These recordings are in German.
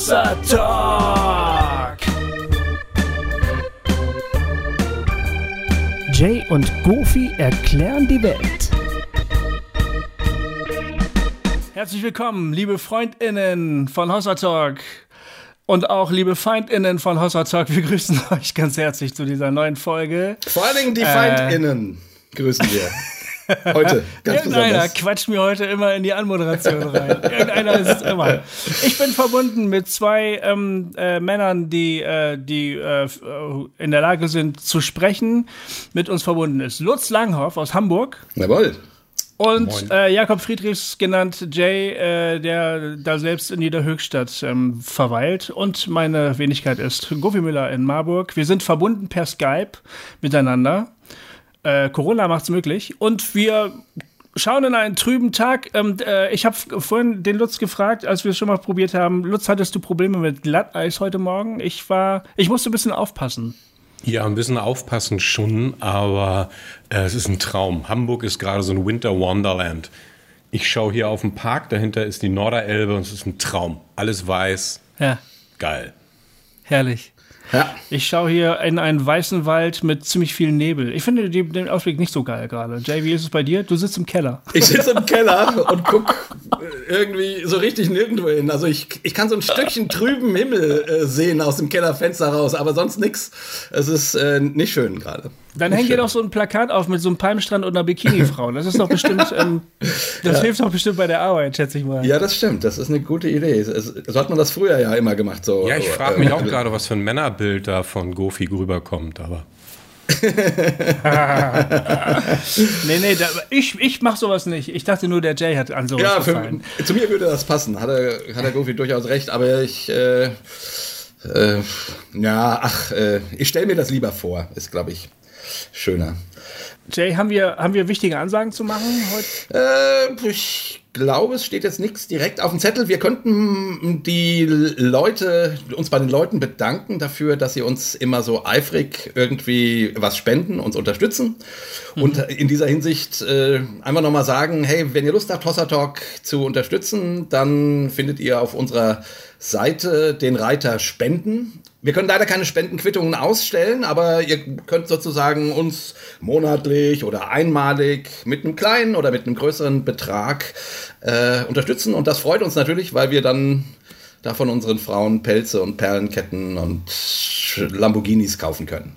Hossa Talk. Jay und Goofy erklären die Welt. Herzlich willkommen, liebe FreundInnen von Hossa Talk. Und auch liebe FeindInnen von Hossa Talk, wir grüßen euch ganz herzlich zu dieser neuen Folge. Vor allen Dingen die FeindInnen äh, grüßen wir. Heute, ganz Irgendeiner besonders. quatscht mir heute immer in die Anmoderation rein. Irgendeiner ist es immer. Ich bin verbunden mit zwei ähm, äh, Männern, die, äh, die äh, in der Lage sind zu sprechen. Mit uns verbunden ist Lutz Langhoff aus Hamburg. Jawohl. Und äh, Jakob Friedrichs, genannt Jay, äh, der da selbst in Niederhöchstadt ähm, verweilt. Und meine Wenigkeit ist Gofi Müller in Marburg. Wir sind verbunden per Skype miteinander. Äh, Corona macht's möglich. Und wir schauen in einen trüben Tag. Ähm, äh, ich habe vorhin den Lutz gefragt, als wir es schon mal probiert haben. Lutz, hattest du Probleme mit Glatteis heute Morgen? Ich war, ich musste ein bisschen aufpassen. Ja, ein bisschen aufpassen schon, aber äh, es ist ein Traum. Hamburg ist gerade so ein Winter Wonderland. Ich schaue hier auf den Park, dahinter ist die Norderelbe und es ist ein Traum. Alles weiß. Ja. Geil. Herrlich. Ja. Ich schaue hier in einen weißen Wald mit ziemlich viel Nebel. Ich finde den Ausblick nicht so geil gerade. Jay, wie ist es bei dir? Du sitzt im Keller. Ich sitze im Keller und gucke irgendwie so richtig nirgendwo hin. Also ich, ich kann so ein Stückchen trüben Himmel äh, sehen aus dem Kellerfenster raus, aber sonst nichts. Es ist äh, nicht schön gerade. Dann hängt ihr doch so ein Plakat auf mit so einem Palmstrand und einer Bikini-Frau. Das ist doch bestimmt, ähm, das ja. hilft doch bestimmt bei der Arbeit, schätze ich mal. Ja, das stimmt. Das ist eine gute Idee. So hat man das früher ja immer gemacht. So. Ja, ich frage mich äh, auch gerade, was für ein Männerbild da von Gofi rüberkommt, aber. nee, nee, da, ich, ich mach sowas nicht. Ich dachte nur, der Jay hat an sowas ja, gefallen. Für, zu mir würde das passen. Hat er, hat er Gofi durchaus recht, aber ich. Äh, äh, ja, ach, äh, ich stelle mir das lieber vor, ist, glaube ich, schöner. Jay, haben wir, haben wir wichtige Ansagen zu machen heute? Äh, ich glaube, es steht jetzt nichts direkt auf dem Zettel. Wir könnten die Leute, uns bei den Leuten bedanken dafür, dass sie uns immer so eifrig irgendwie was spenden, uns unterstützen. Mhm. Und in dieser Hinsicht äh, einfach nochmal sagen, hey, wenn ihr Lust habt, Hossa Talk zu unterstützen, dann findet ihr auf unserer Seite den Reiter Spenden wir können leider keine Spendenquittungen ausstellen, aber ihr könnt sozusagen uns monatlich oder einmalig mit einem kleinen oder mit einem größeren Betrag äh, unterstützen. Und das freut uns natürlich, weil wir dann davon unseren Frauen Pelze und Perlenketten und Lamborghinis kaufen können.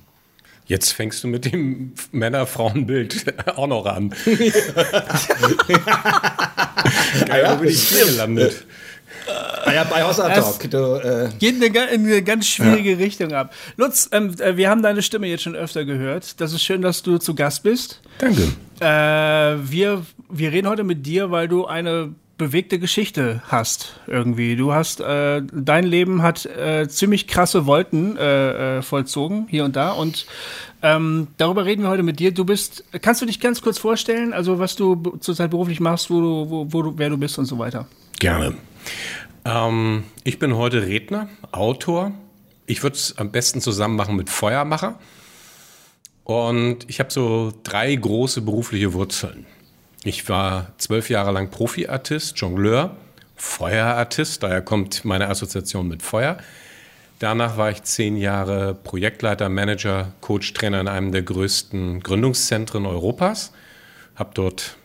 Jetzt fängst du mit dem Männer-Frauen-Bild auch noch an. Geil, wo bin ich hier gelandet? Ah ja, bei Hossa Talk. Du, äh geht in eine, in eine, ganz schwierige ja. Richtung ab. Lutz, ähm, äh, wir haben deine Stimme jetzt schon öfter gehört. Das ist schön, dass du zu Gast bist. Danke. Äh, wir, wir reden heute mit dir, weil du eine bewegte Geschichte hast irgendwie. Du hast äh, dein Leben hat äh, ziemlich krasse Wolken äh, äh, vollzogen hier und da und ähm, darüber reden wir heute mit dir. Du bist, kannst du dich ganz kurz vorstellen, also was du zurzeit beruflich machst, wo du, wo, wo du, wer du bist und so weiter? Gerne. Ähm, ich bin heute Redner, Autor. Ich würde es am besten zusammen machen mit Feuermacher. Und ich habe so drei große berufliche Wurzeln. Ich war zwölf Jahre lang Profiartist, Jongleur, Feuerartist, daher kommt meine Assoziation mit Feuer. Danach war ich zehn Jahre Projektleiter, Manager, Coach, Trainer in einem der größten Gründungszentren Europas. Habe dort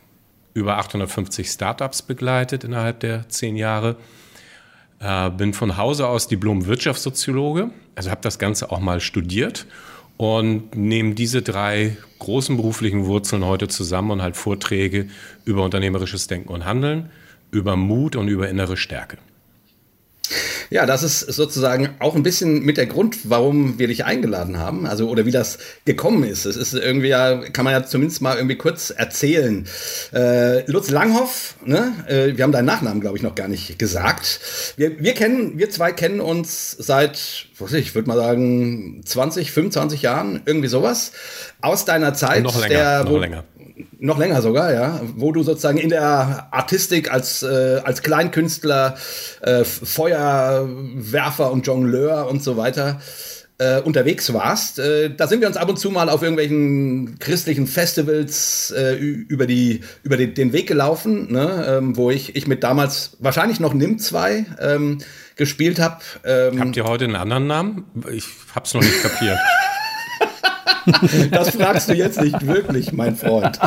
über 850 Startups begleitet innerhalb der zehn Jahre. Äh, bin von Hause aus Diplom-Wirtschaftssoziologe, also habe das Ganze auch mal studiert und nehme diese drei großen beruflichen Wurzeln heute zusammen und halt Vorträge über unternehmerisches Denken und Handeln, über Mut und über innere Stärke. Ja, das ist sozusagen auch ein bisschen mit der Grund, warum wir dich eingeladen haben, also oder wie das gekommen ist. Es ist irgendwie ja, kann man ja zumindest mal irgendwie kurz erzählen. Äh, Lutz Langhoff, ne? Äh, wir haben deinen Nachnamen, glaube ich, noch gar nicht gesagt. Wir, wir kennen, wir zwei kennen uns seit, was ich, ich würde mal sagen, 20, 25 Jahren, irgendwie sowas. Aus deiner Zeit. Noch länger, der, noch länger noch länger sogar, ja, wo du sozusagen in der Artistik als, äh, als Kleinkünstler, äh, Feuerwerfer und Jongleur und so weiter äh, unterwegs warst. Äh, da sind wir uns ab und zu mal auf irgendwelchen christlichen Festivals äh, über, die, über den, den Weg gelaufen, ne? ähm, wo ich, ich mit damals wahrscheinlich noch NIM 2 ähm, gespielt habe. Ähm, Habt ihr heute einen anderen Namen? Ich hab's noch nicht kapiert. das fragst du jetzt nicht wirklich, mein Freund.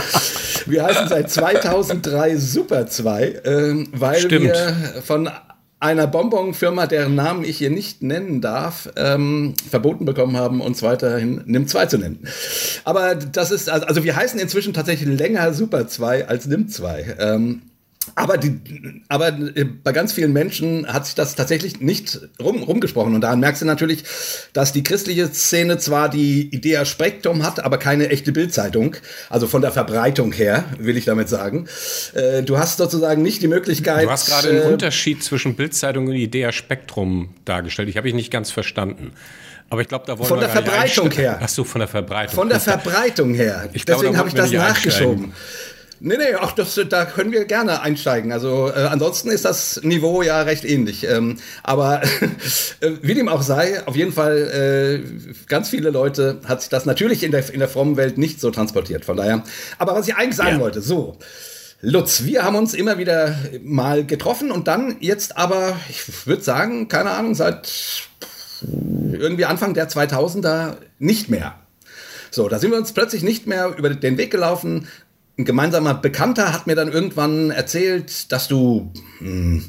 Wir heißen seit 2003 Super 2, äh, weil Stimmt. wir von einer Bonbon-Firma, deren Namen ich hier nicht nennen darf, ähm, verboten bekommen haben, uns weiterhin NIM 2 zu nennen. Aber das ist, also, also wir heißen inzwischen tatsächlich länger Super 2 als NIM 2. Ähm, aber, die, aber äh, bei ganz vielen Menschen hat sich das tatsächlich nicht rum, rumgesprochen. Und daran merkst du natürlich, dass die christliche Szene zwar die Idee Spektrum hat, aber keine echte Bildzeitung. Also von der Verbreitung her, will ich damit sagen. Äh, du hast sozusagen nicht die Möglichkeit. Du hast gerade einen äh, Unterschied zwischen Bildzeitung und Idea Spektrum dargestellt. Ich habe ich nicht ganz verstanden. Aber ich glaube, da wollen von wir der Verbreitung her. Ach so, von der Verbreitung. Von der Verbreitung her. Ich Deswegen habe ich das nachgeschoben. Einsteigen. Nee, nee, auch das, da können wir gerne einsteigen. Also äh, ansonsten ist das Niveau ja recht ähnlich. Ähm, aber äh, wie dem auch sei, auf jeden Fall, äh, ganz viele Leute hat sich das natürlich in der, in der frommen Welt nicht so transportiert. Von daher. Aber was ich eigentlich sagen ja. wollte, so. Lutz, wir haben uns immer wieder mal getroffen und dann jetzt aber, ich würde sagen, keine Ahnung, seit irgendwie Anfang der 2000er nicht mehr. So, da sind wir uns plötzlich nicht mehr über den Weg gelaufen ein gemeinsamer Bekannter hat mir dann irgendwann erzählt, dass du hm,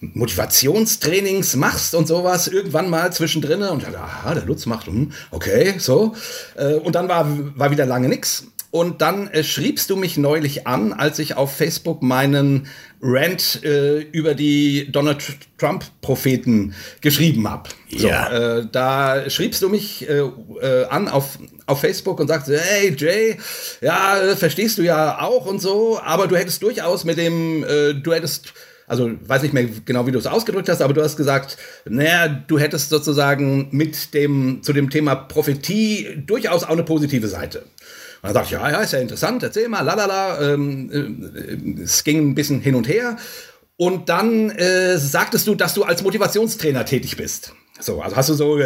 Motivationstrainings machst und sowas irgendwann mal zwischendrin und ja, aha, der Lutz macht, hm, okay, so. Äh, und dann war, war wieder lange nichts. Und dann äh, schriebst du mich neulich an, als ich auf Facebook meinen Rant äh, über die Donald Trump-Propheten geschrieben habe. So, ja. äh, da schriebst du mich äh, äh, an auf, auf Facebook und sagst, hey Jay, ja, verstehst du ja auch und so, aber du hättest durchaus mit dem, äh, du hättest also weiß nicht mehr genau, wie du es ausgedrückt hast, aber du hast gesagt, naja, du hättest sozusagen mit dem, zu dem Thema Prophetie durchaus auch eine positive Seite. Und dann dachte ich, ja, ja, ist ja interessant, erzähl mal, lalala. Ähm, äh, es ging ein bisschen hin und her. Und dann äh, sagtest du, dass du als Motivationstrainer tätig bist. So, also hast du so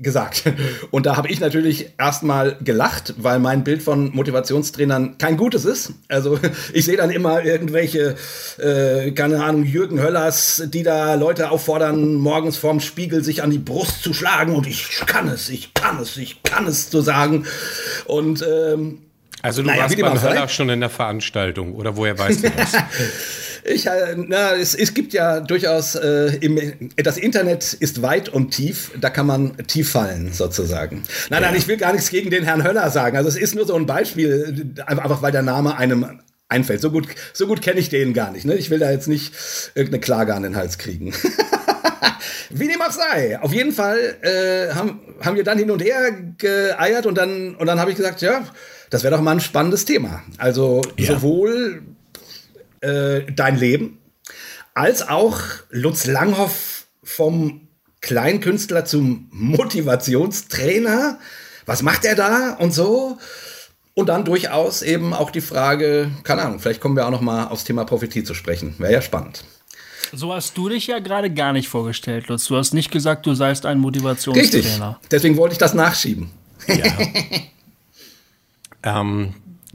gesagt. Und da habe ich natürlich erstmal gelacht, weil mein Bild von Motivationstrainern kein gutes ist. Also ich sehe dann immer irgendwelche, äh, keine Ahnung, Jürgen Höllers, die da Leute auffordern, morgens vorm Spiegel sich an die Brust zu schlagen und ich kann es, ich kann es, ich kann es zu sagen. Und ähm, also du naja, warst beim Höller schon in der Veranstaltung, oder woher weißt du das? ich, äh, na, es, es gibt ja durchaus, äh, im, das Internet ist weit und tief, da kann man tief fallen, sozusagen. Nein, ja. nein, ich will gar nichts gegen den Herrn Höller sagen. Also es ist nur so ein Beispiel, einfach weil der Name einem einfällt. So gut, so gut kenne ich den gar nicht. Ne? Ich will da jetzt nicht irgendeine Klage an den Hals kriegen. Wie dem auch sei. Auf jeden Fall äh, haben, haben wir dann hin und her geeiert und dann, und dann habe ich gesagt, ja, das wäre doch mal ein spannendes Thema. Also ja. sowohl äh, dein Leben als auch Lutz Langhoff vom Kleinkünstler zum Motivationstrainer. Was macht er da und so? Und dann durchaus eben auch die Frage, keine Ahnung, vielleicht kommen wir auch noch mal aufs Thema Prophetie zu sprechen. Wäre ja spannend. So hast du dich ja gerade gar nicht vorgestellt, Lutz. Du hast nicht gesagt, du seist ein Motivationstrainer. Richtig. Deswegen wollte ich das nachschieben. Ja. Ähm,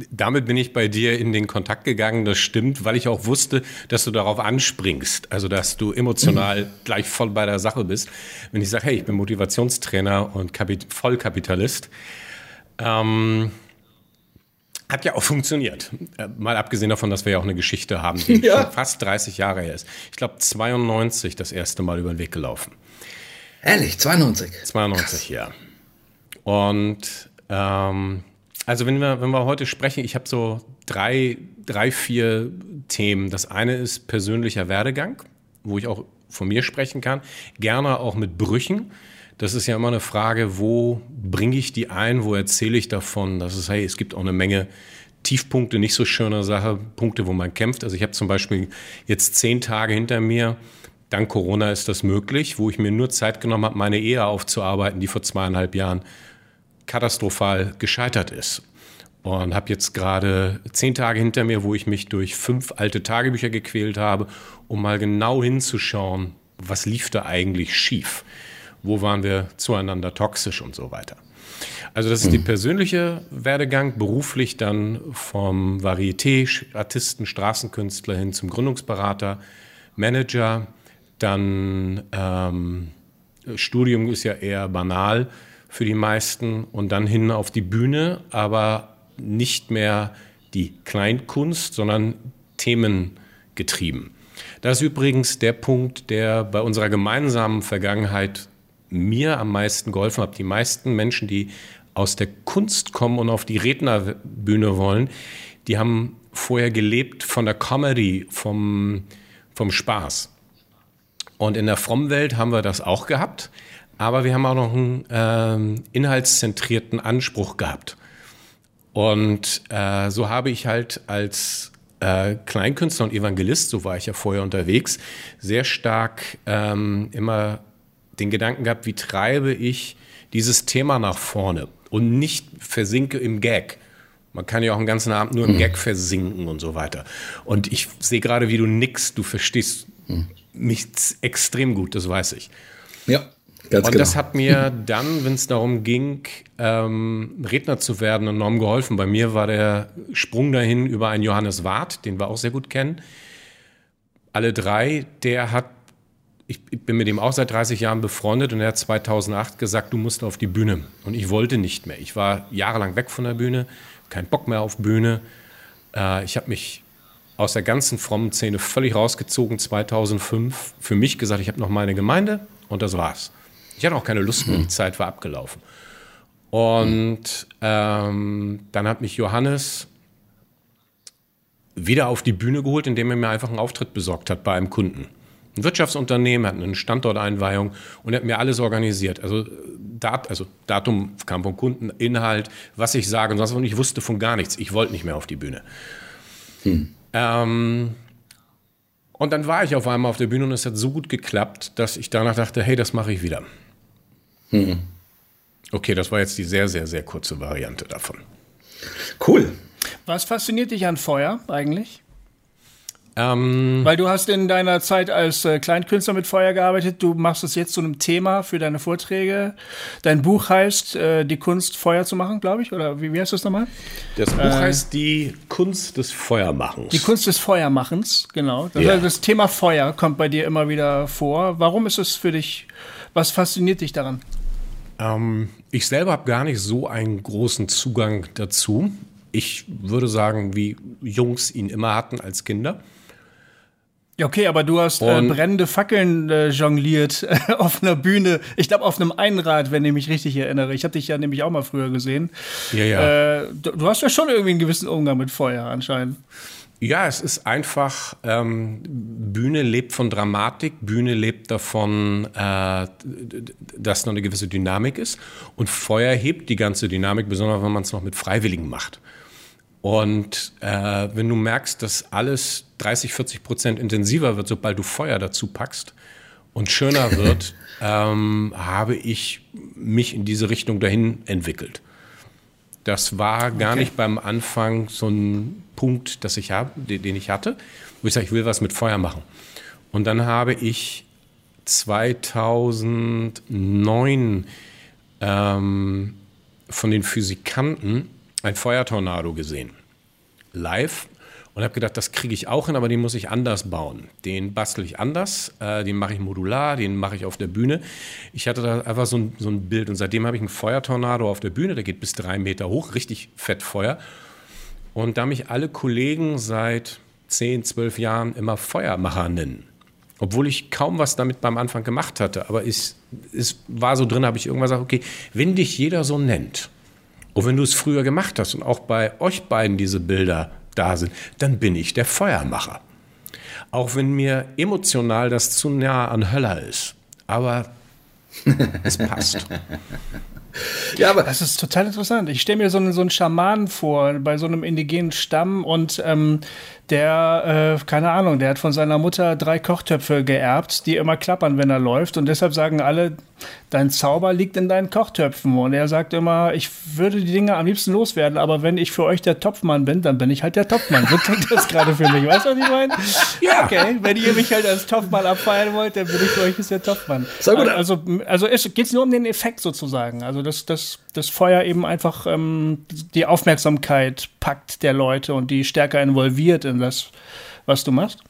damit bin ich bei dir in den Kontakt gegangen, das stimmt, weil ich auch wusste, dass du darauf anspringst, also dass du emotional mhm. gleich voll bei der Sache bist. Wenn ich sage, hey, ich bin Motivationstrainer und Kapit Vollkapitalist, ähm, hat ja auch funktioniert. Äh, mal abgesehen davon, dass wir ja auch eine Geschichte haben, die ja. schon fast 30 Jahre her ist. Ich glaube, 92 das erste Mal über den Weg gelaufen. Ehrlich, 92? 92, Krass. ja. Und ähm, also wenn wir, wenn wir heute sprechen, ich habe so drei, drei, vier Themen. Das eine ist persönlicher Werdegang, wo ich auch von mir sprechen kann. Gerne auch mit Brüchen. Das ist ja immer eine Frage, wo bringe ich die ein, wo erzähle ich davon? Das ist, hey, es gibt auch eine Menge Tiefpunkte, nicht so schöne Sache, Punkte, wo man kämpft. Also ich habe zum Beispiel jetzt zehn Tage hinter mir, dank Corona ist das möglich, wo ich mir nur Zeit genommen habe, meine Ehe aufzuarbeiten, die vor zweieinhalb Jahren katastrophal gescheitert ist. Und habe jetzt gerade zehn Tage hinter mir, wo ich mich durch fünf alte Tagebücher gequält habe, um mal genau hinzuschauen, was lief da eigentlich schief. wo waren wir zueinander toxisch und so weiter. Also das ist mhm. die persönliche Werdegang, beruflich dann vom Varieté, Artisten, Straßenkünstler hin zum Gründungsberater, Manager, dann ähm, Studium ist ja eher banal für die meisten und dann hin auf die Bühne, aber nicht mehr die Kleinkunst, sondern themengetrieben. Das ist übrigens der Punkt, der bei unserer gemeinsamen Vergangenheit mir am meisten geholfen hat. Die meisten Menschen, die aus der Kunst kommen und auf die Rednerbühne wollen, die haben vorher gelebt von der Comedy, vom, vom Spaß. Und in der Frommwelt haben wir das auch gehabt, aber wir haben auch noch einen äh, inhaltszentrierten Anspruch gehabt. Und äh, so habe ich halt als äh, Kleinkünstler und Evangelist, so war ich ja vorher unterwegs, sehr stark ähm, immer den Gedanken gehabt, wie treibe ich dieses Thema nach vorne und nicht versinke im Gag. Man kann ja auch einen ganzen Abend nur im mhm. Gag versinken und so weiter. Und ich sehe gerade, wie du nix, du verstehst mhm. mich extrem gut, das weiß ich. Ja. Ganz und genau. das hat mir dann, wenn es darum ging, ähm, Redner zu werden, enorm geholfen. Bei mir war der Sprung dahin über einen Johannes Wart, den wir auch sehr gut kennen. Alle drei, der hat ich bin mit ihm auch seit 30 Jahren befreundet und er hat 2008 gesagt, du musst auf die Bühne. Und ich wollte nicht mehr. Ich war jahrelang weg von der Bühne, kein Bock mehr auf Bühne. Äh, ich habe mich aus der ganzen frommen Szene völlig rausgezogen 2005. Für mich gesagt, ich habe noch meine Gemeinde und das war's. Ich hatte auch keine Lust mehr, die Zeit war abgelaufen. Und ähm, dann hat mich Johannes wieder auf die Bühne geholt, indem er mir einfach einen Auftritt besorgt hat bei einem Kunden ein Wirtschaftsunternehmen, hat eine Standorteinweihung und hat mir alles organisiert. Also, Dat, also Datum kam vom Kunden, Inhalt, was ich sage und sonst was. Und ich wusste von gar nichts. Ich wollte nicht mehr auf die Bühne. Hm. Ähm, und dann war ich auf einmal auf der Bühne und es hat so gut geklappt, dass ich danach dachte, hey, das mache ich wieder. Hm. Okay, das war jetzt die sehr, sehr, sehr kurze Variante davon. Cool. Was fasziniert dich an Feuer eigentlich? Ähm, Weil du hast in deiner Zeit als äh, Kleinkünstler mit Feuer gearbeitet, du machst es jetzt zu einem Thema für deine Vorträge. Dein Buch heißt äh, Die Kunst, Feuer zu machen, glaube ich, oder wie, wie heißt das nochmal? Das Buch äh, heißt Die Kunst des Feuermachens. Die Kunst des Feuermachens, genau. Das, ja. das Thema Feuer kommt bei dir immer wieder vor. Warum ist es für dich, was fasziniert dich daran? Ähm, ich selber habe gar nicht so einen großen Zugang dazu. Ich würde sagen, wie Jungs ihn immer hatten als Kinder. Ja, okay, aber du hast äh, brennende Fackeln äh, jongliert auf einer Bühne. Ich glaube, auf einem Einrad, wenn ich mich richtig erinnere. Ich habe dich ja nämlich auch mal früher gesehen. Ja, ja. Äh, du, du, hast ja schon irgendwie einen gewissen Umgang mit Feuer anscheinend. Ja, es ist einfach, ähm, Bühne lebt von Dramatik, Bühne lebt davon, äh, dass noch eine gewisse Dynamik ist. Und Feuer hebt die ganze Dynamik, besonders wenn man es noch mit Freiwilligen macht. Und äh, wenn du merkst, dass alles 30, 40 Prozent intensiver wird, sobald du Feuer dazu packst und schöner wird, ähm, habe ich mich in diese Richtung dahin entwickelt. Das war gar okay. nicht beim Anfang so ein Punkt, dass ich hab, den, den ich hatte, wo ich sage, ich will was mit Feuer machen. Und dann habe ich 2009 ähm, von den Physikanten ein Feuertornado gesehen. Live. Und habe gedacht, das kriege ich auch hin, aber den muss ich anders bauen. Den bastel ich anders, äh, den mache ich modular, den mache ich auf der Bühne. Ich hatte da einfach so ein, so ein Bild und seitdem habe ich einen Feuertornado auf der Bühne, der geht bis drei Meter hoch, richtig fett Feuer. Und da mich alle Kollegen seit zehn, zwölf Jahren immer Feuermacher nennen, obwohl ich kaum was damit beim Anfang gemacht hatte, aber es, es war so drin, habe ich irgendwann gesagt, okay, wenn dich jeder so nennt, und wenn du es früher gemacht hast und auch bei euch beiden diese Bilder da sind, dann bin ich der Feuermacher. Auch wenn mir emotional das zu nah an Höller ist. Aber es passt. ja, aber das ist total interessant. Ich stelle mir so einen, so einen Schamanen vor bei so einem indigenen Stamm und ähm, der, äh, keine Ahnung, der hat von seiner Mutter drei Kochtöpfe geerbt, die immer klappern, wenn er läuft. Und deshalb sagen alle, dein Zauber liegt in deinen Kochtöpfen. Und er sagt immer, ich würde die Dinge am liebsten loswerden, aber wenn ich für euch der Topfmann bin, dann bin ich halt der Topfmann. So klingt das gerade für mich. Weißt du, was ich meine? Ja. Okay, wenn ihr mich halt als Topfmann abfeiern wollt, dann bin ich für euch jetzt der Topfmann. So gut. Also, also geht es nur um den Effekt sozusagen. Also, dass das, das Feuer eben einfach ähm, die Aufmerksamkeit packt der Leute und die stärker involviert in das, was du machst?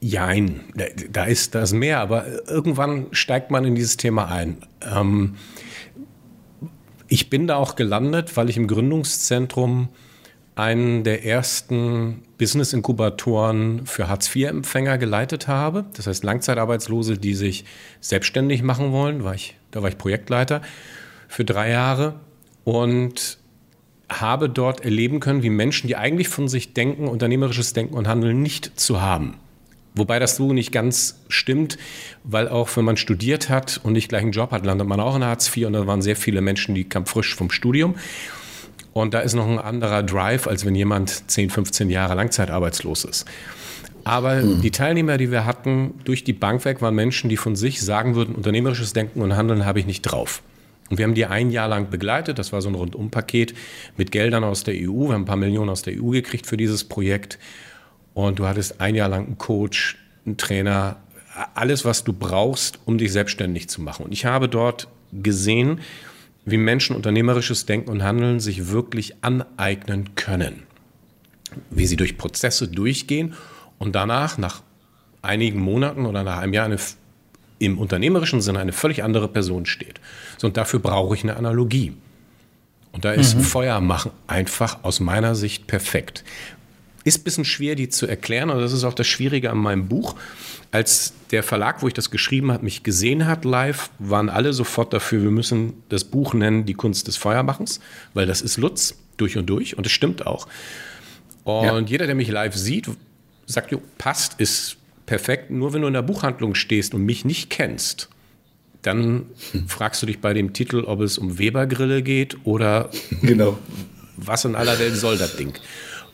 Jein, da ist das mehr, aber irgendwann steigt man in dieses Thema ein. Ähm, ich bin da auch gelandet, weil ich im Gründungszentrum einen der ersten Business-Inkubatoren für Hartz-IV-Empfänger geleitet habe. Das heißt Langzeitarbeitslose, die sich selbstständig machen wollen. War ich, da war ich Projektleiter für drei Jahre und habe dort erleben können, wie Menschen, die eigentlich von sich denken, unternehmerisches Denken und Handeln nicht zu haben. Wobei das so nicht ganz stimmt, weil auch wenn man studiert hat und nicht gleich einen Job hat, landet man auch in Hartz IV und da waren sehr viele Menschen, die kamen frisch vom Studium. Und da ist noch ein anderer Drive, als wenn jemand 10, 15 Jahre langzeitarbeitslos ist. Aber mhm. die Teilnehmer, die wir hatten, durch die Bank weg, waren Menschen, die von sich sagen würden, unternehmerisches Denken und Handeln habe ich nicht drauf. Und wir haben die ein Jahr lang begleitet. Das war so ein Rundumpaket mit Geldern aus der EU. Wir haben ein paar Millionen aus der EU gekriegt für dieses Projekt. Und du hattest ein Jahr lang einen Coach, einen Trainer, alles, was du brauchst, um dich selbstständig zu machen. Und ich habe dort gesehen, wie Menschen unternehmerisches Denken und Handeln sich wirklich aneignen können. Wie sie durch Prozesse durchgehen und danach, nach einigen Monaten oder nach einem Jahr, eine, im unternehmerischen Sinne eine völlig andere Person steht. So, und dafür brauche ich eine Analogie. Und da ist mhm. Feuer machen einfach aus meiner Sicht perfekt. Ist ein bisschen schwer, die zu erklären, und das ist auch das Schwierige an meinem Buch. Als der Verlag, wo ich das geschrieben habe, mich gesehen hat live, waren alle sofort dafür, wir müssen das Buch nennen, Die Kunst des Feuermachens, weil das ist Lutz durch und durch und es stimmt auch. Und ja. jeder, der mich live sieht, sagt, jo, passt, ist perfekt. Nur wenn du in der Buchhandlung stehst und mich nicht kennst, dann fragst du dich bei dem Titel, ob es um Webergrille geht oder genau. was in aller Welt soll das Ding.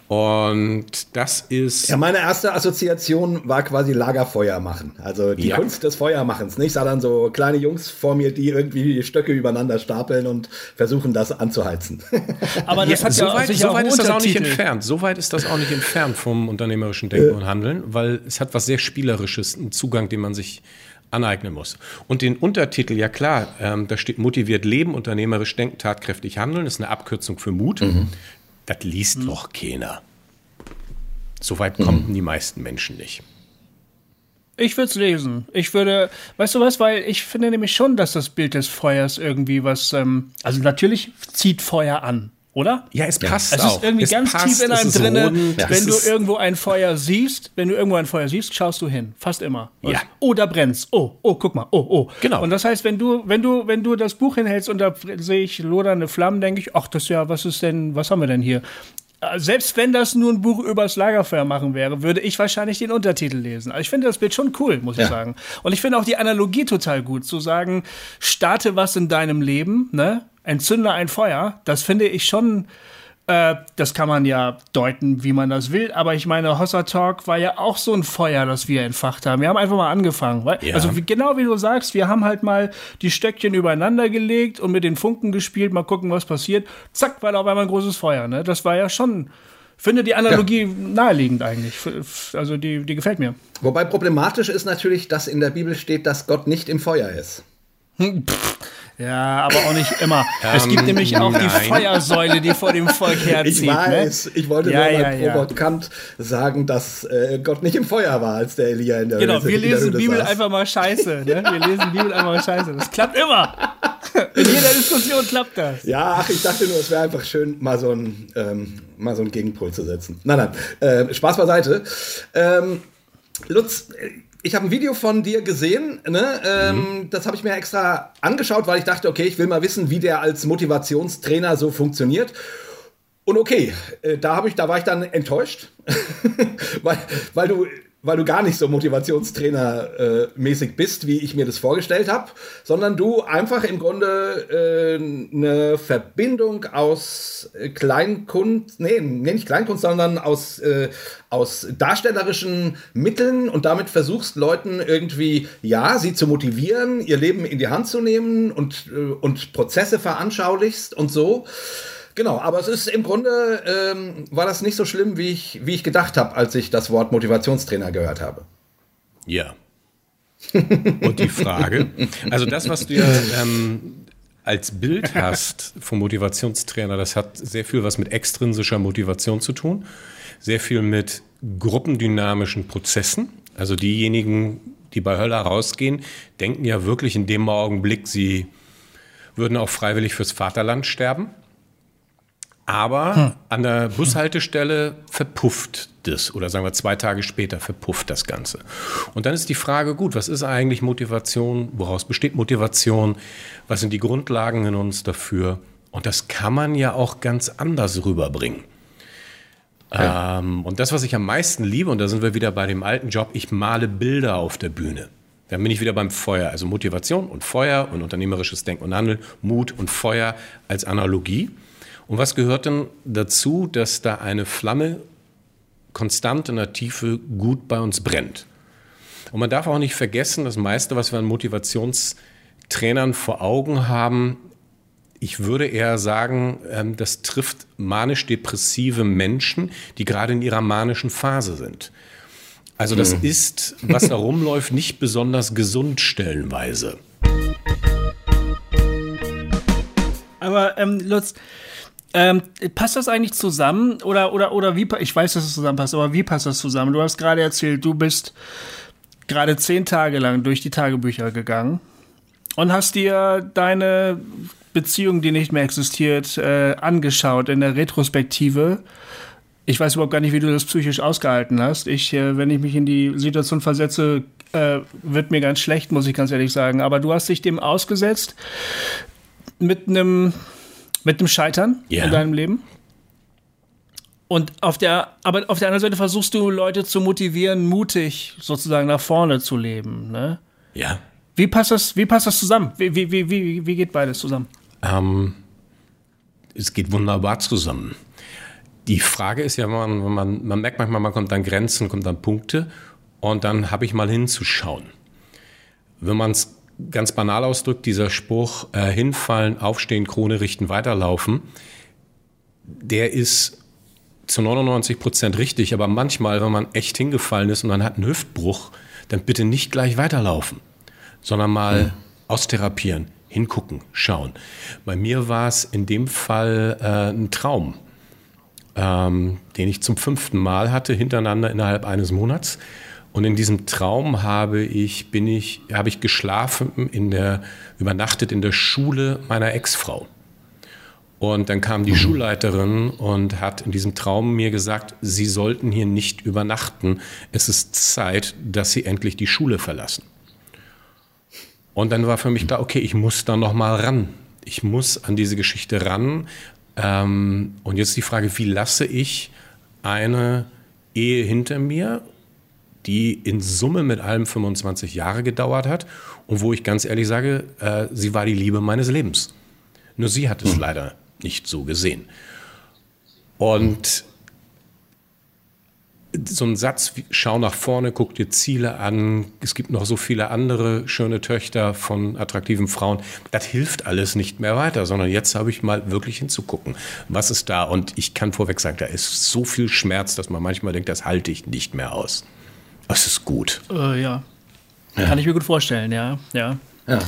Und das ist. Ja, meine erste Assoziation war quasi Lagerfeuer machen. Also die ja. Kunst des Feuermachens. Ich sah dann so kleine Jungs vor mir, die irgendwie Stöcke übereinander stapeln und versuchen, das anzuheizen. Aber das ja, hat so ja weit, so weit ist das auch nicht entfernt. So weit ist das auch nicht entfernt vom unternehmerischen Denken und Handeln, weil es hat was sehr Spielerisches, einen Zugang, den man sich aneignen muss. Und den Untertitel, ja klar, ähm, da steht motiviert leben, unternehmerisch denken, tatkräftig handeln, ist eine Abkürzung für Mut. Mhm. Das liest mhm. doch keiner. So weit kommen mhm. die meisten Menschen nicht. Ich würde es lesen. Ich würde, weißt du was, weil ich finde nämlich schon, dass das Bild des Feuers irgendwie was, ähm, also natürlich zieht Feuer an, oder? Ja, es passt ja. Es ist irgendwie es ganz passt, tief in einem drin. Wenn du irgendwo ein Feuer siehst, wenn du irgendwo ein Feuer siehst, schaust du hin. Fast immer. Ja. Oh, da brennt's. Oh, oh, guck mal. Oh, oh. Genau. Und das heißt, wenn du, wenn du, wenn du das Buch hinhältst und da sehe ich lodernde Flammen, denke ich, ach, das ist ja, was ist denn, was haben wir denn hier? Äh, selbst wenn das nur ein Buch übers Lagerfeuer machen wäre, würde ich wahrscheinlich den Untertitel lesen. Also ich finde das Bild schon cool, muss ja. ich sagen. Und ich finde auch die Analogie total gut, zu sagen, starte was in deinem Leben, ne? Entzünde ein Feuer. Das finde ich schon äh, das kann man ja deuten, wie man das will. Aber ich meine, Hossa Talk war ja auch so ein Feuer, das wir entfacht haben. Wir haben einfach mal angefangen. Ja. Also wie, genau wie du sagst, wir haben halt mal die Stöckchen übereinander gelegt und mit den Funken gespielt, mal gucken, was passiert. Zack, war da auf einmal ein großes Feuer. Ne? Das war ja schon finde die Analogie ja. naheliegend eigentlich. Also die, die gefällt mir. Wobei problematisch ist natürlich, dass in der Bibel steht, dass Gott nicht im Feuer ist. Pff, ja, aber auch nicht immer. es gibt ähm, nämlich auch nein. die Feuersäule, die vor dem Volk herzieht. Ich ne? weiß, ne? ich wollte ja, nur ja, ja. Robert Kant sagen, dass äh, Gott nicht im Feuer war, als der Elia in der Genau, wir lesen Bibel saß. einfach mal scheiße. Ne? Wir lesen Bibel einfach mal scheiße. Das klappt immer. In jeder Diskussion klappt das. Ja, ach, ich dachte nur, es wäre einfach schön, mal so einen ähm, mal so einen Gegenpol zu setzen. Nein, nein, äh, Spaß beiseite. Ähm, Lutz, ich habe ein Video von dir gesehen, ne? ähm, mhm. das habe ich mir extra angeschaut, weil ich dachte, okay, ich will mal wissen, wie der als Motivationstrainer so funktioniert. Und okay, äh, da, ich, da war ich dann enttäuscht, weil, weil du weil du gar nicht so Motivationstrainer-mäßig äh, bist, wie ich mir das vorgestellt habe, sondern du einfach im Grunde äh, eine Verbindung aus äh, Kleinkunst, nee, nicht Kleinkunst, sondern aus, äh, aus darstellerischen Mitteln und damit versuchst Leuten irgendwie, ja, sie zu motivieren, ihr Leben in die Hand zu nehmen und, äh, und Prozesse veranschaulichst und so. Genau, aber es ist im Grunde, ähm, war das nicht so schlimm, wie ich, wie ich gedacht habe, als ich das Wort Motivationstrainer gehört habe. Ja. Und die Frage, also das, was du ja ähm, als Bild hast vom Motivationstrainer, das hat sehr viel was mit extrinsischer Motivation zu tun, sehr viel mit gruppendynamischen Prozessen. Also diejenigen, die bei Höller rausgehen, denken ja wirklich in dem Augenblick, sie würden auch freiwillig fürs Vaterland sterben. Aber hm. an der Bushaltestelle verpufft das oder sagen wir zwei Tage später verpufft das Ganze. Und dann ist die Frage, gut, was ist eigentlich Motivation? Woraus besteht Motivation? Was sind die Grundlagen in uns dafür? Und das kann man ja auch ganz anders rüberbringen. Ja. Ähm, und das, was ich am meisten liebe, und da sind wir wieder bei dem alten Job, ich male Bilder auf der Bühne. Dann bin ich wieder beim Feuer. Also Motivation und Feuer und unternehmerisches Denken und Handeln, Mut und Feuer als Analogie. Und was gehört denn dazu, dass da eine Flamme konstant in der Tiefe gut bei uns brennt? Und man darf auch nicht vergessen, das meiste, was wir an Motivationstrainern vor Augen haben, ich würde eher sagen, ähm, das trifft manisch-depressive Menschen, die gerade in ihrer manischen Phase sind. Also das hm. ist, was da rumläuft, nicht besonders gesund stellenweise. Aber ähm, Lutz, ähm, passt das eigentlich zusammen oder oder oder wie? Ich weiß, dass es zusammenpasst, aber wie passt das zusammen? Du hast gerade erzählt, du bist gerade zehn Tage lang durch die Tagebücher gegangen und hast dir deine Beziehung, die nicht mehr existiert, äh, angeschaut in der Retrospektive. Ich weiß überhaupt gar nicht, wie du das psychisch ausgehalten hast. Ich, äh, wenn ich mich in die Situation versetze, äh, wird mir ganz schlecht, muss ich ganz ehrlich sagen. Aber du hast dich dem ausgesetzt mit einem mit dem Scheitern yeah. in deinem Leben. Und auf der, aber auf der anderen Seite versuchst du Leute zu motivieren, mutig sozusagen nach vorne zu leben. Ne? Ja. Wie passt das, wie passt das zusammen? Wie, wie, wie, wie, wie geht beides zusammen? Ähm, es geht wunderbar zusammen. Die Frage ist ja, man, man, man merkt manchmal, man kommt an Grenzen, kommt an Punkte und dann habe ich mal hinzuschauen. Wenn man es ganz banal ausdrückt, dieser Spruch, äh, hinfallen, aufstehen, Krone richten, weiterlaufen, der ist zu 99 Prozent richtig, aber manchmal, wenn man echt hingefallen ist und man hat einen Hüftbruch, dann bitte nicht gleich weiterlaufen, sondern mal mhm. austherapieren, hingucken, schauen. Bei mir war es in dem Fall äh, ein Traum, ähm, den ich zum fünften Mal hatte, hintereinander innerhalb eines Monats. Und in diesem Traum habe ich, bin ich, habe ich geschlafen in der, übernachtet in der Schule meiner Ex-Frau. Und dann kam die mhm. Schulleiterin und hat in diesem Traum mir gesagt, Sie sollten hier nicht übernachten. Es ist Zeit, dass Sie endlich die Schule verlassen. Und dann war für mich klar, okay, ich muss da noch mal ran. Ich muss an diese Geschichte ran. Ähm, und jetzt die Frage, wie lasse ich eine Ehe hinter mir die in Summe mit allem 25 Jahre gedauert hat und wo ich ganz ehrlich sage, äh, sie war die Liebe meines Lebens. Nur sie hat es hm. leider nicht so gesehen. Und so ein Satz, wie, schau nach vorne, guck dir Ziele an, es gibt noch so viele andere schöne Töchter von attraktiven Frauen, das hilft alles nicht mehr weiter, sondern jetzt habe ich mal wirklich hinzugucken, was ist da und ich kann vorweg sagen, da ist so viel Schmerz, dass man manchmal denkt, das halte ich nicht mehr aus. Das ist gut. Äh, ja. ja. Kann ich mir gut vorstellen, ja. ja. Ja.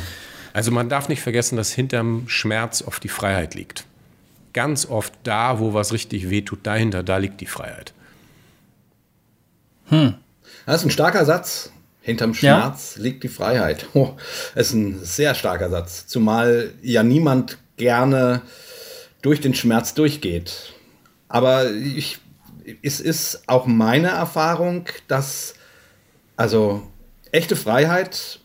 Also man darf nicht vergessen, dass hinterm Schmerz oft die Freiheit liegt. Ganz oft da, wo was richtig wehtut, dahinter, da liegt die Freiheit. Hm. Das ist ein starker Satz. Hinterm Schmerz ja? liegt die Freiheit. Oh, das ist ein sehr starker Satz. Zumal ja niemand gerne durch den Schmerz durchgeht. Aber ich, es ist auch meine Erfahrung, dass also echte Freiheit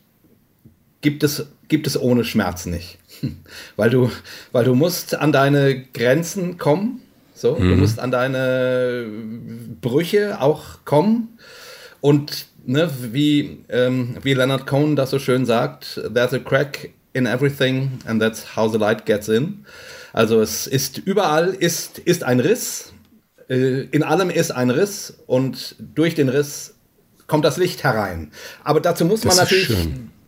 gibt es, gibt es ohne Schmerz nicht. weil, du, weil du musst an deine Grenzen kommen. So, mhm. Du musst an deine Brüche auch kommen. Und ne, wie, ähm, wie Leonard Cohen das so schön sagt, there's a crack in everything and that's how the light gets in. Also es ist überall ist, ist ein Riss, äh, in allem ist ein Riss und durch den Riss kommt das Licht herein. Aber dazu muss das man natürlich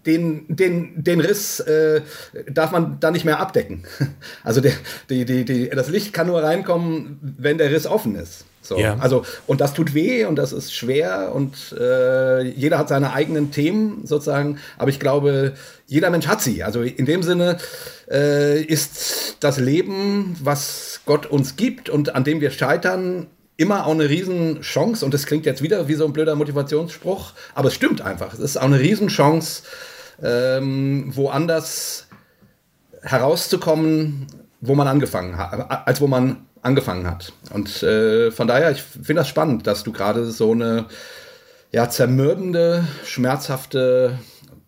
den, den, den Riss äh, darf man da nicht mehr abdecken. Also der, die, die, die, das Licht kann nur reinkommen, wenn der Riss offen ist. So. Ja. Also, und das tut weh und das ist schwer und äh, jeder hat seine eigenen Themen sozusagen. Aber ich glaube, jeder Mensch hat sie. Also in dem Sinne äh, ist das Leben, was Gott uns gibt und an dem wir scheitern, immer auch eine Riesenchance. Und das klingt jetzt wieder wie so ein blöder Motivationsspruch, aber es stimmt einfach. Es ist auch eine Riesenchance, ähm, woanders herauszukommen, wo man angefangen hat, als wo man angefangen hat. Und äh, von daher, ich finde das spannend, dass du gerade so eine ja, zermürbende, schmerzhafte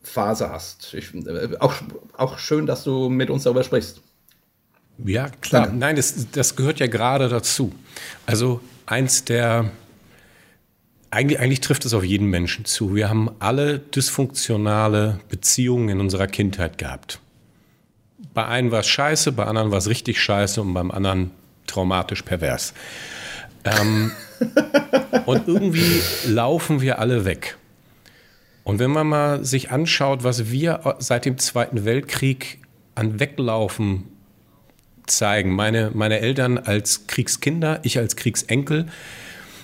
Phase hast. Ich, äh, auch, auch schön, dass du mit uns darüber sprichst. Ja, klar. Danke. Nein, das, das gehört ja gerade dazu. Also eins der, eigentlich, eigentlich trifft es auf jeden Menschen zu. Wir haben alle dysfunktionale Beziehungen in unserer Kindheit gehabt. Bei einem war es scheiße, bei anderen war es richtig scheiße und beim anderen traumatisch pervers. Ähm, und irgendwie laufen wir alle weg. Und wenn man mal sich anschaut, was wir seit dem Zweiten Weltkrieg an Weglaufen zeigen, meine, meine Eltern als Kriegskinder, ich als Kriegsenkel,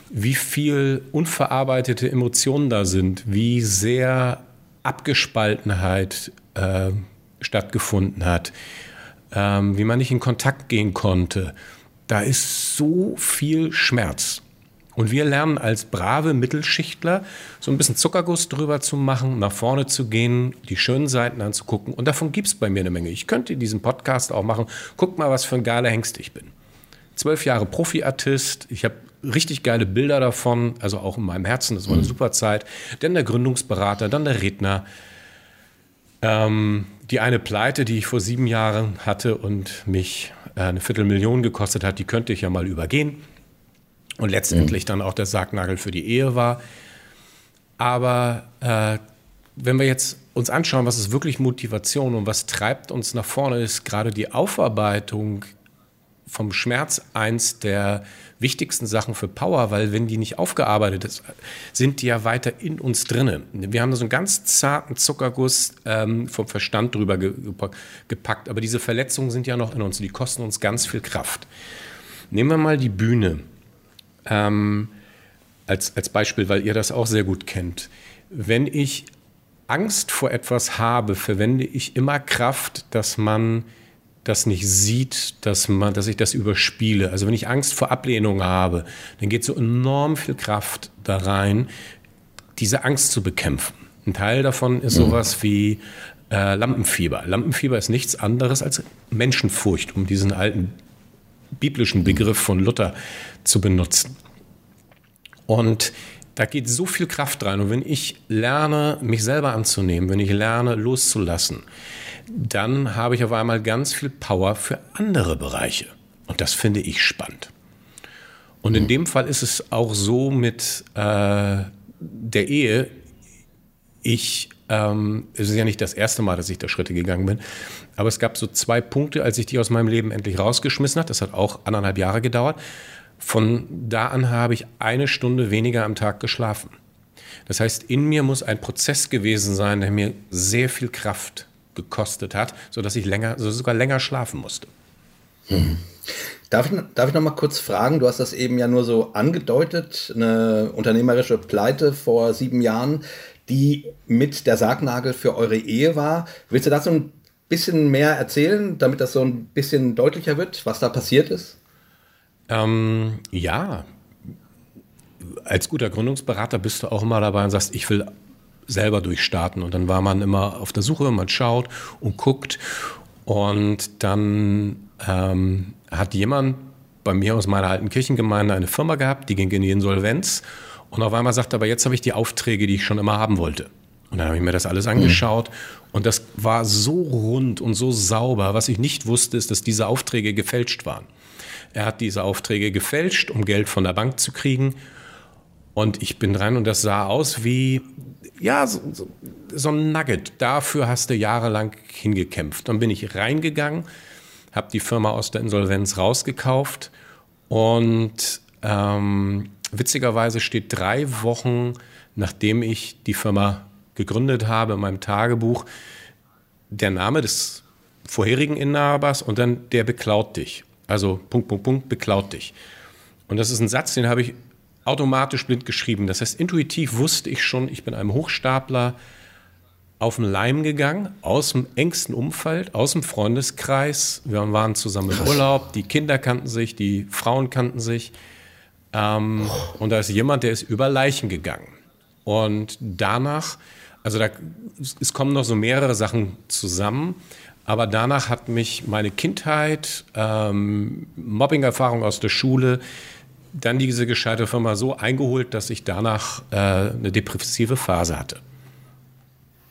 wie viel unverarbeitete Emotionen da sind, wie sehr Abgespaltenheit äh, stattgefunden hat, ähm, wie man nicht in Kontakt gehen konnte, da ist so viel Schmerz. Und wir lernen als brave Mittelschichtler so ein bisschen Zuckerguss drüber zu machen, nach vorne zu gehen, die schönen Seiten anzugucken. Und davon gibt es bei mir eine Menge. Ich könnte diesen Podcast auch machen. Guck mal, was für ein geiler Hengst ich bin. Zwölf Jahre Profiartist. Ich habe richtig geile Bilder davon, also auch in meinem Herzen. Das war eine mhm. super Zeit. Dann der Gründungsberater, dann der Redner. Ähm, die eine Pleite, die ich vor sieben Jahren hatte und mich äh, eine Viertelmillion gekostet hat, die könnte ich ja mal übergehen. Und letztendlich mhm. dann auch der Sargnagel für die Ehe war. Aber äh, wenn wir jetzt uns anschauen, was ist wirklich Motivation und was treibt uns nach vorne, ist gerade die Aufarbeitung vom Schmerz eins der wichtigsten Sachen für Power, weil wenn die nicht aufgearbeitet ist, sind die ja weiter in uns drinnen. Wir haben so einen ganz zarten Zuckerguss ähm, vom Verstand drüber gepackt, aber diese Verletzungen sind ja noch in uns, die kosten uns ganz viel Kraft. Nehmen wir mal die Bühne ähm, als, als Beispiel, weil ihr das auch sehr gut kennt. Wenn ich Angst vor etwas habe, verwende ich immer Kraft, dass man das nicht sieht, dass, man, dass ich das überspiele. Also wenn ich Angst vor Ablehnung habe, dann geht so enorm viel Kraft da rein, diese Angst zu bekämpfen. Ein Teil davon ist mhm. sowas wie äh, Lampenfieber. Lampenfieber ist nichts anderes als Menschenfurcht, um diesen alten biblischen Begriff von Luther zu benutzen. Und da geht so viel Kraft rein. Und wenn ich lerne, mich selber anzunehmen, wenn ich lerne, loszulassen, dann habe ich auf einmal ganz viel Power für andere Bereiche. Und das finde ich spannend. Und in mhm. dem Fall ist es auch so mit äh, der Ehe. Ich, ähm, es ist ja nicht das erste Mal, dass ich da Schritte gegangen bin, aber es gab so zwei Punkte, als ich die aus meinem Leben endlich rausgeschmissen habe. Das hat auch anderthalb Jahre gedauert. Von da an habe ich eine Stunde weniger am Tag geschlafen. Das heißt, in mir muss ein Prozess gewesen sein, der mir sehr viel Kraft gekostet hat, sodass ich länger, sogar länger schlafen musste. Hm. Darf ich, darf ich noch mal kurz fragen? Du hast das eben ja nur so angedeutet, eine unternehmerische Pleite vor sieben Jahren, die mit der Sargnagel für eure Ehe war. Willst du dazu ein bisschen mehr erzählen, damit das so ein bisschen deutlicher wird, was da passiert ist? Ähm, ja, als guter Gründungsberater bist du auch immer dabei und sagst, ich will selber durchstarten. Und dann war man immer auf der Suche, man schaut und guckt. Und dann ähm, hat jemand bei mir aus meiner alten Kirchengemeinde eine Firma gehabt, die ging in die Insolvenz. Und auf einmal sagt er, aber jetzt habe ich die Aufträge, die ich schon immer haben wollte. Und dann habe ich mir das alles angeschaut. Und das war so rund und so sauber. Was ich nicht wusste, ist, dass diese Aufträge gefälscht waren. Er hat diese Aufträge gefälscht, um Geld von der Bank zu kriegen Und ich bin rein und das sah aus wie, ja, so, so, so ein Nugget. Dafür hast du jahrelang hingekämpft. Dann bin ich reingegangen, habe die Firma aus der Insolvenz rausgekauft und ähm, witzigerweise steht drei Wochen, nachdem ich die Firma gegründet habe, in meinem Tagebuch der Name des vorherigen Inhabers und dann der beklaut dich. Also Punkt, Punkt, Punkt, beklaut dich. Und das ist ein Satz, den habe ich automatisch blind geschrieben. Das heißt, intuitiv wusste ich schon, ich bin einem Hochstapler auf den Leim gegangen, aus dem engsten Umfeld, aus dem Freundeskreis. Wir waren zusammen im Urlaub, die Kinder kannten sich, die Frauen kannten sich. Ähm, und da ist jemand, der ist über Leichen gegangen. Und danach, also da, es kommen noch so mehrere Sachen zusammen. Aber danach hat mich meine Kindheit, ähm, Mobbing-Erfahrung aus der Schule, dann diese gescheite Firma so eingeholt, dass ich danach äh, eine depressive Phase hatte.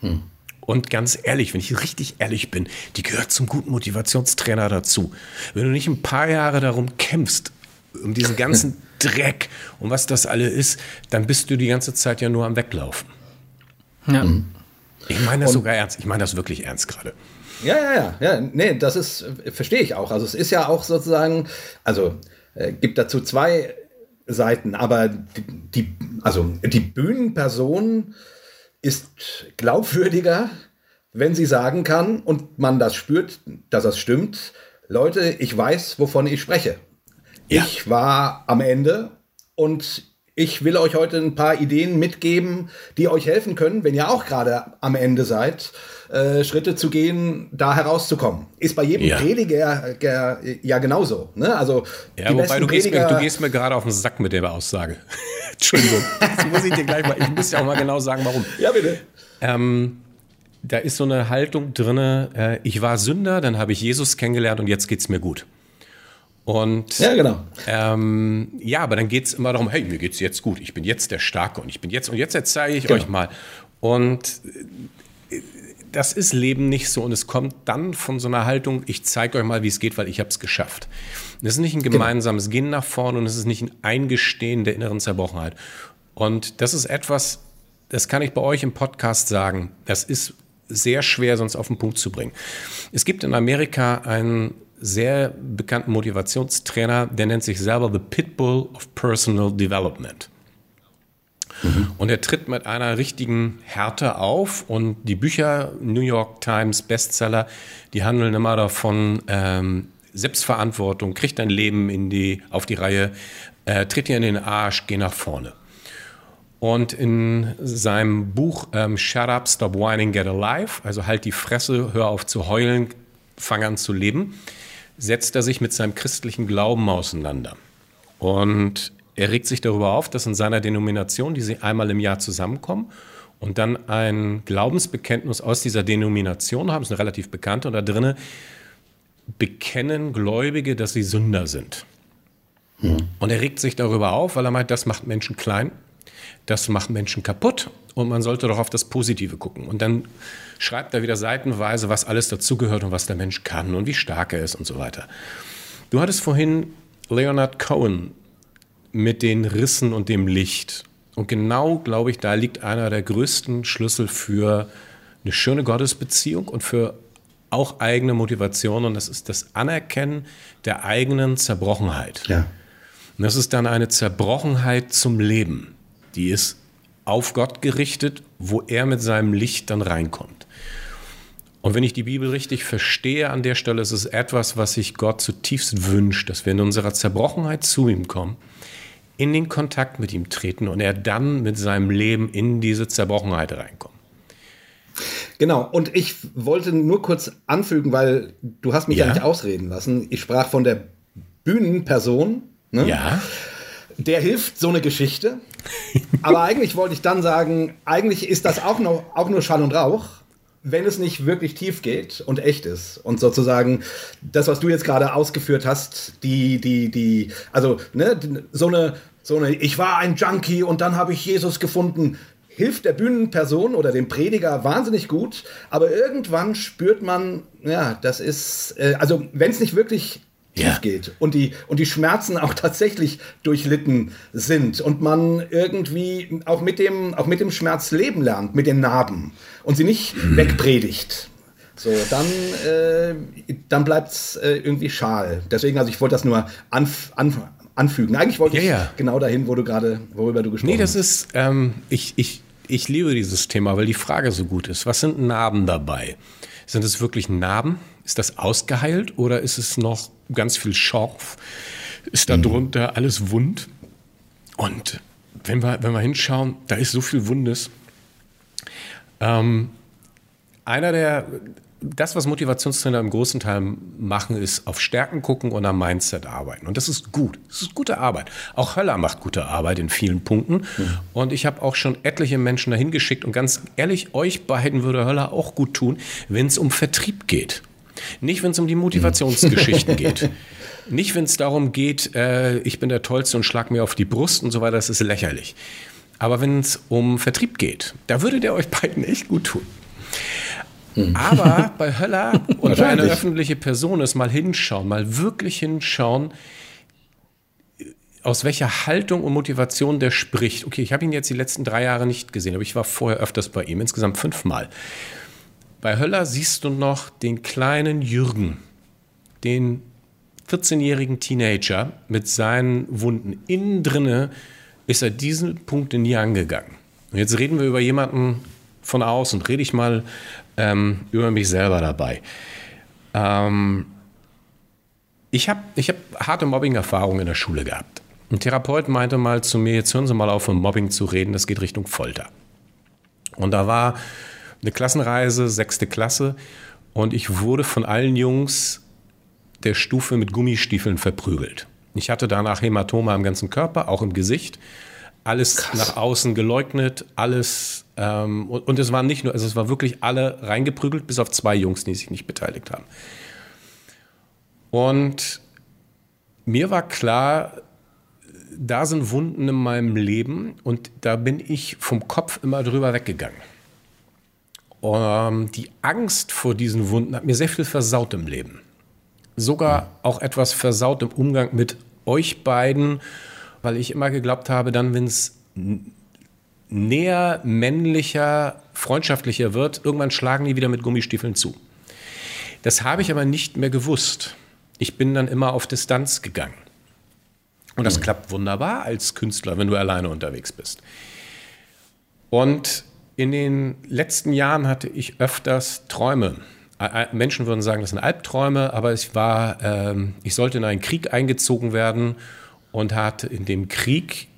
Hm. Und ganz ehrlich, wenn ich richtig ehrlich bin, die gehört zum guten Motivationstrainer dazu. Wenn du nicht ein paar Jahre darum kämpfst, um diesen ganzen Dreck und was das alle ist, dann bist du die ganze Zeit ja nur am Weglaufen. Ja. Hm. Ich meine das und, sogar ernst. Ich meine das wirklich ernst gerade. Ja, ja, ja, ja. Nee, das ist, verstehe ich auch. Also es ist ja auch sozusagen, also äh, gibt dazu zwei Seiten, aber die, also die Bühnenperson ist glaubwürdiger, wenn sie sagen kann und man das spürt, dass das stimmt. Leute, ich weiß, wovon ich spreche. Ja. Ich war am Ende und ich will euch heute ein paar Ideen mitgeben, die euch helfen können, wenn ihr auch gerade am Ende seid, äh, Schritte zu gehen, da herauszukommen. Ist bei jedem ja. Prediger äh, ja genauso. Ne? Also ja, wobei du gehst, mir, du gehst mir gerade auf den Sack mit der Aussage. Entschuldigung. Das muss ich dir gleich mal, ich muss ja auch mal genau sagen, warum. Ja, bitte. Ähm, da ist so eine Haltung drin, äh, ich war Sünder, dann habe ich Jesus kennengelernt und jetzt geht es mir gut. Und ja, genau. Ähm, ja, aber dann geht es immer darum, hey, mir geht es jetzt gut, ich bin jetzt der Starke und ich bin jetzt und jetzt zeige ich genau. euch mal. Und äh, das ist Leben nicht so und es kommt dann von so einer Haltung, ich zeige euch mal, wie es geht, weil ich habe es geschafft. Das ist nicht ein genau. gemeinsames genau. Gehen nach vorne und es ist nicht ein Eingestehen der inneren Zerbrochenheit. Und das ist etwas, das kann ich bei euch im Podcast sagen, das ist sehr schwer sonst auf den Punkt zu bringen. Es gibt in Amerika einen sehr bekannten Motivationstrainer, der nennt sich selber The Pitbull of Personal Development. Mhm. Und er tritt mit einer richtigen Härte auf und die Bücher, New York Times Bestseller, die handeln immer davon, ähm, Selbstverantwortung, krieg dein Leben in die, auf die Reihe, äh, tritt dir in den Arsch, geh nach vorne. Und in seinem Buch ähm, Shut Up, Stop Whining, Get Alive, also halt die Fresse, hör auf zu heulen, fang an zu leben, setzt er sich mit seinem christlichen Glauben auseinander. Und er regt sich darüber auf, dass in seiner Denomination, die sie einmal im Jahr zusammenkommen und dann ein Glaubensbekenntnis aus dieser Denomination haben, ist eine relativ bekannte, und da drinnen bekennen Gläubige, dass sie Sünder sind. Mhm. Und er regt sich darüber auf, weil er meint, das macht Menschen klein, das macht Menschen kaputt und man sollte doch auf das Positive gucken. Und dann schreibt er wieder seitenweise, was alles dazugehört und was der Mensch kann und wie stark er ist und so weiter. Du hattest vorhin Leonard Cohen mit den Rissen und dem Licht. Und genau, glaube ich, da liegt einer der größten Schlüssel für eine schöne Gottesbeziehung und für auch eigene Motivation. Und das ist das Anerkennen der eigenen Zerbrochenheit. Ja. Und das ist dann eine Zerbrochenheit zum Leben. Die ist auf Gott gerichtet, wo er mit seinem Licht dann reinkommt. Und wenn ich die Bibel richtig verstehe an der Stelle, ist es etwas, was sich Gott zutiefst wünscht, dass wir in unserer Zerbrochenheit zu ihm kommen, in den Kontakt mit ihm treten und er dann mit seinem Leben in diese Zerbrochenheit reinkommt. Genau, und ich wollte nur kurz anfügen, weil du hast mich ja, ja nicht ausreden lassen. Ich sprach von der Bühnenperson. Ne? Ja der hilft so eine Geschichte. Aber eigentlich wollte ich dann sagen, eigentlich ist das auch, noch, auch nur Schall und Rauch, wenn es nicht wirklich tief geht und echt ist. Und sozusagen das, was du jetzt gerade ausgeführt hast, die, die, die, also ne, so eine, so eine, ich war ein Junkie und dann habe ich Jesus gefunden, hilft der Bühnenperson oder dem Prediger wahnsinnig gut, aber irgendwann spürt man, ja, das ist, äh, also wenn es nicht wirklich tief ja. geht und die, und die Schmerzen auch tatsächlich durchlitten sind und man irgendwie auch mit dem, auch mit dem Schmerz leben lernt, mit den Narben und sie nicht mhm. wegpredigt. So, dann, äh, dann bleibt es äh, irgendwie schal. Deswegen, also ich wollte das nur anf anf anfügen. Eigentlich wollte ja, ich ja. genau dahin, wo du gerade, worüber du gesprochen hast. Nee, das ist, ähm, ich, ich, ich liebe dieses Thema, weil die Frage so gut ist. Was sind Narben dabei? Sind es wirklich Narben? Ist das ausgeheilt oder ist es noch ganz viel Schorf? Ist da mhm. drunter alles wund? Und wenn wir, wenn wir hinschauen, da ist so viel Wundes. Ähm, einer der, das, was Motivationstrainer im großen Teil machen, ist auf Stärken gucken und am Mindset arbeiten. Und das ist gut. Das ist gute Arbeit. Auch Höller macht gute Arbeit in vielen Punkten. Mhm. Und ich habe auch schon etliche Menschen dahin geschickt. Und ganz ehrlich, euch beiden würde Höller auch gut tun, wenn es um Vertrieb geht. Nicht, wenn es um die Motivationsgeschichten geht. Nicht, wenn es darum geht, äh, ich bin der Tollste und schlag mir auf die Brust und so weiter, das ist lächerlich. Aber wenn es um Vertrieb geht, da würde der euch beiden echt gut tun. Hm. Aber bei Höller und bei einer öffentlichen Person ist mal hinschauen, mal wirklich hinschauen, aus welcher Haltung und Motivation der spricht. Okay, ich habe ihn jetzt die letzten drei Jahre nicht gesehen, aber ich war vorher öfters bei ihm, insgesamt fünfmal. Bei Höller siehst du noch den kleinen Jürgen, den 14-jährigen Teenager mit seinen Wunden. Innen drinne ist er diesen Punkt nie angegangen. Und jetzt reden wir über jemanden von außen, rede ich mal ähm, über mich selber dabei. Ähm, ich habe ich hab harte Mobbing-Erfahrungen in der Schule gehabt. Ein Therapeut meinte mal zu mir, jetzt hören Sie mal auf, von Mobbing zu reden, das geht Richtung Folter. Und da war eine Klassenreise, sechste Klasse, und ich wurde von allen Jungs der Stufe mit Gummistiefeln verprügelt. Ich hatte danach Hämatome am ganzen Körper, auch im Gesicht. Alles Krass. nach außen geleugnet, alles. Ähm, und, und, es waren nicht nur, also es war wirklich alle reingeprügelt, bis auf zwei Jungs, die sich nicht beteiligt haben. Und mir war klar, da sind Wunden in meinem Leben und da bin ich vom Kopf immer drüber weggegangen. Ähm, die Angst vor diesen Wunden hat mir sehr viel versaut im Leben. Sogar auch etwas versaut im Umgang mit euch beiden, weil ich immer geglaubt habe, dann, wenn es näher, männlicher, freundschaftlicher wird, irgendwann schlagen die wieder mit Gummistiefeln zu. Das habe ich aber nicht mehr gewusst. Ich bin dann immer auf Distanz gegangen. Und das mhm. klappt wunderbar als Künstler, wenn du alleine unterwegs bist. Und in den letzten Jahren hatte ich öfters Träume. Menschen würden sagen, das sind Albträume, aber ich war, ähm, ich sollte in einen Krieg eingezogen werden und hatte in dem Krieg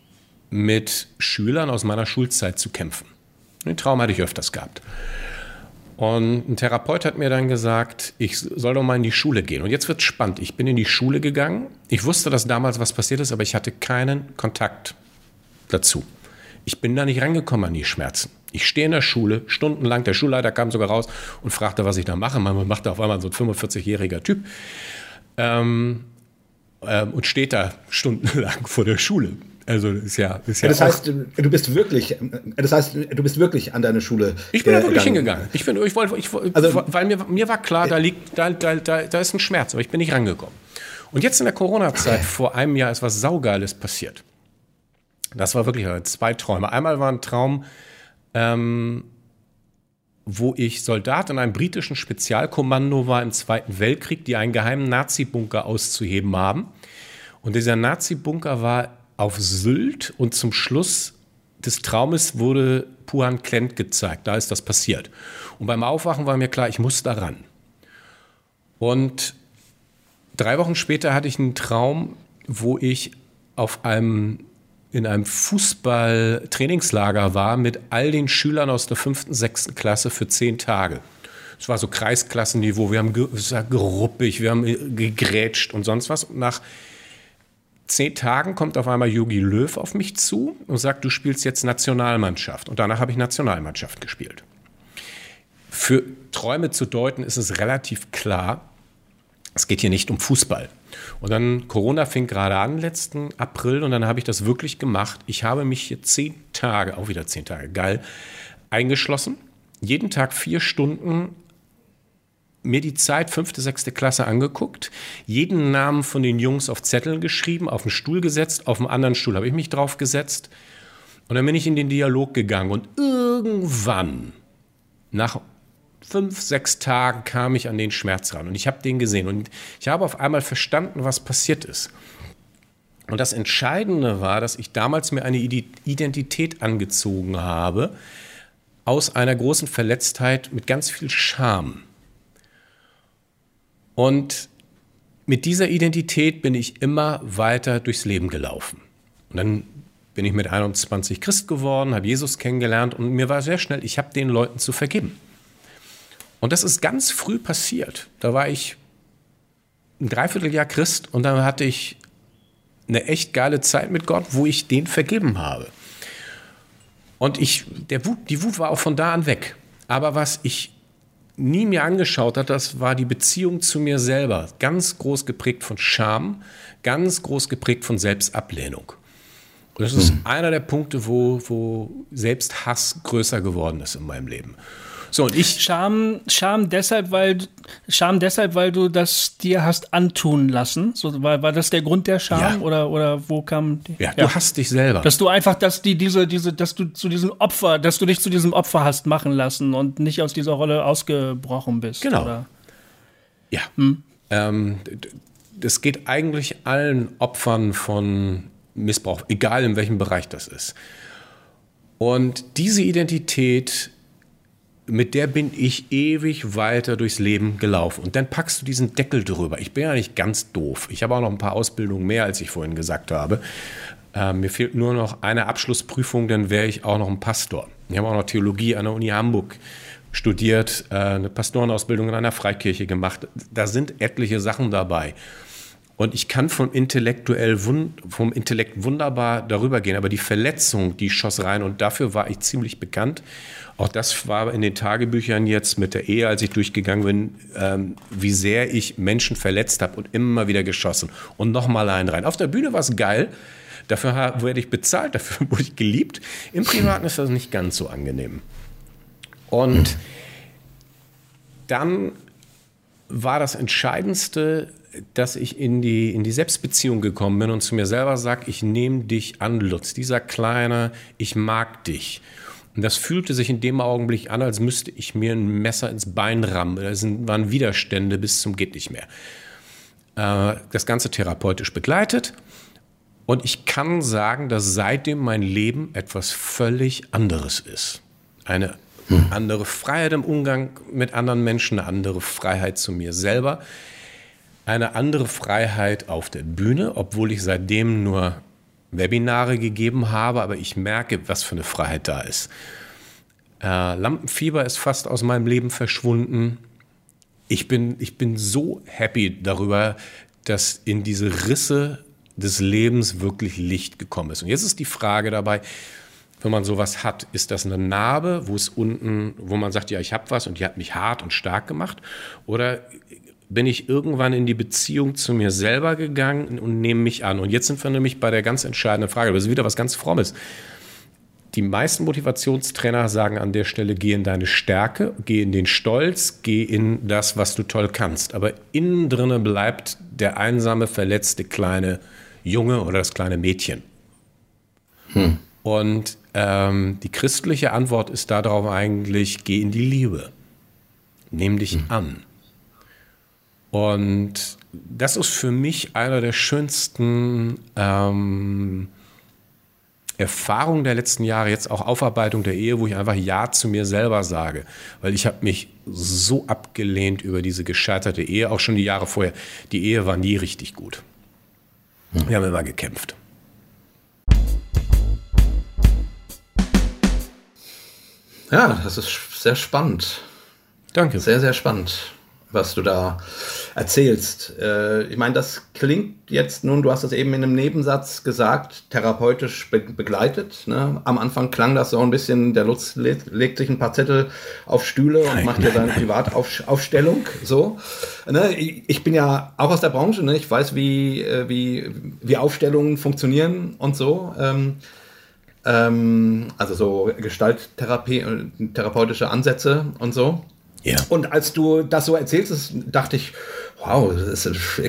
mit Schülern aus meiner Schulzeit zu kämpfen. Den Traum hatte ich öfters gehabt. Und ein Therapeut hat mir dann gesagt, ich soll doch mal in die Schule gehen. Und jetzt wird es spannend. Ich bin in die Schule gegangen. Ich wusste, dass damals was passiert ist, aber ich hatte keinen Kontakt dazu. Ich bin da nicht rangekommen an die Schmerzen. Ich stehe in der Schule, stundenlang, der Schulleiter kam sogar raus und fragte, was ich da mache. Man macht auf einmal so ein 45-jähriger Typ ähm, ähm, und steht da stundenlang vor der Schule. Also ist ja, ist ja das heißt, du bist wirklich, das heißt, du bist wirklich an deine Schule. Ich bin da wirklich hingegangen. Ich bin, ich wollte, ich, also, weil mir, mir war klar, da liegt, da, da, da, da ist ein Schmerz, aber ich bin nicht rangekommen. Und jetzt in der Corona-Zeit vor einem Jahr ist was Saugeiles passiert. Das war wirklich zwei Träume. Einmal war ein Traum, ähm, wo ich Soldat in einem britischen Spezialkommando war im Zweiten Weltkrieg, die einen geheimen Nazi-Bunker auszuheben haben. Und dieser Nazi-Bunker war auf Sylt und zum Schluss des Traumes wurde Puhan Klent gezeigt. Da ist das passiert. Und beim Aufwachen war mir klar, ich muss daran. Und drei Wochen später hatte ich einen Traum, wo ich auf einem in einem Fußballtrainingslager war mit all den Schülern aus der fünften, sechsten Klasse für zehn Tage. Es war so Kreisklassenniveau, wir haben ge geruppig, wir haben gegrätscht und sonst was. Und nach zehn Tagen kommt auf einmal Yogi Löw auf mich zu und sagt, du spielst jetzt Nationalmannschaft. Und danach habe ich Nationalmannschaft gespielt. Für Träume zu deuten ist es relativ klar, es geht hier nicht um Fußball. Und dann Corona fing gerade an letzten April und dann habe ich das wirklich gemacht. Ich habe mich hier zehn Tage, auch wieder zehn Tage, geil, eingeschlossen. Jeden Tag vier Stunden mir die Zeit fünfte, sechste Klasse angeguckt, jeden Namen von den Jungs auf Zetteln geschrieben, auf den Stuhl gesetzt, auf dem anderen Stuhl habe ich mich drauf gesetzt und dann bin ich in den Dialog gegangen und irgendwann, nach fünf, sechs Tagen, kam ich an den Schmerz ran und ich habe den gesehen und ich habe auf einmal verstanden, was passiert ist. Und das Entscheidende war, dass ich damals mir eine Identität angezogen habe, aus einer großen Verletztheit mit ganz viel Scham. Und mit dieser Identität bin ich immer weiter durchs Leben gelaufen. Und dann bin ich mit 21 Christ geworden, habe Jesus kennengelernt und mir war sehr schnell, ich habe den Leuten zu vergeben. Und das ist ganz früh passiert. Da war ich ein Dreivierteljahr Christ und dann hatte ich eine echt geile Zeit mit Gott, wo ich den vergeben habe. Und ich, der Wut, die Wut war auch von da an weg. Aber was ich nie mir angeschaut hat, das war die Beziehung zu mir selber. Ganz groß geprägt von Scham, ganz groß geprägt von Selbstablehnung. Und das ist mhm. einer der Punkte, wo, wo Selbsthass größer geworden ist in meinem Leben. So, und ich. Scham, Scham deshalb, weil, Scham deshalb, weil du das dir hast antun lassen. So, war, war das der Grund der Scham? Ja. Oder, oder wo kam die? Ja, du ja. hast dich selber. Dass du einfach, dass die, diese, diese, dass du zu diesem Opfer, dass du dich zu diesem Opfer hast machen lassen und nicht aus dieser Rolle ausgebrochen bist. Genau. Oder? Ja. Hm? Ähm, das geht eigentlich allen Opfern von Missbrauch, egal in welchem Bereich das ist. Und diese Identität mit der bin ich ewig weiter durchs Leben gelaufen. Und dann packst du diesen Deckel drüber. Ich bin ja nicht ganz doof. Ich habe auch noch ein paar Ausbildungen mehr, als ich vorhin gesagt habe. Äh, mir fehlt nur noch eine Abschlussprüfung, dann wäre ich auch noch ein Pastor. Ich habe auch noch Theologie an der Uni Hamburg studiert, äh, eine Pastorenausbildung in einer Freikirche gemacht. Da sind etliche Sachen dabei. Und ich kann vom, intellektuell vom Intellekt wunderbar darüber gehen, aber die Verletzung, die schoss rein und dafür war ich ziemlich bekannt. Auch das war in den Tagebüchern jetzt mit der Ehe, als ich durchgegangen bin, ähm, wie sehr ich Menschen verletzt habe und immer wieder geschossen und nochmal einen rein. Auf der Bühne war es geil, dafür werde ich bezahlt, dafür wurde ich geliebt. Im Privaten ist das nicht ganz so angenehm. Und dann war das Entscheidendste, dass ich in die, in die Selbstbeziehung gekommen bin und zu mir selber sage, ich nehme dich an, Lutz, dieser kleine, ich mag dich. Und das fühlte sich in dem Augenblick an, als müsste ich mir ein Messer ins Bein rammen. Das waren Widerstände bis zum geht nicht mehr. Äh, das Ganze therapeutisch begleitet. Und ich kann sagen, dass seitdem mein Leben etwas völlig anderes ist. Eine hm. andere Freiheit im Umgang mit anderen Menschen, eine andere Freiheit zu mir selber, eine andere Freiheit auf der Bühne, obwohl ich seitdem nur Webinare gegeben habe, aber ich merke, was für eine Freiheit da ist. Äh, Lampenfieber ist fast aus meinem Leben verschwunden. Ich bin, ich bin so happy darüber, dass in diese Risse des Lebens wirklich Licht gekommen ist. Und jetzt ist die Frage dabei, wenn man sowas hat, ist das eine Narbe, wo es unten, wo man sagt, ja, ich habe was und die hat mich hart und stark gemacht? Oder bin ich irgendwann in die Beziehung zu mir selber gegangen und nehme mich an. Und jetzt sind wir nämlich bei der ganz entscheidenden Frage. Das ist wieder was ganz Frommes. Die meisten Motivationstrainer sagen an der Stelle, geh in deine Stärke, geh in den Stolz, geh in das, was du toll kannst. Aber innen drinne bleibt der einsame, verletzte kleine Junge oder das kleine Mädchen. Hm. Und ähm, die christliche Antwort ist darauf eigentlich, geh in die Liebe. Nimm dich hm. an. Und das ist für mich einer der schönsten ähm, Erfahrungen der letzten Jahre, jetzt auch Aufarbeitung der Ehe, wo ich einfach Ja zu mir selber sage. Weil ich habe mich so abgelehnt über diese gescheiterte Ehe, auch schon die Jahre vorher. Die Ehe war nie richtig gut. Wir haben immer gekämpft. Ja, das ist sehr spannend. Danke. Sehr, sehr spannend was du da erzählst. Äh, ich meine, das klingt jetzt nun, du hast es eben in einem Nebensatz gesagt, therapeutisch be begleitet. Ne? Am Anfang klang das so ein bisschen, der Lutz legt, legt sich ein paar Zettel auf Stühle und macht dir seine Privataufstellung. So. Ne? Ich bin ja auch aus der Branche, ne? ich weiß, wie, äh, wie, wie Aufstellungen funktionieren und so. Ähm, ähm, also so Gestalttherapie, äh, therapeutische Ansätze und so. Ja. Und als du das so erzählst, dachte ich, wow,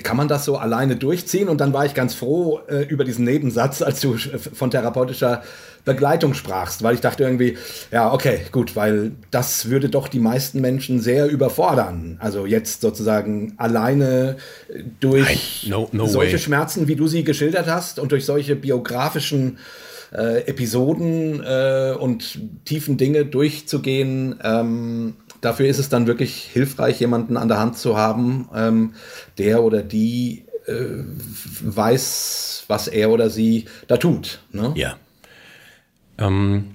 kann man das so alleine durchziehen? Und dann war ich ganz froh äh, über diesen Nebensatz, als du von therapeutischer Begleitung sprachst, weil ich dachte irgendwie, ja, okay, gut, weil das würde doch die meisten Menschen sehr überfordern. Also jetzt sozusagen alleine durch no, no solche way. Schmerzen, wie du sie geschildert hast und durch solche biografischen äh, Episoden äh, und tiefen Dinge durchzugehen. Ähm, dafür ist es dann wirklich hilfreich, jemanden an der Hand zu haben, ähm, der oder die äh, weiß, was er oder sie da tut. Ne? Ja. Ähm,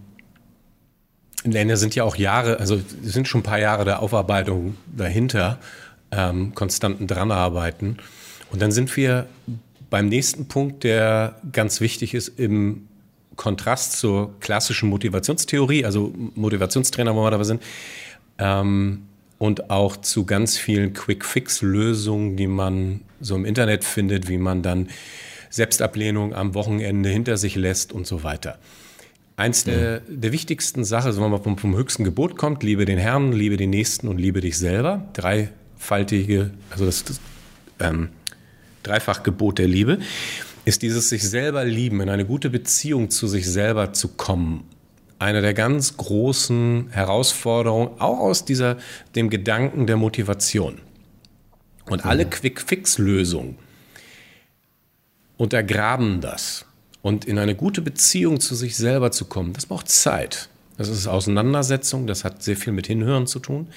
denn sind ja auch Jahre, also sind schon ein paar Jahre der Aufarbeitung dahinter, ähm, konstanten Dranarbeiten. Und dann sind wir beim nächsten Punkt, der ganz wichtig ist im Kontrast zur klassischen Motivationstheorie, also Motivationstrainer, wo wir dabei sind, ähm, und auch zu ganz vielen Quick-Fix-Lösungen, die man so im Internet findet, wie man dann Selbstablehnung am Wochenende hinter sich lässt und so weiter. Eins der, mhm. der wichtigsten Sachen, wenn man vom, vom, höchsten Gebot kommt, liebe den Herrn, liebe den Nächsten und liebe dich selber. Dreifaltige, also das, das ähm, Dreifachgebot der Liebe, ist dieses sich selber lieben, in eine gute Beziehung zu sich selber zu kommen eine der ganz großen Herausforderungen, auch aus dieser, dem Gedanken der Motivation. Und alle Quick-Fix-Lösungen untergraben das. Und in eine gute Beziehung zu sich selber zu kommen, das braucht Zeit. Das ist Auseinandersetzung, das hat sehr viel mit Hinhören zu tun.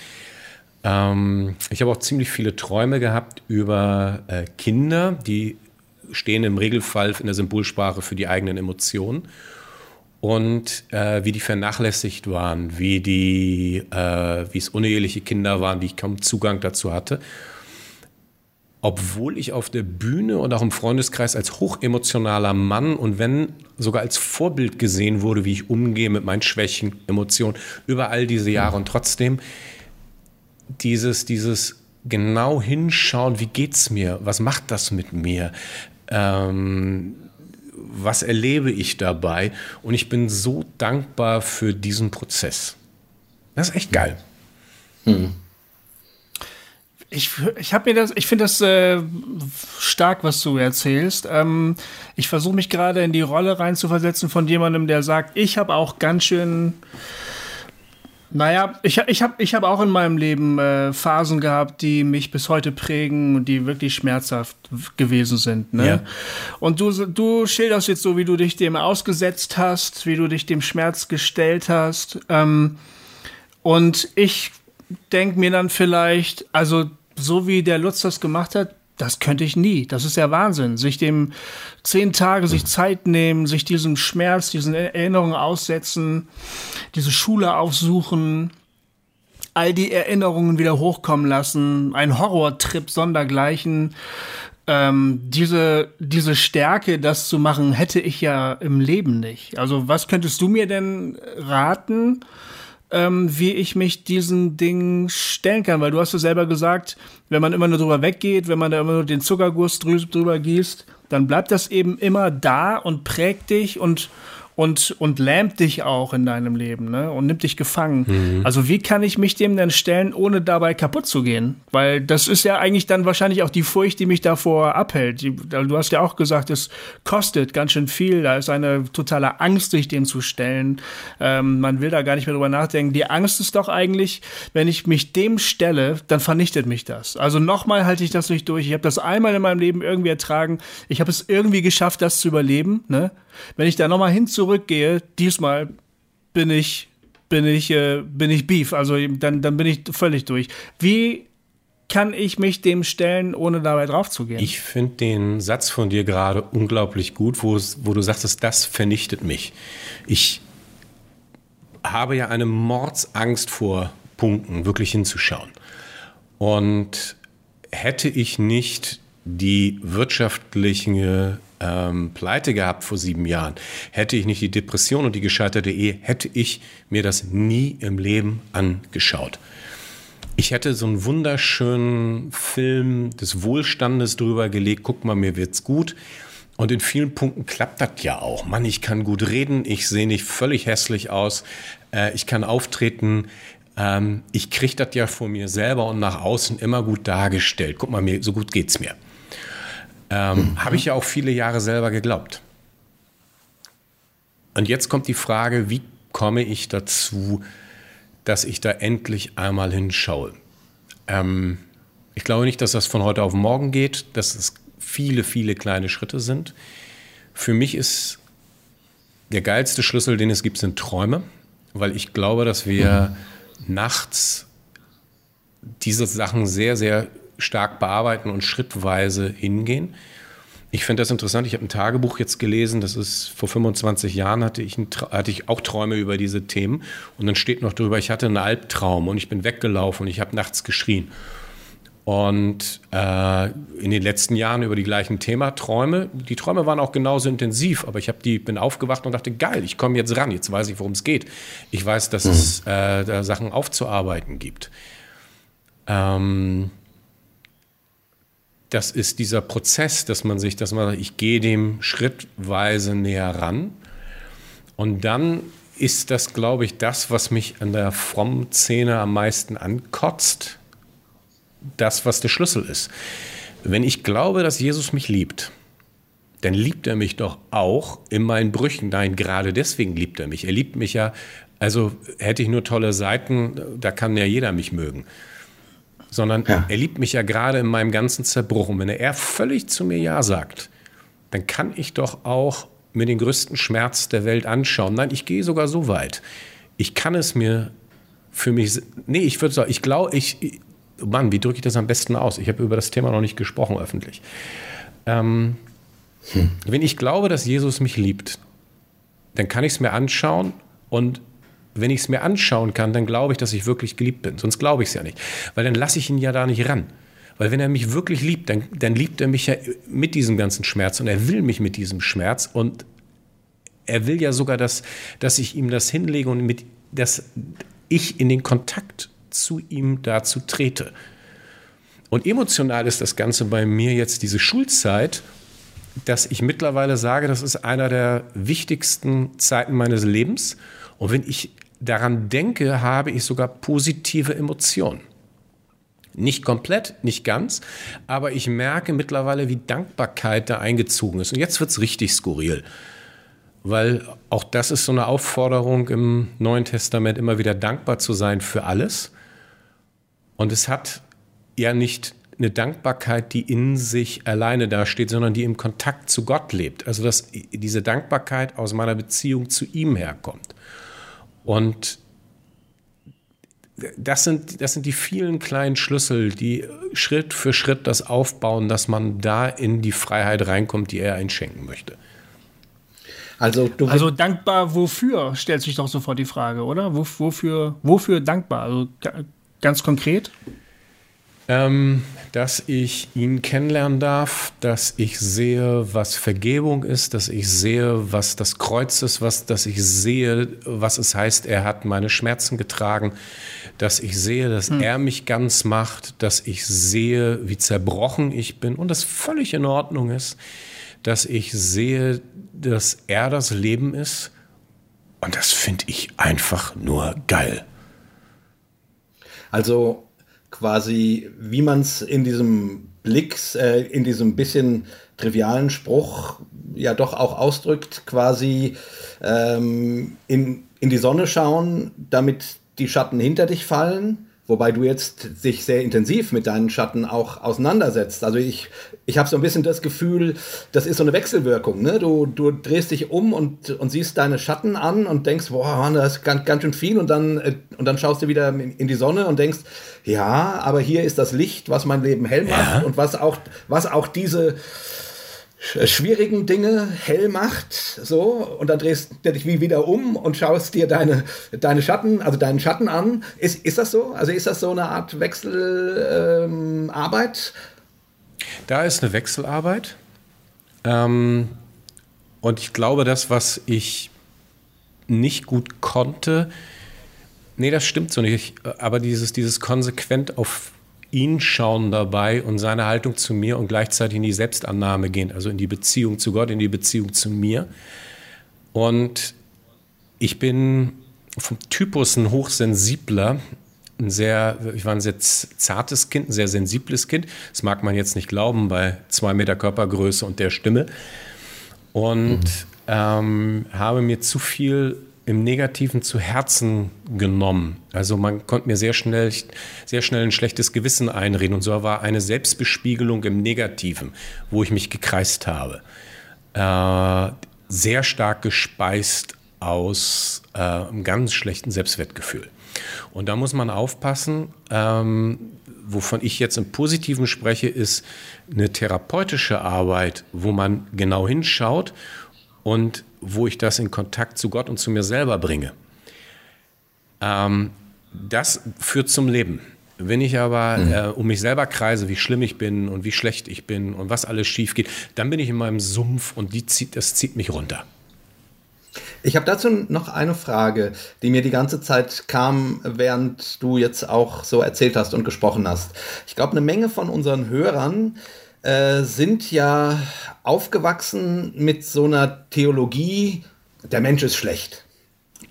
Ähm, ich habe auch ziemlich viele Träume gehabt über äh, Kinder, die stehen im Regelfall in der Symbolsprache für die eigenen Emotionen und äh, wie die vernachlässigt waren, wie die, äh, wie es uneheliche Kinder waren, wie ich kaum Zugang dazu hatte. Obwohl ich auf der Bühne und auch im Freundeskreis als hochemotionaler Mann und wenn sogar als Vorbild gesehen wurde, wie ich umgehe mit meinen Schwächen, Emotionen, über all diese Jahre und trotzdem dieses, dieses genau hinschauen, wie geht's mir, was macht das mit mir, ähm, was erlebe ich dabei? Und ich bin so dankbar für diesen Prozess. Das ist echt geil. Hm. Ich, ich habe mir das, ich finde das äh, stark, was du erzählst. Ähm, ich versuche mich gerade in die Rolle reinzuversetzen von jemandem, der sagt, ich habe auch ganz schön naja, ich, ich habe ich hab auch in meinem Leben äh, Phasen gehabt, die mich bis heute prägen und die wirklich schmerzhaft gewesen sind. Ne? Ja. Und du, du schilderst jetzt so, wie du dich dem ausgesetzt hast, wie du dich dem Schmerz gestellt hast. Ähm, und ich denke mir dann vielleicht, also so wie der Lutz das gemacht hat, das könnte ich nie. Das ist ja Wahnsinn. Sich dem zehn Tage sich Zeit nehmen, sich diesem Schmerz, diesen Erinnerungen aussetzen, diese Schule aufsuchen, all die Erinnerungen wieder hochkommen lassen, ein Horrortrip sondergleichen. Ähm, diese, diese Stärke, das zu machen, hätte ich ja im Leben nicht. Also was könntest du mir denn raten? ähm, wie ich mich diesen Dingen stellen kann. Weil du hast ja selber gesagt, wenn man immer nur drüber weggeht, wenn man da immer nur den Zuckerguss drüber gießt, dann bleibt das eben immer da und prägt dich und und, und lähmt dich auch in deinem Leben ne? und nimmt dich gefangen. Mhm. Also wie kann ich mich dem denn stellen, ohne dabei kaputt zu gehen? Weil das ist ja eigentlich dann wahrscheinlich auch die Furcht, die mich davor abhält. Du hast ja auch gesagt, es kostet ganz schön viel. Da ist eine totale Angst, sich dem zu stellen. Ähm, man will da gar nicht mehr drüber nachdenken. Die Angst ist doch eigentlich, wenn ich mich dem stelle, dann vernichtet mich das. Also nochmal halte ich das nicht durch. Ich habe das einmal in meinem Leben irgendwie ertragen. Ich habe es irgendwie geschafft, das zu überleben. Ne? Wenn ich da nochmal hin zurückgehe, diesmal bin ich, bin ich, äh, bin ich Beef. Also dann, dann bin ich völlig durch. Wie kann ich mich dem stellen, ohne dabei draufzugehen? Ich finde den Satz von dir gerade unglaublich gut, wo, wo du sagst, das vernichtet mich. Ich habe ja eine Mordsangst vor Punkten, wirklich hinzuschauen. Und hätte ich nicht die wirtschaftliche ähm, pleite gehabt vor sieben Jahren, hätte ich nicht die Depression und die gescheiterte Ehe, hätte ich mir das nie im Leben angeschaut. Ich hätte so einen wunderschönen Film des Wohlstandes drüber gelegt, guck mal, mir wird's gut. Und in vielen Punkten klappt das ja auch. Mann, ich kann gut reden, ich sehe nicht völlig hässlich aus, äh, ich kann auftreten, ähm, ich kriege das ja vor mir selber und nach außen immer gut dargestellt. Guck mal, mir, so gut geht's mir. Ähm, mhm. Habe ich ja auch viele Jahre selber geglaubt. Und jetzt kommt die Frage, wie komme ich dazu, dass ich da endlich einmal hinschaue? Ähm, ich glaube nicht, dass das von heute auf morgen geht, dass es viele, viele kleine Schritte sind. Für mich ist der geilste Schlüssel, den es gibt, sind Träume, weil ich glaube, dass wir mhm. nachts diese Sachen sehr, sehr stark bearbeiten und schrittweise hingehen. Ich finde das interessant. Ich habe ein Tagebuch jetzt gelesen, das ist vor 25 Jahren hatte ich, ein, hatte ich auch Träume über diese Themen. Und dann steht noch drüber, ich hatte einen Albtraum und ich bin weggelaufen und ich habe nachts geschrien. Und äh, in den letzten Jahren über die gleichen Thema Träume. Die Träume waren auch genauso intensiv, aber ich habe die bin aufgewacht und dachte, geil, ich komme jetzt ran. Jetzt weiß ich, worum es geht. Ich weiß, dass mhm. es äh, da Sachen aufzuarbeiten gibt. Ähm, das ist dieser Prozess, dass man sich, dass man sagt, ich gehe dem schrittweise näher ran. Und dann ist das, glaube ich, das, was mich an der frommen Szene am meisten ankotzt das, was der Schlüssel ist. Wenn ich glaube, dass Jesus mich liebt, dann liebt er mich doch auch in meinen Brüchen. Nein, gerade deswegen liebt er mich. Er liebt mich ja, also hätte ich nur tolle Seiten, da kann ja jeder mich mögen. Sondern ja. er liebt mich ja gerade in meinem ganzen Zerbruch. Und wenn er völlig zu mir Ja sagt, dann kann ich doch auch mir den größten Schmerz der Welt anschauen. Nein, ich gehe sogar so weit. Ich kann es mir für mich, nee, ich würde sagen, ich glaube, ich, Mann, wie drücke ich das am besten aus? Ich habe über das Thema noch nicht gesprochen öffentlich. Ähm, hm. Wenn ich glaube, dass Jesus mich liebt, dann kann ich es mir anschauen und wenn ich es mir anschauen kann, dann glaube ich, dass ich wirklich geliebt bin. Sonst glaube ich es ja nicht. Weil dann lasse ich ihn ja da nicht ran. Weil wenn er mich wirklich liebt, dann, dann liebt er mich ja mit diesem ganzen Schmerz und er will mich mit diesem Schmerz und er will ja sogar, dass, dass ich ihm das hinlege und mit, dass ich in den Kontakt zu ihm dazu trete. Und emotional ist das Ganze bei mir jetzt diese Schulzeit, dass ich mittlerweile sage, das ist einer der wichtigsten Zeiten meines Lebens. Und wenn ich daran denke, habe ich sogar positive Emotionen. Nicht komplett, nicht ganz, aber ich merke mittlerweile, wie Dankbarkeit da eingezogen ist. Und jetzt wird es richtig skurril weil auch das ist so eine Aufforderung im Neuen Testament, immer wieder dankbar zu sein für alles. Und es hat ja nicht eine Dankbarkeit, die in sich alleine dasteht, sondern die im Kontakt zu Gott lebt. Also dass diese Dankbarkeit aus meiner Beziehung zu ihm herkommt. Und das sind, das sind die vielen kleinen Schlüssel, die Schritt für Schritt das aufbauen, dass man da in die Freiheit reinkommt, die er einschenken möchte. Also, also dankbar wofür, stellt sich doch sofort die Frage, oder? Wofür, wofür dankbar? Also Ganz konkret? Ähm, dass ich ihn kennenlernen darf, dass ich sehe, was Vergebung ist, dass ich sehe, was das Kreuz ist, was, dass ich sehe, was es heißt, er hat meine Schmerzen getragen, dass ich sehe, dass hm. er mich ganz macht, dass ich sehe, wie zerbrochen ich bin und das völlig in Ordnung ist, dass ich sehe, dass er das Leben ist und das finde ich einfach nur geil. Also quasi, wie man es in diesem Blick, äh, in diesem bisschen trivialen Spruch ja doch auch ausdrückt, quasi ähm, in, in die Sonne schauen, damit die Schatten hinter dich fallen Wobei du jetzt sich sehr intensiv mit deinen Schatten auch auseinandersetzt. Also ich, ich habe so ein bisschen das Gefühl, das ist so eine Wechselwirkung. Ne? Du, du drehst dich um und, und siehst deine Schatten an und denkst, boah, Mann, das ist ganz, ganz schön viel. Und dann, äh, und dann schaust du wieder in die Sonne und denkst, ja, aber hier ist das Licht, was mein Leben hell macht ja. und was auch, was auch diese schwierigen Dinge hell macht, so, und dann drehst du dich wie wieder um und schaust dir deine, deine Schatten, also deinen Schatten an. Ist, ist das so? Also ist das so eine Art Wechselarbeit? Ähm, da ist eine Wechselarbeit. Ähm, und ich glaube, das, was ich nicht gut konnte, nee, das stimmt so nicht, aber dieses, dieses konsequent auf ihn schauen dabei und seine Haltung zu mir und gleichzeitig in die Selbstannahme gehen, also in die Beziehung zu Gott, in die Beziehung zu mir. Und ich bin vom Typus ein hochsensibler ein sehr, ich war ein sehr zartes Kind, ein sehr sensibles Kind. Das mag man jetzt nicht glauben bei zwei Meter Körpergröße und der Stimme. Und mhm. ähm, habe mir zu viel im Negativen zu Herzen genommen. Also man konnte mir sehr schnell, sehr schnell ein schlechtes Gewissen einreden. Und so war eine Selbstbespiegelung im Negativen, wo ich mich gekreist habe. Äh, sehr stark gespeist aus äh, einem ganz schlechten Selbstwertgefühl. Und da muss man aufpassen, ähm, wovon ich jetzt im Positiven spreche, ist eine therapeutische Arbeit, wo man genau hinschaut und wo ich das in Kontakt zu Gott und zu mir selber bringe. Ähm, das führt zum Leben. Wenn ich aber mhm. äh, um mich selber kreise, wie schlimm ich bin und wie schlecht ich bin und was alles schief geht, dann bin ich in meinem Sumpf und die zieht, das zieht mich runter. Ich habe dazu noch eine Frage, die mir die ganze Zeit kam, während du jetzt auch so erzählt hast und gesprochen hast. Ich glaube, eine Menge von unseren Hörern äh, sind ja aufgewachsen mit so einer Theologie, der Mensch ist schlecht.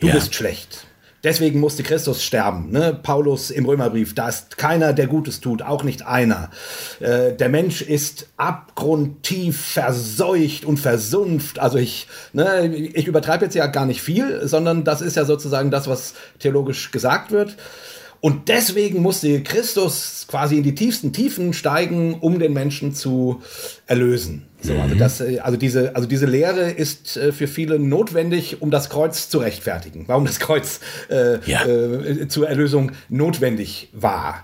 Du ja. bist schlecht. Deswegen musste Christus sterben. Ne? Paulus im Römerbrief, da ist keiner, der Gutes tut, auch nicht einer. Äh, der Mensch ist abgrundtief verseucht und versumpft. Also ich, ne, ich übertreibe jetzt ja gar nicht viel, sondern das ist ja sozusagen das, was theologisch gesagt wird. Und deswegen musste Christus quasi in die tiefsten Tiefen steigen, um den Menschen zu erlösen. So, also, mhm. das, äh, also, diese, also diese Lehre ist äh, für viele notwendig, um das Kreuz zu rechtfertigen. Warum das Kreuz äh, ja. äh, zur Erlösung notwendig war.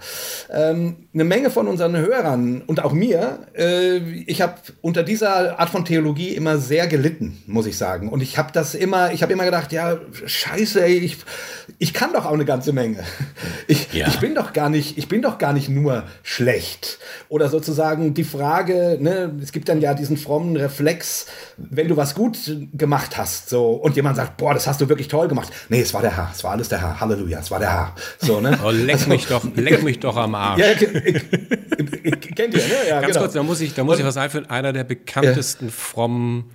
Ähm, eine Menge von unseren Hörern und auch mir, äh, ich habe unter dieser Art von Theologie immer sehr gelitten, muss ich sagen. Und ich habe das immer, ich habe immer gedacht, ja, scheiße, ey, ich, ich kann doch auch eine ganze Menge. Ich, ja. ich bin doch gar nicht, ich bin doch gar nicht nur schlecht. Oder sozusagen die Frage, ne, es gibt dann ja diesen frommen Reflex, wenn du was gut gemacht hast, so, und jemand sagt, boah, das hast du wirklich toll gemacht. Nee, es war der Herr, es war alles der Herr, Halleluja, es war der Herr. So, ne? Oh, leck, also, mich doch, leck mich doch am Arsch. Ja, kennt ihr, ne? Ja, Ganz genau. kurz, da muss ich, da muss und, ich was einführen. Einer der bekanntesten ja. frommen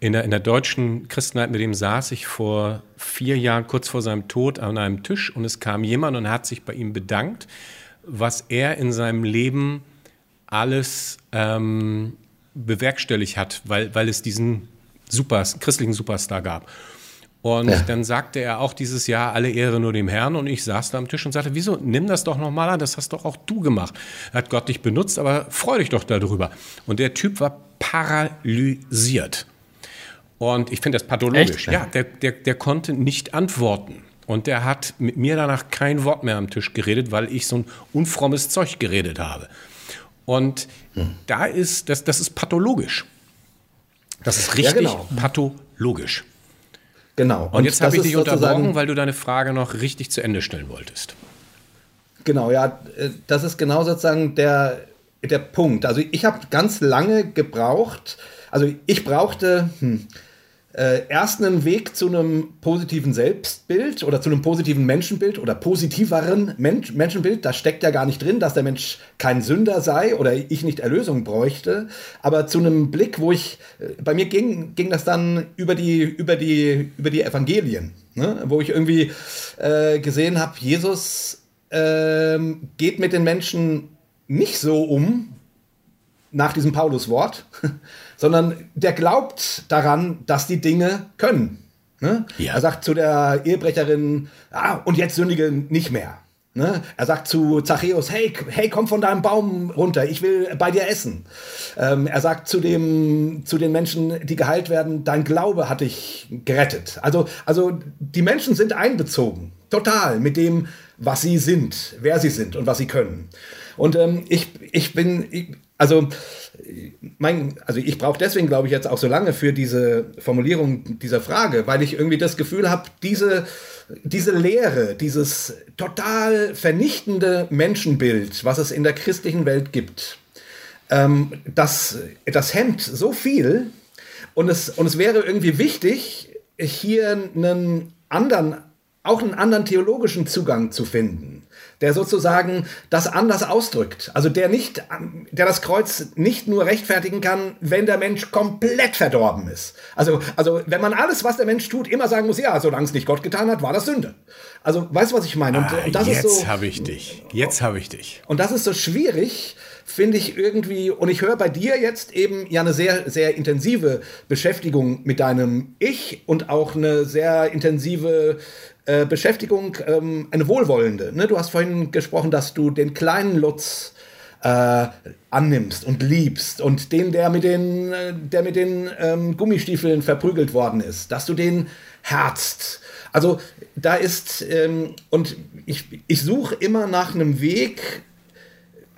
in der, in der deutschen Christenheit, mit dem saß ich vor vier Jahren, kurz vor seinem Tod, an einem Tisch und es kam jemand und hat sich bei ihm bedankt, was er in seinem Leben alles ähm, bewerkstelligt hat, weil, weil es diesen Super, christlichen Superstar gab. Und ja. dann sagte er auch dieses Jahr alle Ehre nur dem Herrn und ich saß da am Tisch und sagte, wieso, nimm das doch nochmal an, das hast doch auch du gemacht. Hat Gott dich benutzt, aber freu dich doch darüber. Und der Typ war paralysiert. Und ich finde das pathologisch. Echt? Ja, der, der, der konnte nicht antworten. Und der hat mit mir danach kein Wort mehr am Tisch geredet, weil ich so ein unfrommes Zeug geredet habe. Und hm. da ist, das, das ist pathologisch. Das ist richtig ja, genau. pathologisch. Genau. Und, Und jetzt habe ich dich unterbrochen, weil du deine Frage noch richtig zu Ende stellen wolltest. Genau, ja, äh, das ist genau sozusagen der, der Punkt. Also ich habe ganz lange gebraucht, also ich brauchte, hm, äh, erst einen Weg zu einem positiven Selbstbild oder zu einem positiven Menschenbild oder positiveren Mensch, Menschenbild. Da steckt ja gar nicht drin, dass der Mensch kein Sünder sei oder ich nicht Erlösung bräuchte. Aber zu einem Blick, wo ich, äh, bei mir ging, ging das dann über die, über die, über die Evangelien, ne? wo ich irgendwie äh, gesehen habe, Jesus äh, geht mit den Menschen nicht so um, nach diesem Paulus-Wort, sondern der glaubt daran, dass die Dinge können. Ne? Ja. Er sagt zu der Ehebrecherin, ah, und jetzt sündige nicht mehr. Ne? Er sagt zu Zachäus, hey, hey, komm von deinem Baum runter, ich will bei dir essen. Ähm, er sagt zu, dem, zu den Menschen, die geheilt werden, dein Glaube hat dich gerettet. Also, also die Menschen sind einbezogen, total mit dem, was sie sind, wer sie sind und was sie können. Und ähm, ich, ich bin, ich, also, mein, also ich brauche deswegen, glaube ich, jetzt auch so lange für diese Formulierung dieser Frage, weil ich irgendwie das Gefühl habe, diese, diese Lehre, dieses total vernichtende Menschenbild, was es in der christlichen Welt gibt, ähm, das, das hemmt so viel und es, und es wäre irgendwie wichtig, hier einen anderen, auch einen anderen theologischen Zugang zu finden. Der sozusagen das anders ausdrückt. Also der nicht, der das Kreuz nicht nur rechtfertigen kann, wenn der Mensch komplett verdorben ist. Also, also wenn man alles, was der Mensch tut, immer sagen muss, ja, solange es nicht Gott getan hat, war das Sünde. Also, weißt du, was ich meine? Und, ah, und das jetzt ist so, habe ich dich. Jetzt habe ich dich. Und das ist so schwierig, finde ich irgendwie, und ich höre bei dir jetzt eben ja eine sehr, sehr intensive Beschäftigung mit deinem Ich und auch eine sehr intensive äh, Beschäftigung, ähm, eine wohlwollende. Ne? Du hast vorhin gesprochen, dass du den kleinen Lutz äh, annimmst und liebst und den, der mit den, äh, der mit den ähm, Gummistiefeln verprügelt worden ist, dass du den herzt. Also da ist, ähm, und ich, ich suche immer nach einem Weg,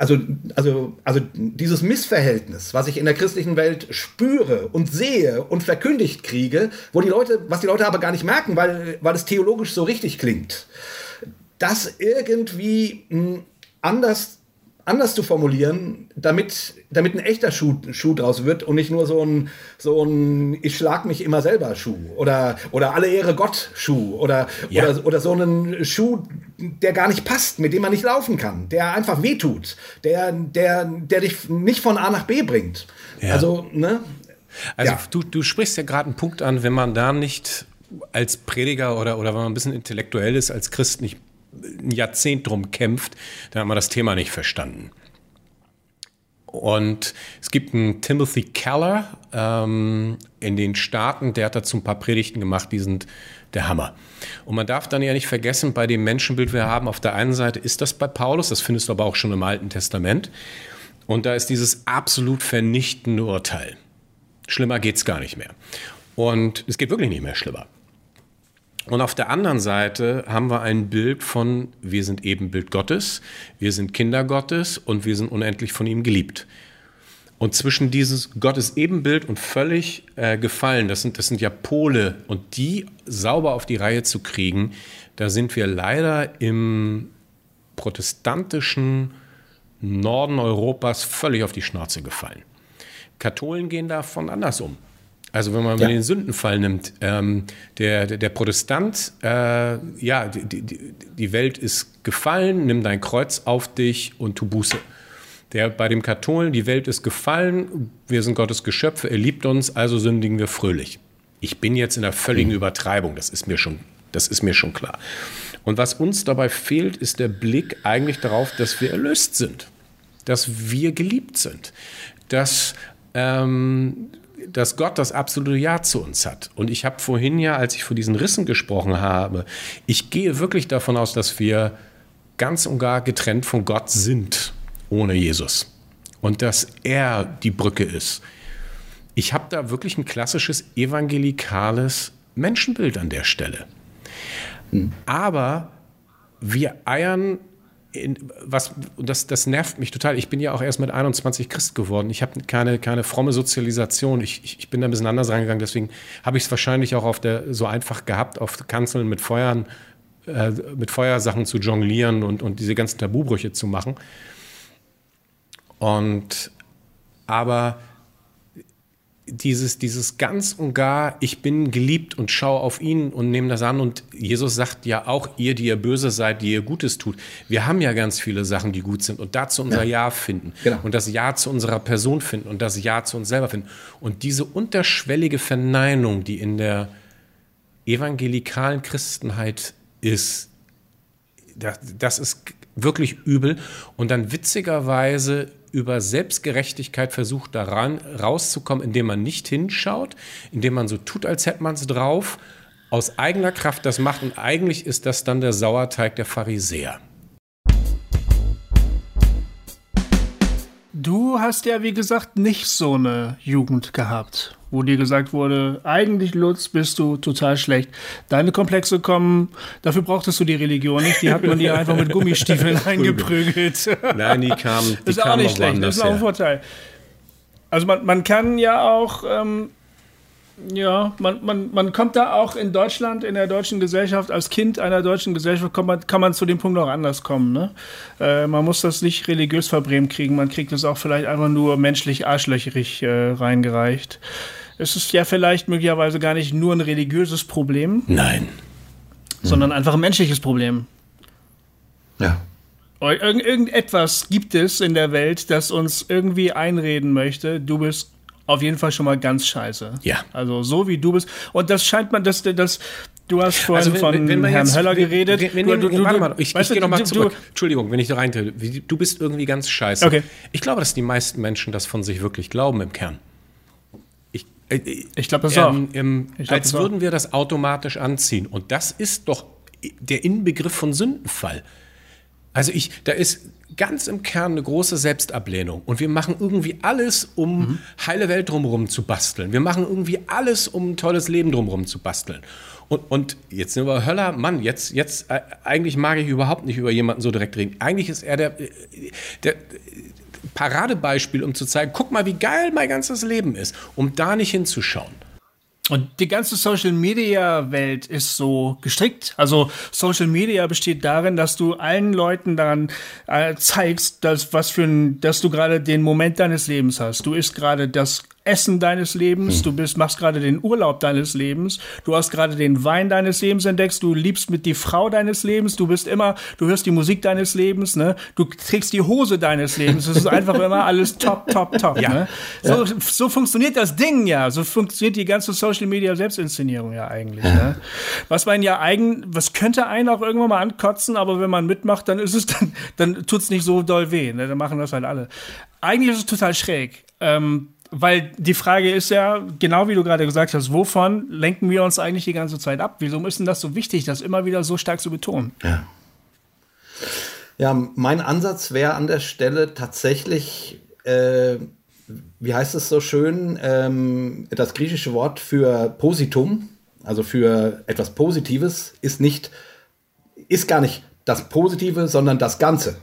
also, also, also dieses Missverhältnis, was ich in der christlichen Welt spüre und sehe und verkündigt kriege, wo die Leute, was die Leute aber gar nicht merken, weil, weil es theologisch so richtig klingt, das irgendwie hm, anders anders zu formulieren, damit, damit ein echter Schuh, Schuh draus wird und nicht nur so ein, so ein Ich schlag mich immer selber Schuh oder, oder Alle Ehre Gott Schuh oder, ja. oder, oder so einen Schuh, der gar nicht passt, mit dem man nicht laufen kann, der einfach wehtut, der, der, der dich nicht von A nach B bringt. Ja. Also, ne? Also ja. du, du sprichst ja gerade einen Punkt an, wenn man da nicht als Prediger oder, oder wenn man ein bisschen intellektuell ist, als Christ nicht ein Jahrzehnt drum kämpft, dann hat man das Thema nicht verstanden. Und es gibt einen Timothy Keller ähm, in den Staaten, der hat dazu ein paar Predigten gemacht, die sind der Hammer. Und man darf dann ja nicht vergessen, bei dem Menschenbild, wir haben, auf der einen Seite ist das bei Paulus, das findest du aber auch schon im Alten Testament. Und da ist dieses absolut vernichtende Urteil. Schlimmer geht es gar nicht mehr. Und es geht wirklich nicht mehr schlimmer. Und auf der anderen Seite haben wir ein Bild von, wir sind Ebenbild Gottes, wir sind Kinder Gottes und wir sind unendlich von ihm geliebt. Und zwischen dieses Gottes Ebenbild und völlig äh, gefallen, das sind, das sind ja Pole, und die sauber auf die Reihe zu kriegen, da sind wir leider im protestantischen Norden Europas völlig auf die Schnauze gefallen. Katholen gehen davon anders um. Also wenn man ja. den Sündenfall nimmt, ähm, der, der, der, Protestant, äh, ja, die, die, die Welt ist gefallen, nimm dein Kreuz auf dich und tu Buße. Der bei dem Katholen, die Welt ist gefallen, wir sind Gottes Geschöpfe, er liebt uns, also sündigen wir fröhlich. Ich bin jetzt in der völligen mhm. Übertreibung, das ist mir schon, das ist mir schon klar. Und was uns dabei fehlt, ist der Blick eigentlich darauf, dass wir erlöst sind, dass wir geliebt sind, dass ähm, dass Gott das absolute Ja zu uns hat. Und ich habe vorhin ja, als ich vor diesen Rissen gesprochen habe, ich gehe wirklich davon aus, dass wir ganz und gar getrennt von Gott sind ohne Jesus. Und dass er die Brücke ist. Ich habe da wirklich ein klassisches evangelikales Menschenbild an der Stelle. Aber wir eiern in, was, das, das nervt mich total. Ich bin ja auch erst mit 21 Christ geworden. Ich habe keine, keine fromme Sozialisation. Ich, ich, ich bin da ein bisschen anders reingegangen. Deswegen habe ich es wahrscheinlich auch auf der, so einfach gehabt, auf Kanzeln mit Feuern, äh, mit Feuersachen zu jonglieren und, und diese ganzen Tabubrüche zu machen. Und aber dieses, dieses ganz und gar, ich bin geliebt und schaue auf ihn und nehme das an. Und Jesus sagt ja auch, ihr, die ihr böse seid, die ihr Gutes tut. Wir haben ja ganz viele Sachen, die gut sind und dazu unser Ja, ja finden. Genau. Und das Ja zu unserer Person finden und das Ja zu uns selber finden. Und diese unterschwellige Verneinung, die in der evangelikalen Christenheit ist, das, das ist wirklich übel. Und dann witzigerweise über Selbstgerechtigkeit versucht, daran rauszukommen, indem man nicht hinschaut, indem man so tut, als hätte man es drauf, aus eigener Kraft das macht und eigentlich ist das dann der Sauerteig der Pharisäer. Hast ja, wie gesagt, nicht so eine Jugend gehabt, wo dir gesagt wurde, eigentlich Lutz, bist du total schlecht. Deine Komplexe kommen, dafür brauchtest du die Religion nicht, die hat man dir einfach mit Gummistiefeln eingeprügelt. Nein, die kamen, die das ist auch nicht schlecht, das ist auch ein Vorteil. Also man, man kann ja auch ähm, ja, man, man, man kommt da auch in Deutschland, in der deutschen Gesellschaft, als Kind einer deutschen Gesellschaft, man, kann man zu dem Punkt auch anders kommen. Ne? Äh, man muss das nicht religiös verbrämt kriegen, man kriegt es auch vielleicht einfach nur menschlich arschlöcherig äh, reingereicht. Es ist ja vielleicht möglicherweise gar nicht nur ein religiöses Problem. Nein. Sondern hm. einfach ein menschliches Problem. Ja. Irgend, irgendetwas gibt es in der Welt, das uns irgendwie einreden möchte, du bist auf jeden Fall schon mal ganz scheiße. Ja. Also so wie du bist. Und das scheint man, dass das. Du hast vorhin also wenn, von wenn Herrn jetzt, Höller geredet. Wenn, wenn, du, du, warte mal, ich, ich gehe nochmal zurück. Entschuldigung, wenn ich da reintrete. Du bist irgendwie ganz scheiße. Okay. Ich glaube, dass die meisten Menschen das von sich wirklich glauben im Kern. Ich, äh, ich glaube das ähm, auch. Ähm, glaub, als das würden wir das automatisch anziehen. Und das ist doch der Inbegriff von Sündenfall. Also ich, da ist ganz im Kern eine große Selbstablehnung. Und wir machen irgendwie alles, um mhm. heile Welt drumherum zu basteln. Wir machen irgendwie alles, um ein tolles Leben drumherum zu basteln. Und, und jetzt sind wir Höller, Mann, jetzt, jetzt, äh, eigentlich mag ich überhaupt nicht über jemanden so direkt reden. Eigentlich ist er der, der Paradebeispiel, um zu zeigen, guck mal, wie geil mein ganzes Leben ist, um da nicht hinzuschauen. Und die ganze Social Media Welt ist so gestrickt. Also Social Media besteht darin, dass du allen Leuten daran äh, zeigst, dass was für ein, dass du gerade den Moment deines Lebens hast. Du isst gerade das Essen deines Lebens, hm. du bist, machst gerade den Urlaub deines Lebens, du hast gerade den Wein deines Lebens entdeckt, du liebst mit die Frau deines Lebens, du bist immer, du hörst die Musik deines Lebens, ne? Du trägst die Hose deines Lebens. Es ist einfach immer alles top, top, top. Ja. Ne? So, ja. so funktioniert das Ding ja. So funktioniert die ganze Social Media Selbstinszenierung ja eigentlich. Ja. Ne? Was man ja eigen, was könnte einen auch irgendwann mal ankotzen, aber wenn man mitmacht, dann ist es dann, dann tut's nicht so doll weh. Ne? Dann machen das halt alle. Eigentlich ist es total schräg. Ähm, weil die Frage ist ja, genau wie du gerade gesagt hast, wovon lenken wir uns eigentlich die ganze Zeit ab? Wieso ist denn das so wichtig, das immer wieder so stark zu betonen? Ja, ja mein Ansatz wäre an der Stelle tatsächlich, äh, wie heißt es so schön, ähm, das griechische Wort für Positum, also für etwas Positives, ist nicht, ist gar nicht das Positive, sondern das Ganze.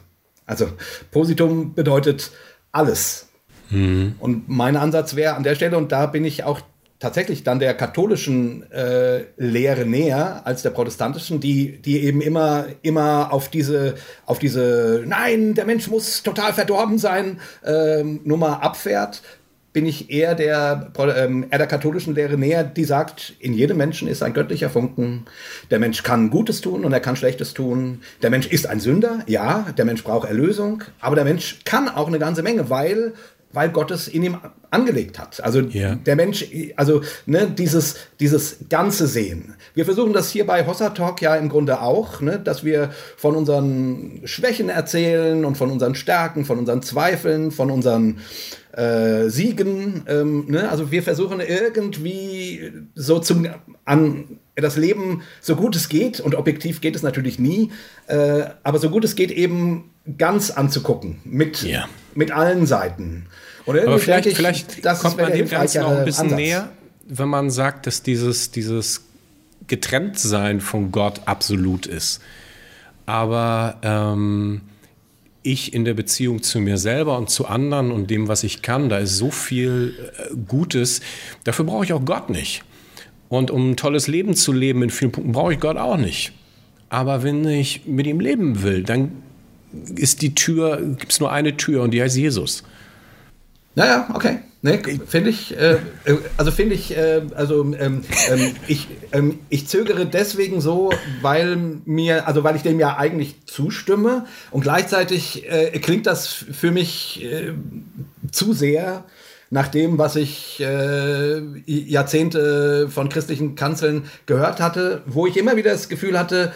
Also Positum bedeutet alles. Mhm. Und mein Ansatz wäre an der Stelle, und da bin ich auch tatsächlich dann der katholischen äh, Lehre näher als der protestantischen, die, die eben immer, immer auf diese, auf diese, nein, der Mensch muss total verdorben sein, äh, Nummer abfährt, bin ich eher der, ähm, eher der katholischen Lehre näher, die sagt, in jedem Menschen ist ein göttlicher Funken. Der Mensch kann Gutes tun und er kann Schlechtes tun. Der Mensch ist ein Sünder, ja, der Mensch braucht Erlösung, aber der Mensch kann auch eine ganze Menge, weil weil Gott es in ihm angelegt hat. Also yeah. der Mensch, also ne, dieses, dieses ganze Sehen. Wir versuchen das hier bei Hossa Talk ja im Grunde auch, ne, dass wir von unseren Schwächen erzählen und von unseren Stärken, von unseren Zweifeln, von unseren äh, Siegen. Ähm, ne? Also wir versuchen irgendwie so zum an das Leben so gut es geht und objektiv geht es natürlich nie, äh, aber so gut es geht eben ganz anzugucken mit yeah. mit allen Seiten. Oder Aber vielleicht, ich, vielleicht kommt man dem Ganzen noch ein bisschen Ansatz. näher, wenn man sagt, dass dieses, dieses Getrenntsein von Gott absolut ist. Aber ähm, ich in der Beziehung zu mir selber und zu anderen und dem, was ich kann, da ist so viel äh, Gutes. Dafür brauche ich auch Gott nicht. Und um ein tolles Leben zu leben in vielen Punkten, brauche ich Gott auch nicht. Aber wenn ich mit ihm leben will, dann ist die Tür, gibt es nur eine Tür und die heißt Jesus. Naja, okay. Nee, finde ich, äh, äh, also finde ich, äh, also ähm, ähm, ich, ähm, ich zögere deswegen so, weil mir, also weil ich dem ja eigentlich zustimme und gleichzeitig äh, klingt das für mich äh, zu sehr nach dem, was ich äh, Jahrzehnte von christlichen Kanzeln gehört hatte, wo ich immer wieder das Gefühl hatte,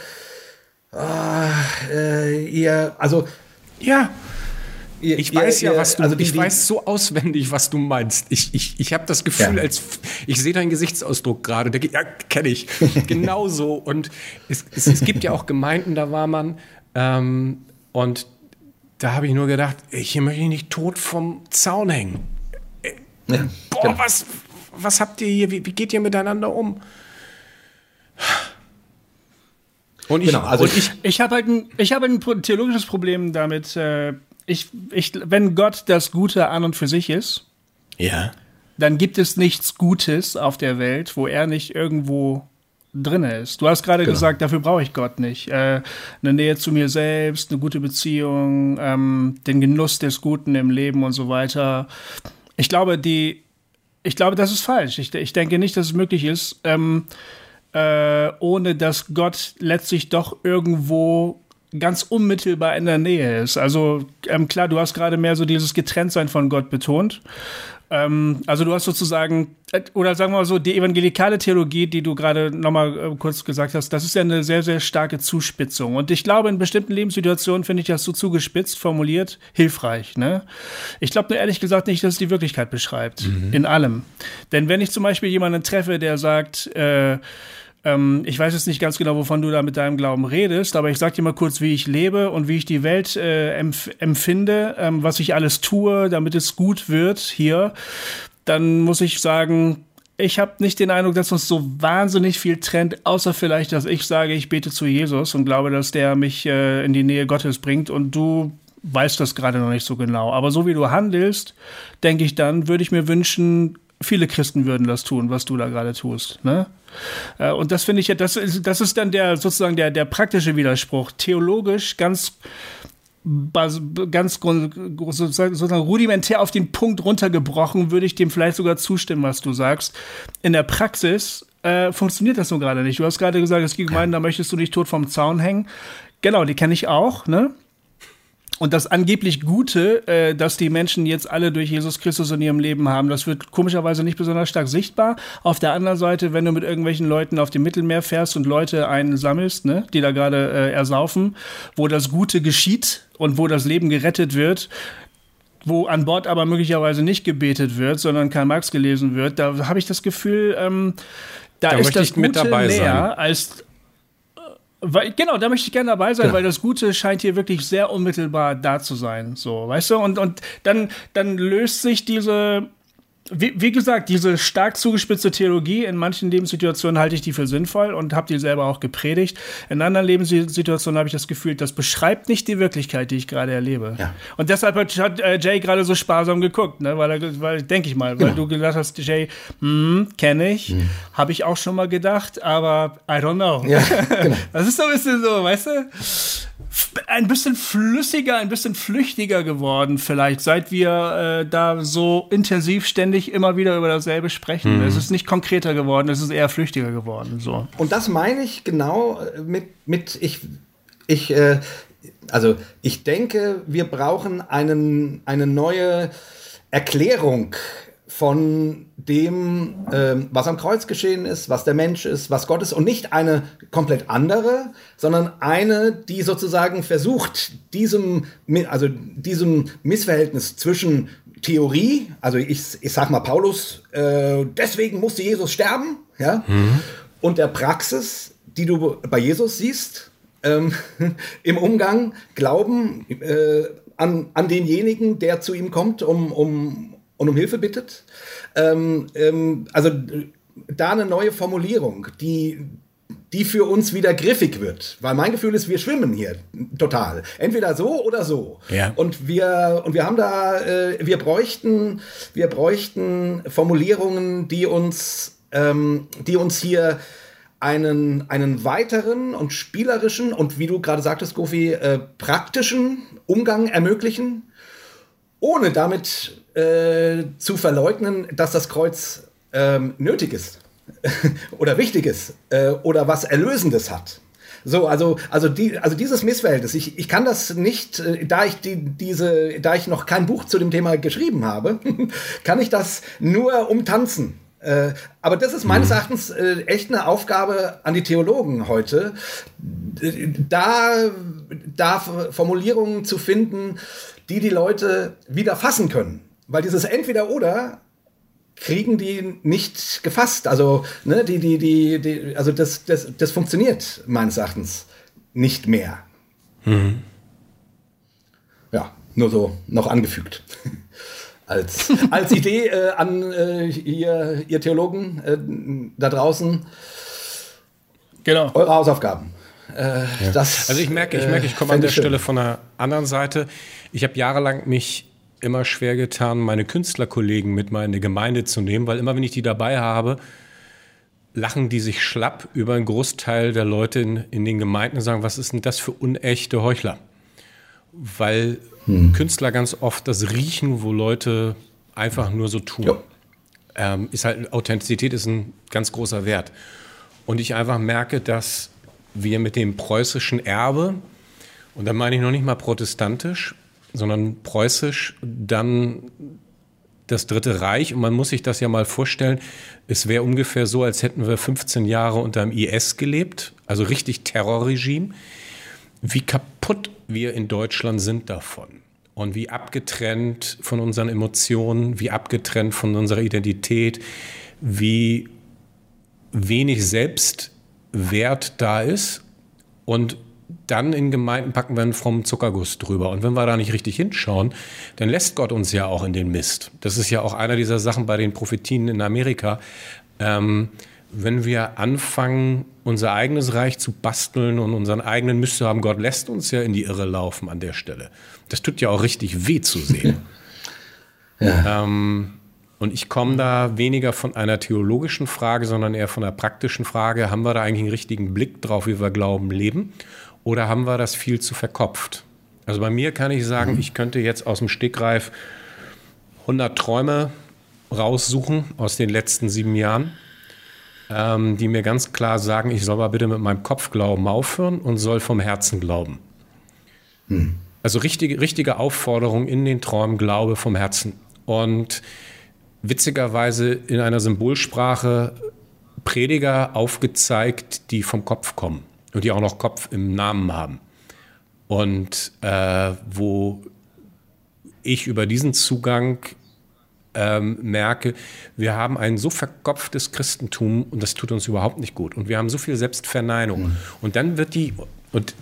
oh, ihr, also ja. Ihr, ich weiß ihr, ja, was du, also ich weiß so auswendig, was du meinst. Ich, ich, ich habe das Gefühl, ja. als ich sehe deinen Gesichtsausdruck gerade, der ja, kenne ich. Genauso. Und es, es, es, gibt ja auch Gemeinden, da war man, ähm, und da habe ich nur gedacht, hier möchte ich nicht tot vom Zaun hängen. Ja, Boah, genau. was, was habt ihr hier, wie, wie geht ihr miteinander um? Und ich, genau, also ich, ich habe halt ein, ich habe ein theologisches Problem damit, äh, ich, ich, wenn Gott das Gute an und für sich ist, ja. dann gibt es nichts Gutes auf der Welt, wo er nicht irgendwo drin ist. Du hast gerade genau. gesagt, dafür brauche ich Gott nicht. Äh, eine Nähe zu mir selbst, eine gute Beziehung, ähm, den Genuss des Guten im Leben und so weiter. Ich glaube, die, ich glaube, das ist falsch. Ich, ich denke nicht, dass es möglich ist, ähm, äh, ohne dass Gott letztlich doch irgendwo ganz unmittelbar in der Nähe ist. Also ähm, klar, du hast gerade mehr so dieses Getrenntsein von Gott betont. Ähm, also du hast sozusagen, äh, oder sagen wir mal so, die evangelikale Theologie, die du gerade nochmal äh, kurz gesagt hast, das ist ja eine sehr, sehr starke Zuspitzung. Und ich glaube, in bestimmten Lebenssituationen finde ich das so zugespitzt formuliert hilfreich. Ne? Ich glaube nur ehrlich gesagt nicht, dass es die Wirklichkeit beschreibt. Mhm. In allem. Denn wenn ich zum Beispiel jemanden treffe, der sagt, äh, ähm, ich weiß jetzt nicht ganz genau, wovon du da mit deinem Glauben redest, aber ich sag dir mal kurz, wie ich lebe und wie ich die Welt äh, empf empfinde, ähm, was ich alles tue, damit es gut wird hier. Dann muss ich sagen, ich habe nicht den Eindruck, dass uns so wahnsinnig viel trennt, außer vielleicht, dass ich sage, ich bete zu Jesus und glaube, dass der mich äh, in die Nähe Gottes bringt und du weißt das gerade noch nicht so genau. Aber so wie du handelst, denke ich dann, würde ich mir wünschen, viele Christen würden das tun, was du da gerade tust. Ne? Äh, und das finde ich ja, das ist, das ist dann der sozusagen der, der praktische Widerspruch. Theologisch ganz ganz sozusagen rudimentär auf den Punkt runtergebrochen, würde ich dem vielleicht sogar zustimmen, was du sagst. In der Praxis äh, funktioniert das so gerade nicht. Du hast gerade gesagt, es gibt Gemeinden, da möchtest du nicht tot vom Zaun hängen. Genau, die kenne ich auch, ne? Und das angeblich Gute, äh, dass die Menschen jetzt alle durch Jesus Christus in ihrem Leben haben, das wird komischerweise nicht besonders stark sichtbar. Auf der anderen Seite, wenn du mit irgendwelchen Leuten auf dem Mittelmeer fährst und Leute einsammelst, ne, die da gerade äh, ersaufen, wo das Gute geschieht und wo das Leben gerettet wird, wo an Bord aber möglicherweise nicht gebetet wird, sondern Karl Marx gelesen wird, da habe ich das Gefühl, ähm, da, da ist das Gute mehr sein. als weil, genau, da möchte ich gerne dabei sein, ja. weil das Gute scheint hier wirklich sehr unmittelbar da zu sein. So, weißt du? Und, und dann, dann löst sich diese, wie, wie, gesagt, diese stark zugespitzte Theologie, in manchen Lebenssituationen halte ich die für sinnvoll und habe die selber auch gepredigt. In anderen Lebenssituationen habe ich das Gefühl, das beschreibt nicht die Wirklichkeit, die ich gerade erlebe. Ja. Und deshalb hat, äh, Jay gerade so sparsam geguckt, ne? weil, weil denke ich mal, weil genau. du gesagt hast, Jay, hm, kenne ich, hm. habe ich auch schon mal gedacht, aber I don't know. Ja, genau. das ist so ein bisschen so, weißt du? Ein bisschen flüssiger, ein bisschen flüchtiger geworden, vielleicht, seit wir äh, da so intensiv ständig immer wieder über dasselbe sprechen. Mhm. Es ist nicht konkreter geworden, es ist eher flüchtiger geworden. So. Und das meine ich genau äh, mit, mit ich, ich, äh, also ich denke, wir brauchen einen, eine neue Erklärung von dem, ähm, was am Kreuz geschehen ist, was der Mensch ist, was Gott ist und nicht eine komplett andere, sondern eine, die sozusagen versucht, diesem, also diesem Missverhältnis zwischen Theorie, also ich, ich sag mal Paulus, äh, deswegen musste Jesus sterben, ja, mhm. und der Praxis, die du bei Jesus siehst, ähm, im Umgang, Glauben äh, an, an denjenigen, der zu ihm kommt, um, um, und um Hilfe bittet. Ähm, ähm, also da eine neue Formulierung, die, die für uns wieder griffig wird. Weil mein Gefühl ist, wir schwimmen hier total. Entweder so oder so. Ja. Und wir, und wir haben da, äh, wir bräuchten, wir bräuchten Formulierungen, die uns, ähm, die uns hier einen, einen weiteren und spielerischen und wie du gerade sagtest, Gofi, äh, praktischen Umgang ermöglichen, ohne damit äh, zu verleugnen, dass das Kreuz ähm, nötig ist oder wichtig ist äh, oder was Erlösendes hat. So, also, also, die, also dieses Missverhältnis, ich, ich kann das nicht, äh, da ich die, diese, da ich noch kein Buch zu dem Thema geschrieben habe, kann ich das nur umtanzen. Äh, aber das ist meines mhm. Erachtens äh, echt eine Aufgabe an die Theologen heute, da, da Formulierungen zu finden, die die Leute wieder fassen können. Weil dieses Entweder-Oder kriegen die nicht gefasst. Also, ne, die, die, die, die, also das, das, das funktioniert meines Erachtens nicht mehr. Mhm. Ja, nur so noch angefügt. als, als Idee äh, an äh, ihr, ihr Theologen äh, da draußen. Genau. Eure Hausaufgaben. Äh, ja. das, also ich merke, ich merke, ich komme an der Stelle von einer anderen Seite. Ich habe jahrelang mich immer schwer getan, meine Künstlerkollegen mit mal in die Gemeinde zu nehmen, weil immer wenn ich die dabei habe, lachen die sich schlapp über einen Großteil der Leute in, in den Gemeinden und sagen, was ist denn das für unechte Heuchler? Weil hm. Künstler ganz oft das riechen, wo Leute einfach nur so tun. Ähm, ist halt, Authentizität ist ein ganz großer Wert. Und ich einfach merke, dass wir mit dem preußischen Erbe Und dann meine ich noch nicht mal protestantisch, sondern preußisch, dann das Dritte Reich. Und man muss sich das ja mal vorstellen, es wäre ungefähr so, als hätten wir 15 Jahre unter dem IS gelebt, also richtig Terrorregime. Wie kaputt wir in Deutschland sind davon und wie abgetrennt von unseren Emotionen, wie abgetrennt von unserer Identität, wie wenig Selbstwert da ist und dann in Gemeinden packen wir einen frommen Zuckerguss drüber. Und wenn wir da nicht richtig hinschauen, dann lässt Gott uns ja auch in den Mist. Das ist ja auch einer dieser Sachen bei den Prophetien in Amerika. Ähm, wenn wir anfangen, unser eigenes Reich zu basteln und unseren eigenen Mist zu haben, Gott lässt uns ja in die Irre laufen an der Stelle. Das tut ja auch richtig weh zu sehen. ja. ähm, und ich komme da weniger von einer theologischen Frage, sondern eher von einer praktischen Frage. Haben wir da eigentlich einen richtigen Blick drauf, wie wir glauben, leben? Oder haben wir das viel zu verkopft? Also bei mir kann ich sagen, ich könnte jetzt aus dem Stegreif 100 Träume raussuchen aus den letzten sieben Jahren, ähm, die mir ganz klar sagen, ich soll mal bitte mit meinem Kopfglauben aufhören und soll vom Herzen glauben. Mhm. Also richtige, richtige Aufforderung in den Träumen, Glaube vom Herzen. Und witzigerweise in einer Symbolsprache Prediger aufgezeigt, die vom Kopf kommen und die auch noch Kopf im Namen haben. Und äh, wo ich über diesen Zugang ähm, merke, wir haben ein so verkopftes Christentum und das tut uns überhaupt nicht gut. Und wir haben so viel Selbstverneinung. Mhm. Und dann wird die, und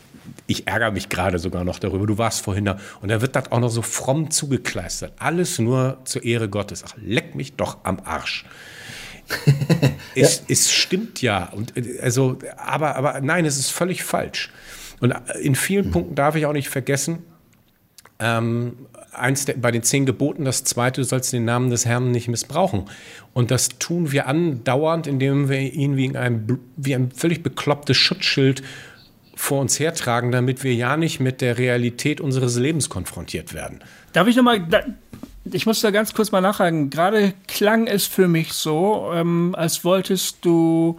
ich ärgere mich gerade sogar noch darüber, du warst vorhin da, und da wird das auch noch so fromm zugekleistert. Alles nur zur Ehre Gottes. Ach, leck mich doch am Arsch. es, ja. es stimmt ja. Und, also, aber, aber nein, es ist völlig falsch. Und in vielen mhm. Punkten darf ich auch nicht vergessen, ähm, eins der, bei den zehn Geboten, das zweite, du sollst den Namen des Herrn nicht missbrauchen. Und das tun wir andauernd, indem wir ihn wie ein, wie ein völlig beklopptes Schutzschild vor uns hertragen, damit wir ja nicht mit der Realität unseres Lebens konfrontiert werden. Darf ich nochmal, ich muss da ganz kurz mal nachhaken. Gerade klang es für mich so, ähm, als wolltest du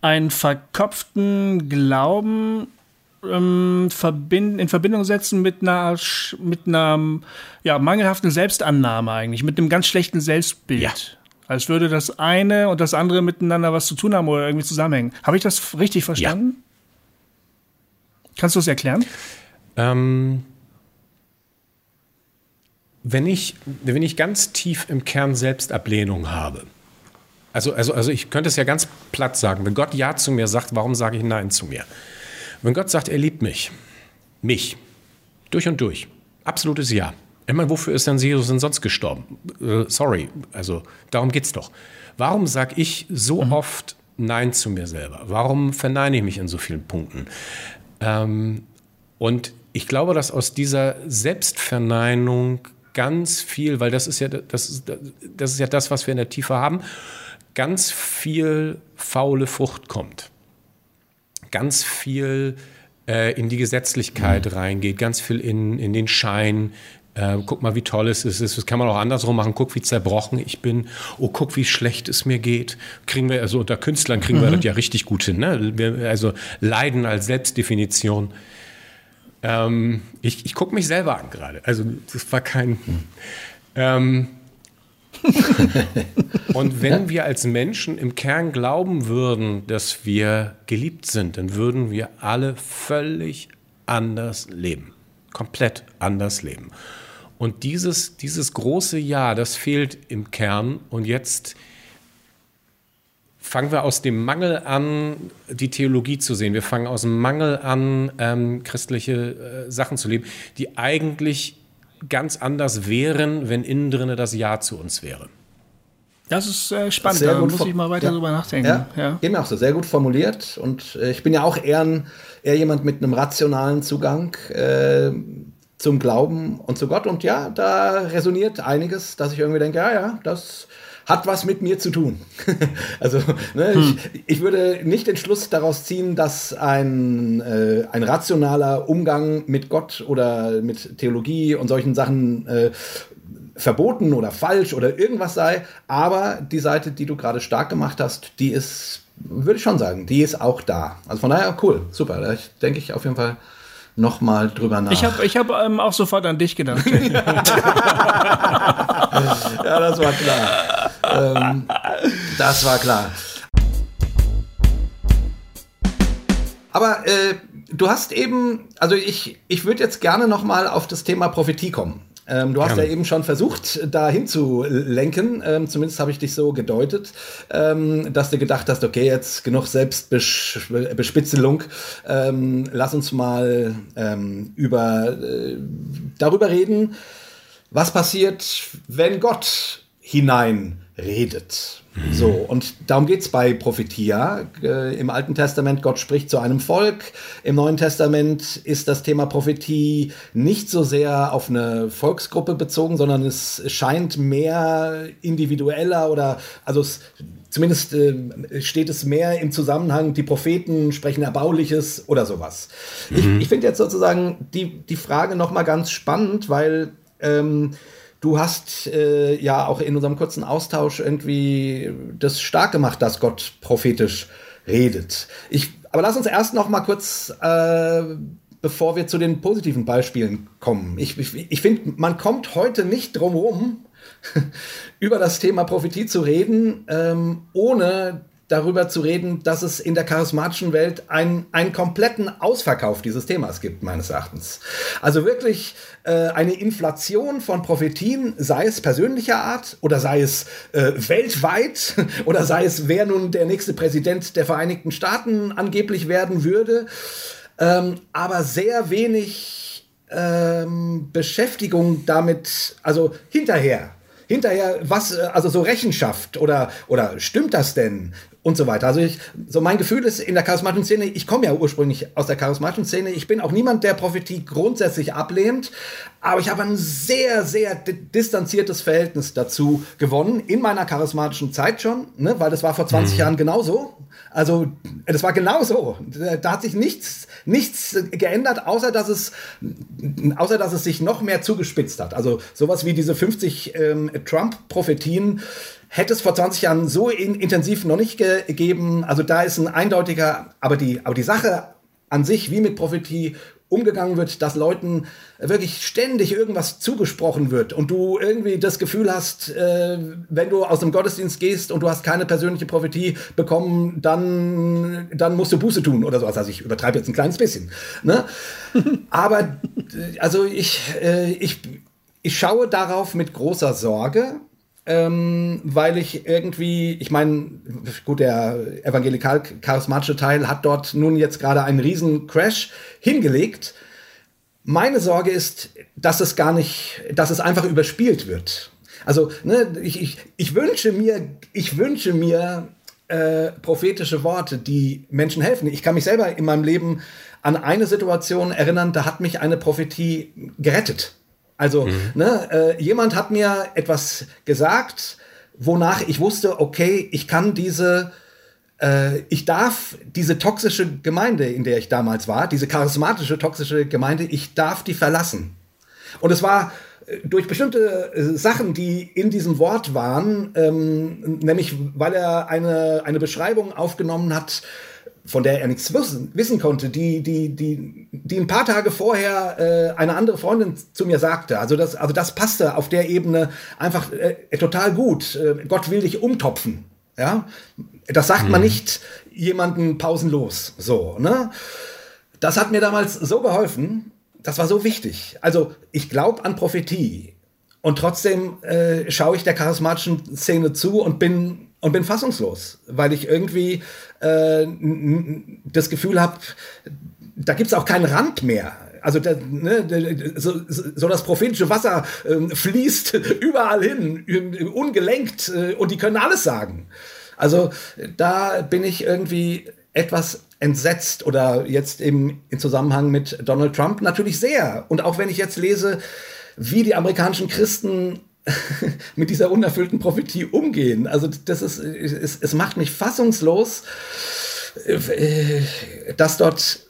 einen verkopften Glauben ähm, verbind in Verbindung setzen mit einer, mit einer ja, mangelhaften Selbstannahme eigentlich, mit einem ganz schlechten Selbstbild. Ja. Als würde das eine und das andere miteinander was zu tun haben oder irgendwie zusammenhängen. Habe ich das richtig verstanden? Ja. Kannst du es erklären? Ähm, wenn, ich, wenn ich ganz tief im Kern Selbstablehnung habe, also, also, also ich könnte es ja ganz platt sagen, wenn Gott Ja zu mir sagt, warum sage ich Nein zu mir? Wenn Gott sagt, er liebt mich, mich, durch und durch, absolutes Ja. Ich meine, wofür ist denn Jesus denn sonst gestorben? Äh, sorry, also darum geht es doch. Warum sage ich so mhm. oft Nein zu mir selber? Warum verneine ich mich in so vielen Punkten? Ähm, und ich glaube, dass aus dieser Selbstverneinung ganz viel, weil das ist ja das, ist, das ist ja das, was wir in der Tiefe haben, ganz viel faule Frucht kommt. Ganz viel äh, in die Gesetzlichkeit mhm. reingeht, ganz viel in, in den Schein, äh, guck mal, wie toll es ist. Das kann man auch andersrum machen. Guck, wie zerbrochen ich bin. Oh, guck, wie schlecht es mir geht. Kriegen wir, also unter Künstlern kriegen mhm. wir das ja richtig gut hin. Ne? Wir, also Leiden als Selbstdefinition. Ähm, ich ich gucke mich selber an gerade. Also das war kein. Ähm, und wenn wir als Menschen im Kern glauben würden, dass wir geliebt sind, dann würden wir alle völlig anders leben. Komplett anders leben. Und dieses, dieses große Ja, das fehlt im Kern. Und jetzt fangen wir aus dem Mangel an, die Theologie zu sehen. Wir fangen aus dem Mangel an, ähm, christliche äh, Sachen zu leben, die eigentlich ganz anders wären, wenn innen drin das Ja zu uns wäre. Das ist äh, spannend, sehr da muss ich mal weiter ja. drüber nachdenken. Ja, ja. Mir auch so, sehr gut formuliert. Und äh, ich bin ja auch eher, ein, eher jemand mit einem rationalen Zugang. Äh, zum Glauben und zu Gott. Und ja, da resoniert einiges, dass ich irgendwie denke, ja, ja, das hat was mit mir zu tun. also ne, hm. ich, ich, würde nicht den Schluss daraus ziehen, dass ein, äh, ein rationaler Umgang mit Gott oder mit Theologie und solchen Sachen äh, verboten oder falsch oder irgendwas sei. Aber die Seite, die du gerade stark gemacht hast, die ist, würde ich schon sagen, die ist auch da. Also von daher cool, super. Da denke ich auf jeden Fall nochmal drüber nach. Ich habe ich hab, ähm, auch sofort an dich gedacht. ja, das war klar. ähm, das war klar. Aber äh, du hast eben, also ich, ich würde jetzt gerne noch mal auf das Thema Prophetie kommen. Ähm, du hast ja. ja eben schon versucht, da hinzulenken. Ähm, zumindest habe ich dich so gedeutet, ähm, dass du gedacht hast, okay, jetzt genug Selbstbespitzelung. Ähm, lass uns mal ähm, über, äh, darüber reden, was passiert, wenn Gott hineinredet. So, und darum geht's bei Prophetia. Äh, Im Alten Testament, Gott spricht zu einem Volk. Im Neuen Testament ist das Thema Prophetie nicht so sehr auf eine Volksgruppe bezogen, sondern es scheint mehr individueller oder, also es, zumindest äh, steht es mehr im Zusammenhang, die Propheten sprechen Erbauliches oder sowas. Mhm. Ich, ich finde jetzt sozusagen die, die Frage nochmal ganz spannend, weil ähm, Du hast äh, ja auch in unserem kurzen Austausch irgendwie das stark gemacht, dass Gott prophetisch redet. Ich, aber lass uns erst noch mal kurz, äh, bevor wir zu den positiven Beispielen kommen. Ich, ich, ich finde, man kommt heute nicht drum herum, über das Thema Prophetie zu reden, ähm, ohne darüber zu reden, dass es in der charismatischen Welt ein, einen kompletten Ausverkauf dieses Themas gibt, meines Erachtens. Also wirklich äh, eine Inflation von Prophetien, sei es persönlicher Art oder sei es äh, weltweit oder sei es, wer nun der nächste Präsident der Vereinigten Staaten angeblich werden würde, ähm, aber sehr wenig ähm, Beschäftigung damit, also hinterher hinterher was, äh, also so Rechenschaft oder, oder stimmt das denn? Und so weiter. Also ich, so mein Gefühl ist in der charismatischen Szene, ich komme ja ursprünglich aus der charismatischen Szene, ich bin auch niemand, der Prophetie grundsätzlich ablehnt, aber ich habe ein sehr, sehr distanziertes Verhältnis dazu gewonnen, in meiner charismatischen Zeit schon, ne, weil das war vor 20 mhm. Jahren genauso. Also das war genauso. Da hat sich nichts, nichts geändert, außer dass es, außer dass es sich noch mehr zugespitzt hat. Also sowas wie diese 50 ähm, Trump-Prophetien hätte es vor 20 Jahren so in, intensiv noch nicht gegeben. Also da ist ein eindeutiger, aber die, aber die Sache an sich, wie mit Prophetie umgegangen wird, dass Leuten wirklich ständig irgendwas zugesprochen wird und du irgendwie das Gefühl hast, äh, wenn du aus dem Gottesdienst gehst und du hast keine persönliche Prophetie bekommen, dann, dann musst du Buße tun oder sowas. Also ich übertreibe jetzt ein kleines bisschen. Ne? Aber äh, also ich, äh, ich, ich schaue darauf mit großer Sorge ähm, weil ich irgendwie, ich meine, gut, der evangelikal-charismatische Teil hat dort nun jetzt gerade einen riesen Crash hingelegt. Meine Sorge ist, dass es gar nicht, dass es einfach überspielt wird. Also, ne, ich, ich, ich wünsche mir, ich wünsche mir äh, prophetische Worte, die Menschen helfen. Ich kann mich selber in meinem Leben an eine Situation erinnern, da hat mich eine Prophetie gerettet. Also, mhm. ne, äh, jemand hat mir etwas gesagt, wonach ich wusste, okay, ich kann diese, äh, ich darf diese toxische Gemeinde, in der ich damals war, diese charismatische toxische Gemeinde, ich darf die verlassen. Und es war äh, durch bestimmte äh, Sachen, die in diesem Wort waren, ähm, nämlich weil er eine, eine Beschreibung aufgenommen hat, von der er nichts wissen, wissen konnte, die, die, die, die ein paar Tage vorher äh, eine andere Freundin zu mir sagte. Also das, also das passte auf der Ebene einfach äh, total gut. Äh, Gott will dich umtopfen. Ja, das sagt mhm. man nicht jemanden pausenlos. So, ne? Das hat mir damals so geholfen. Das war so wichtig. Also ich glaube an Prophetie und trotzdem äh, schaue ich der charismatischen Szene zu und bin und bin fassungslos, weil ich irgendwie äh, das Gefühl habe, da gibt es auch keinen Rand mehr. Also da, ne, so, so, das prophetische Wasser äh, fließt überall hin, ungelenkt äh, und die können alles sagen. Also da bin ich irgendwie etwas entsetzt oder jetzt im, im Zusammenhang mit Donald Trump natürlich sehr. Und auch wenn ich jetzt lese, wie die amerikanischen Christen mit dieser unerfüllten Prophetie umgehen. Also das ist, es, es macht mich fassungslos, äh, dass dort,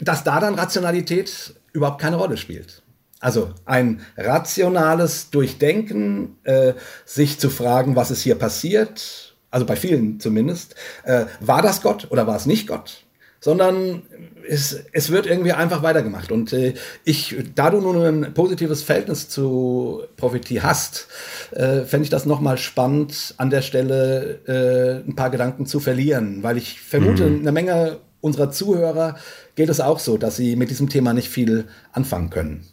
dass da dann Rationalität überhaupt keine Rolle spielt. Also ein rationales Durchdenken, äh, sich zu fragen, was ist hier passiert, also bei vielen zumindest, äh, war das Gott oder war es nicht Gott? Sondern es, es wird irgendwie einfach weitergemacht. Und äh, ich, da du nun ein positives Verhältnis zu Prophetie hast, äh, fände ich das nochmal spannend, an der Stelle äh, ein paar Gedanken zu verlieren, weil ich vermute, mhm. eine Menge unserer Zuhörer geht es auch so, dass sie mit diesem Thema nicht viel anfangen können.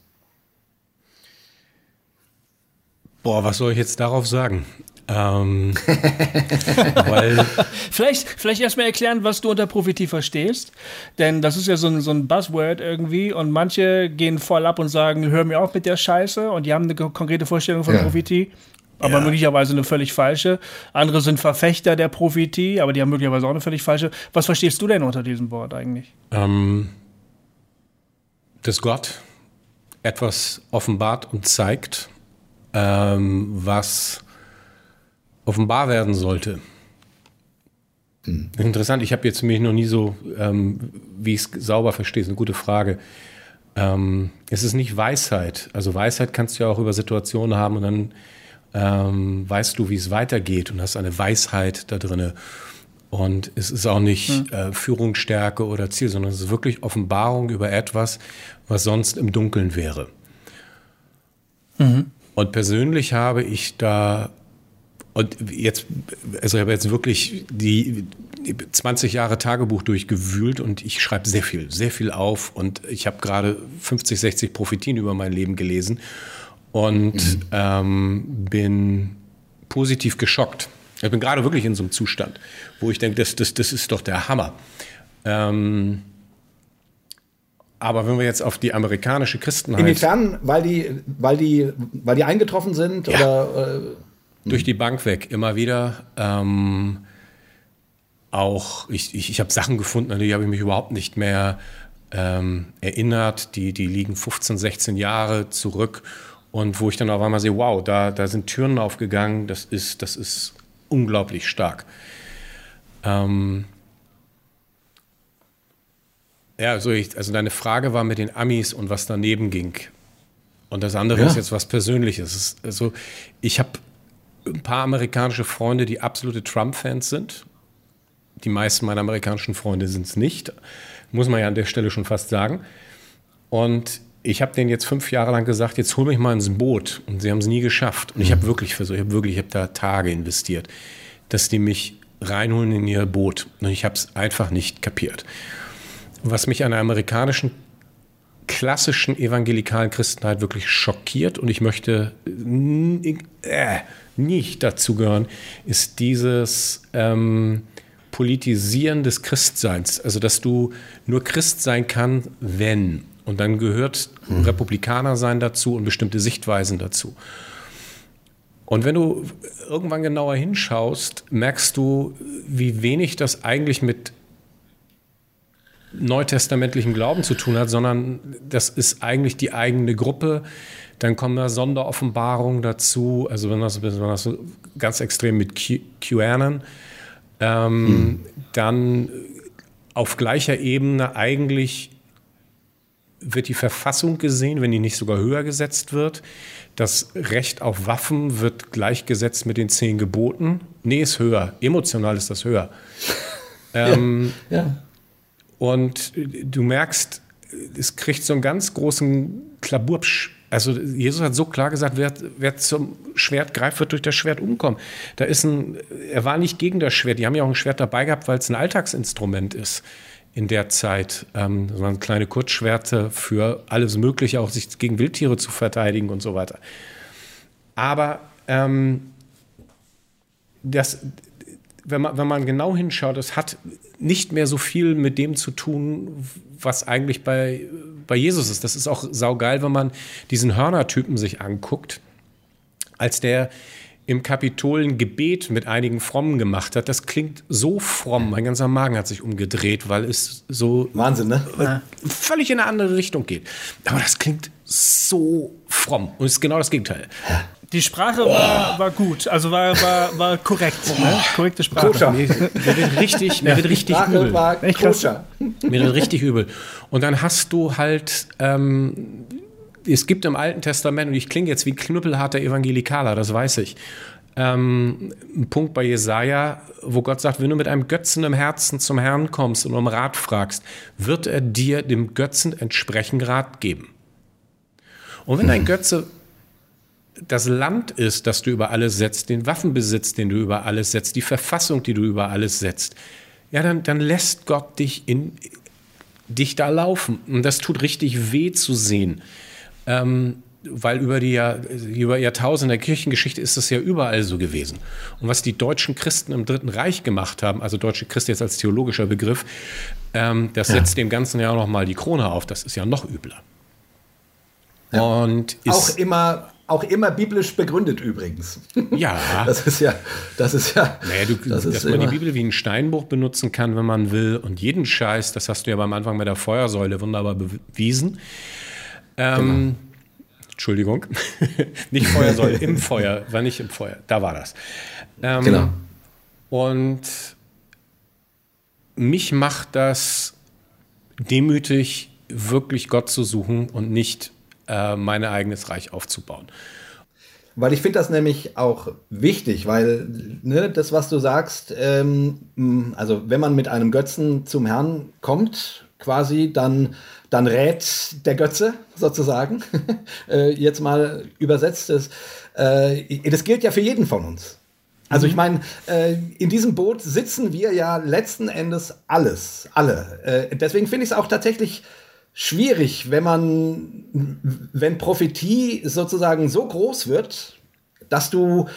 Boah, was soll ich jetzt darauf sagen? Ähm, weil vielleicht, vielleicht erstmal erklären, was du unter Prophetie verstehst. Denn das ist ja so ein, so ein Buzzword irgendwie und manche gehen voll ab und sagen, hör mir auf mit der Scheiße und die haben eine konkrete Vorstellung von ja. Prophetie. Aber ja. möglicherweise eine völlig falsche. Andere sind Verfechter der Prophetie, aber die haben möglicherweise auch eine völlig falsche. Was verstehst du denn unter diesem Wort eigentlich? Ähm, dass Gott etwas offenbart und zeigt, ähm, was offenbar werden sollte. Hm. Interessant, ich habe jetzt mich noch nie so, ähm, wie ich es sauber verstehe, ist eine gute Frage. Ähm, es ist nicht Weisheit. Also Weisheit kannst du ja auch über Situationen haben und dann ähm, weißt du, wie es weitergeht und hast eine Weisheit da drin. Und es ist auch nicht hm. äh, Führungsstärke oder Ziel, sondern es ist wirklich Offenbarung über etwas, was sonst im Dunkeln wäre. Mhm. Und persönlich habe ich da und jetzt, also ich habe jetzt wirklich die 20 Jahre Tagebuch durchgewühlt und ich schreibe sehr viel, sehr viel auf und ich habe gerade 50, 60 Prophetien über mein Leben gelesen und mhm. ähm, bin positiv geschockt. Ich bin gerade wirklich in so einem Zustand, wo ich denke, das, das, das ist doch der Hammer. Ähm, aber wenn wir jetzt auf die amerikanische Christenheit. Inwiefern? Weil die, weil die, weil die eingetroffen sind ja. oder. Äh durch die Bank weg, immer wieder. Ähm, auch, ich, ich, ich habe Sachen gefunden, an die habe ich mich überhaupt nicht mehr ähm, erinnert. Die, die liegen 15, 16 Jahre zurück. Und wo ich dann auf einmal sehe, wow, da, da sind Türen aufgegangen, das ist, das ist unglaublich stark. Ähm, ja, also, ich, also deine Frage war mit den Amis und was daneben ging. Und das andere ja. ist jetzt was Persönliches. Also ich habe ein paar amerikanische Freunde, die absolute Trump-Fans sind. Die meisten meiner amerikanischen Freunde sind es nicht. Muss man ja an der Stelle schon fast sagen. Und ich habe denen jetzt fünf Jahre lang gesagt, jetzt hol mich mal ins Boot. Und sie haben es nie geschafft. Und ich habe mhm. wirklich versucht, ich habe wirklich, ich habe da Tage investiert, dass die mich reinholen in ihr Boot. Und ich habe es einfach nicht kapiert. Was mich an der amerikanischen klassischen evangelikalen Christenheit wirklich schockiert und ich möchte äh, nicht dazu gehören, ist dieses ähm, Politisieren des Christseins. Also, dass du nur Christ sein kann, wenn. Und dann gehört hm. Republikaner sein dazu und bestimmte Sichtweisen dazu. Und wenn du irgendwann genauer hinschaust, merkst du, wie wenig das eigentlich mit neutestamentlichem Glauben zu tun hat, sondern das ist eigentlich die eigene Gruppe. Dann kommen da Sonderoffenbarungen dazu, also wenn das, wenn das ganz extrem mit QAnon, ähm, hm. dann auf gleicher Ebene eigentlich wird die Verfassung gesehen, wenn die nicht sogar höher gesetzt wird. Das Recht auf Waffen wird gleichgesetzt mit den zehn Geboten. Nee, ist höher. Emotional ist das höher. Ähm, ja, ja. Und du merkst, es kriegt so einen ganz großen Klaburpsch. Also Jesus hat so klar gesagt, wer, wer, zum Schwert greift, wird durch das Schwert umkommen. Da ist ein, er war nicht gegen das Schwert. Die haben ja auch ein Schwert dabei gehabt, weil es ein Alltagsinstrument ist in der Zeit. Ähm, das waren kleine Kurzschwerte für alles Mögliche, auch sich gegen Wildtiere zu verteidigen und so weiter. Aber ähm, das, wenn man, wenn man genau hinschaut, es hat nicht mehr so viel mit dem zu tun, was eigentlich bei, bei Jesus ist. Das ist auch saugeil, wenn man diesen Hörnertypen sich anguckt, als der im Kapitol ein Gebet mit einigen Frommen gemacht hat. Das klingt so fromm. Mein ganzer Magen hat sich umgedreht, weil es so Wahnsinn, ne? völlig in eine andere Richtung geht. Aber das klingt so fromm und ist genau das Gegenteil. Die Sprache oh. war, war gut, also war, war, war korrekt. Oh. Ne? Korrekte Sprache. Koscher. Mir, mir wird richtig, mir wird richtig Sprache übel. War koscher. Mir wird richtig übel. Und dann hast du halt, ähm, es gibt im Alten Testament, und ich klinge jetzt wie knüppelharter Evangelikaler, das weiß ich. ähm, ein Punkt bei Jesaja, wo Gott sagt, wenn du mit einem Götzen im Herzen zum Herrn kommst und um Rat fragst, wird er dir dem Götzen entsprechend Rat geben. Und wenn dein Götze das Land ist, das du über alles setzt, den Waffenbesitz, den du über alles setzt, die Verfassung, die du über alles setzt, ja, dann, dann lässt Gott dich, in, dich da laufen. Und das tut richtig weh zu sehen. Ähm, weil über die Jahr, über Jahrtausende der Kirchengeschichte ist das ja überall so gewesen. Und was die deutschen Christen im Dritten Reich gemacht haben, also deutsche Christ jetzt als theologischer Begriff, ähm, das ja. setzt dem Ganzen ja noch mal die Krone auf. Das ist ja noch übler. Ja. Und auch immer auch immer biblisch begründet übrigens. Ja. Das ist ja, das ist ja. Naja, du, das dass man die Bibel wie ein Steinbruch benutzen kann, wenn man will, und jeden Scheiß, das hast du ja beim Anfang mit der Feuersäule wunderbar bewiesen. Ähm, genau. Entschuldigung, nicht Feuersäule, im Feuer, war nicht im Feuer, da war das. Ähm, genau. Und mich macht das demütig, wirklich Gott zu suchen und nicht äh, mein eigenes Reich aufzubauen. Weil ich finde das nämlich auch wichtig, weil ne, das, was du sagst, ähm, also wenn man mit einem Götzen zum Herrn kommt, quasi, dann, dann rät der Götze sozusagen, äh, jetzt mal übersetzt ist. Äh, das gilt ja für jeden von uns. Also ich mhm. meine, äh, in diesem Boot sitzen wir ja letzten Endes alles, alle. Äh, deswegen finde ich es auch tatsächlich schwierig, wenn man, wenn Prophetie sozusagen so groß wird, dass du,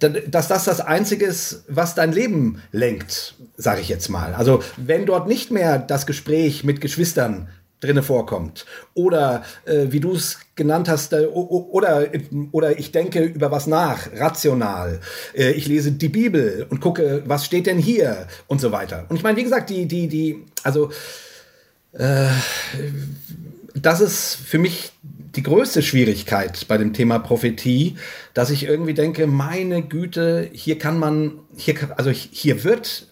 dass das das Einzige ist, was dein Leben lenkt, sage ich jetzt mal. Also wenn dort nicht mehr das Gespräch mit Geschwistern drinne vorkommt oder äh, wie du es genannt hast äh, oder oder ich denke über was nach rational äh, ich lese die Bibel und gucke was steht denn hier und so weiter und ich meine wie gesagt die die die also äh, das ist für mich die größte Schwierigkeit bei dem Thema Prophetie, dass ich irgendwie denke, meine Güte, hier kann man, hier, also hier wird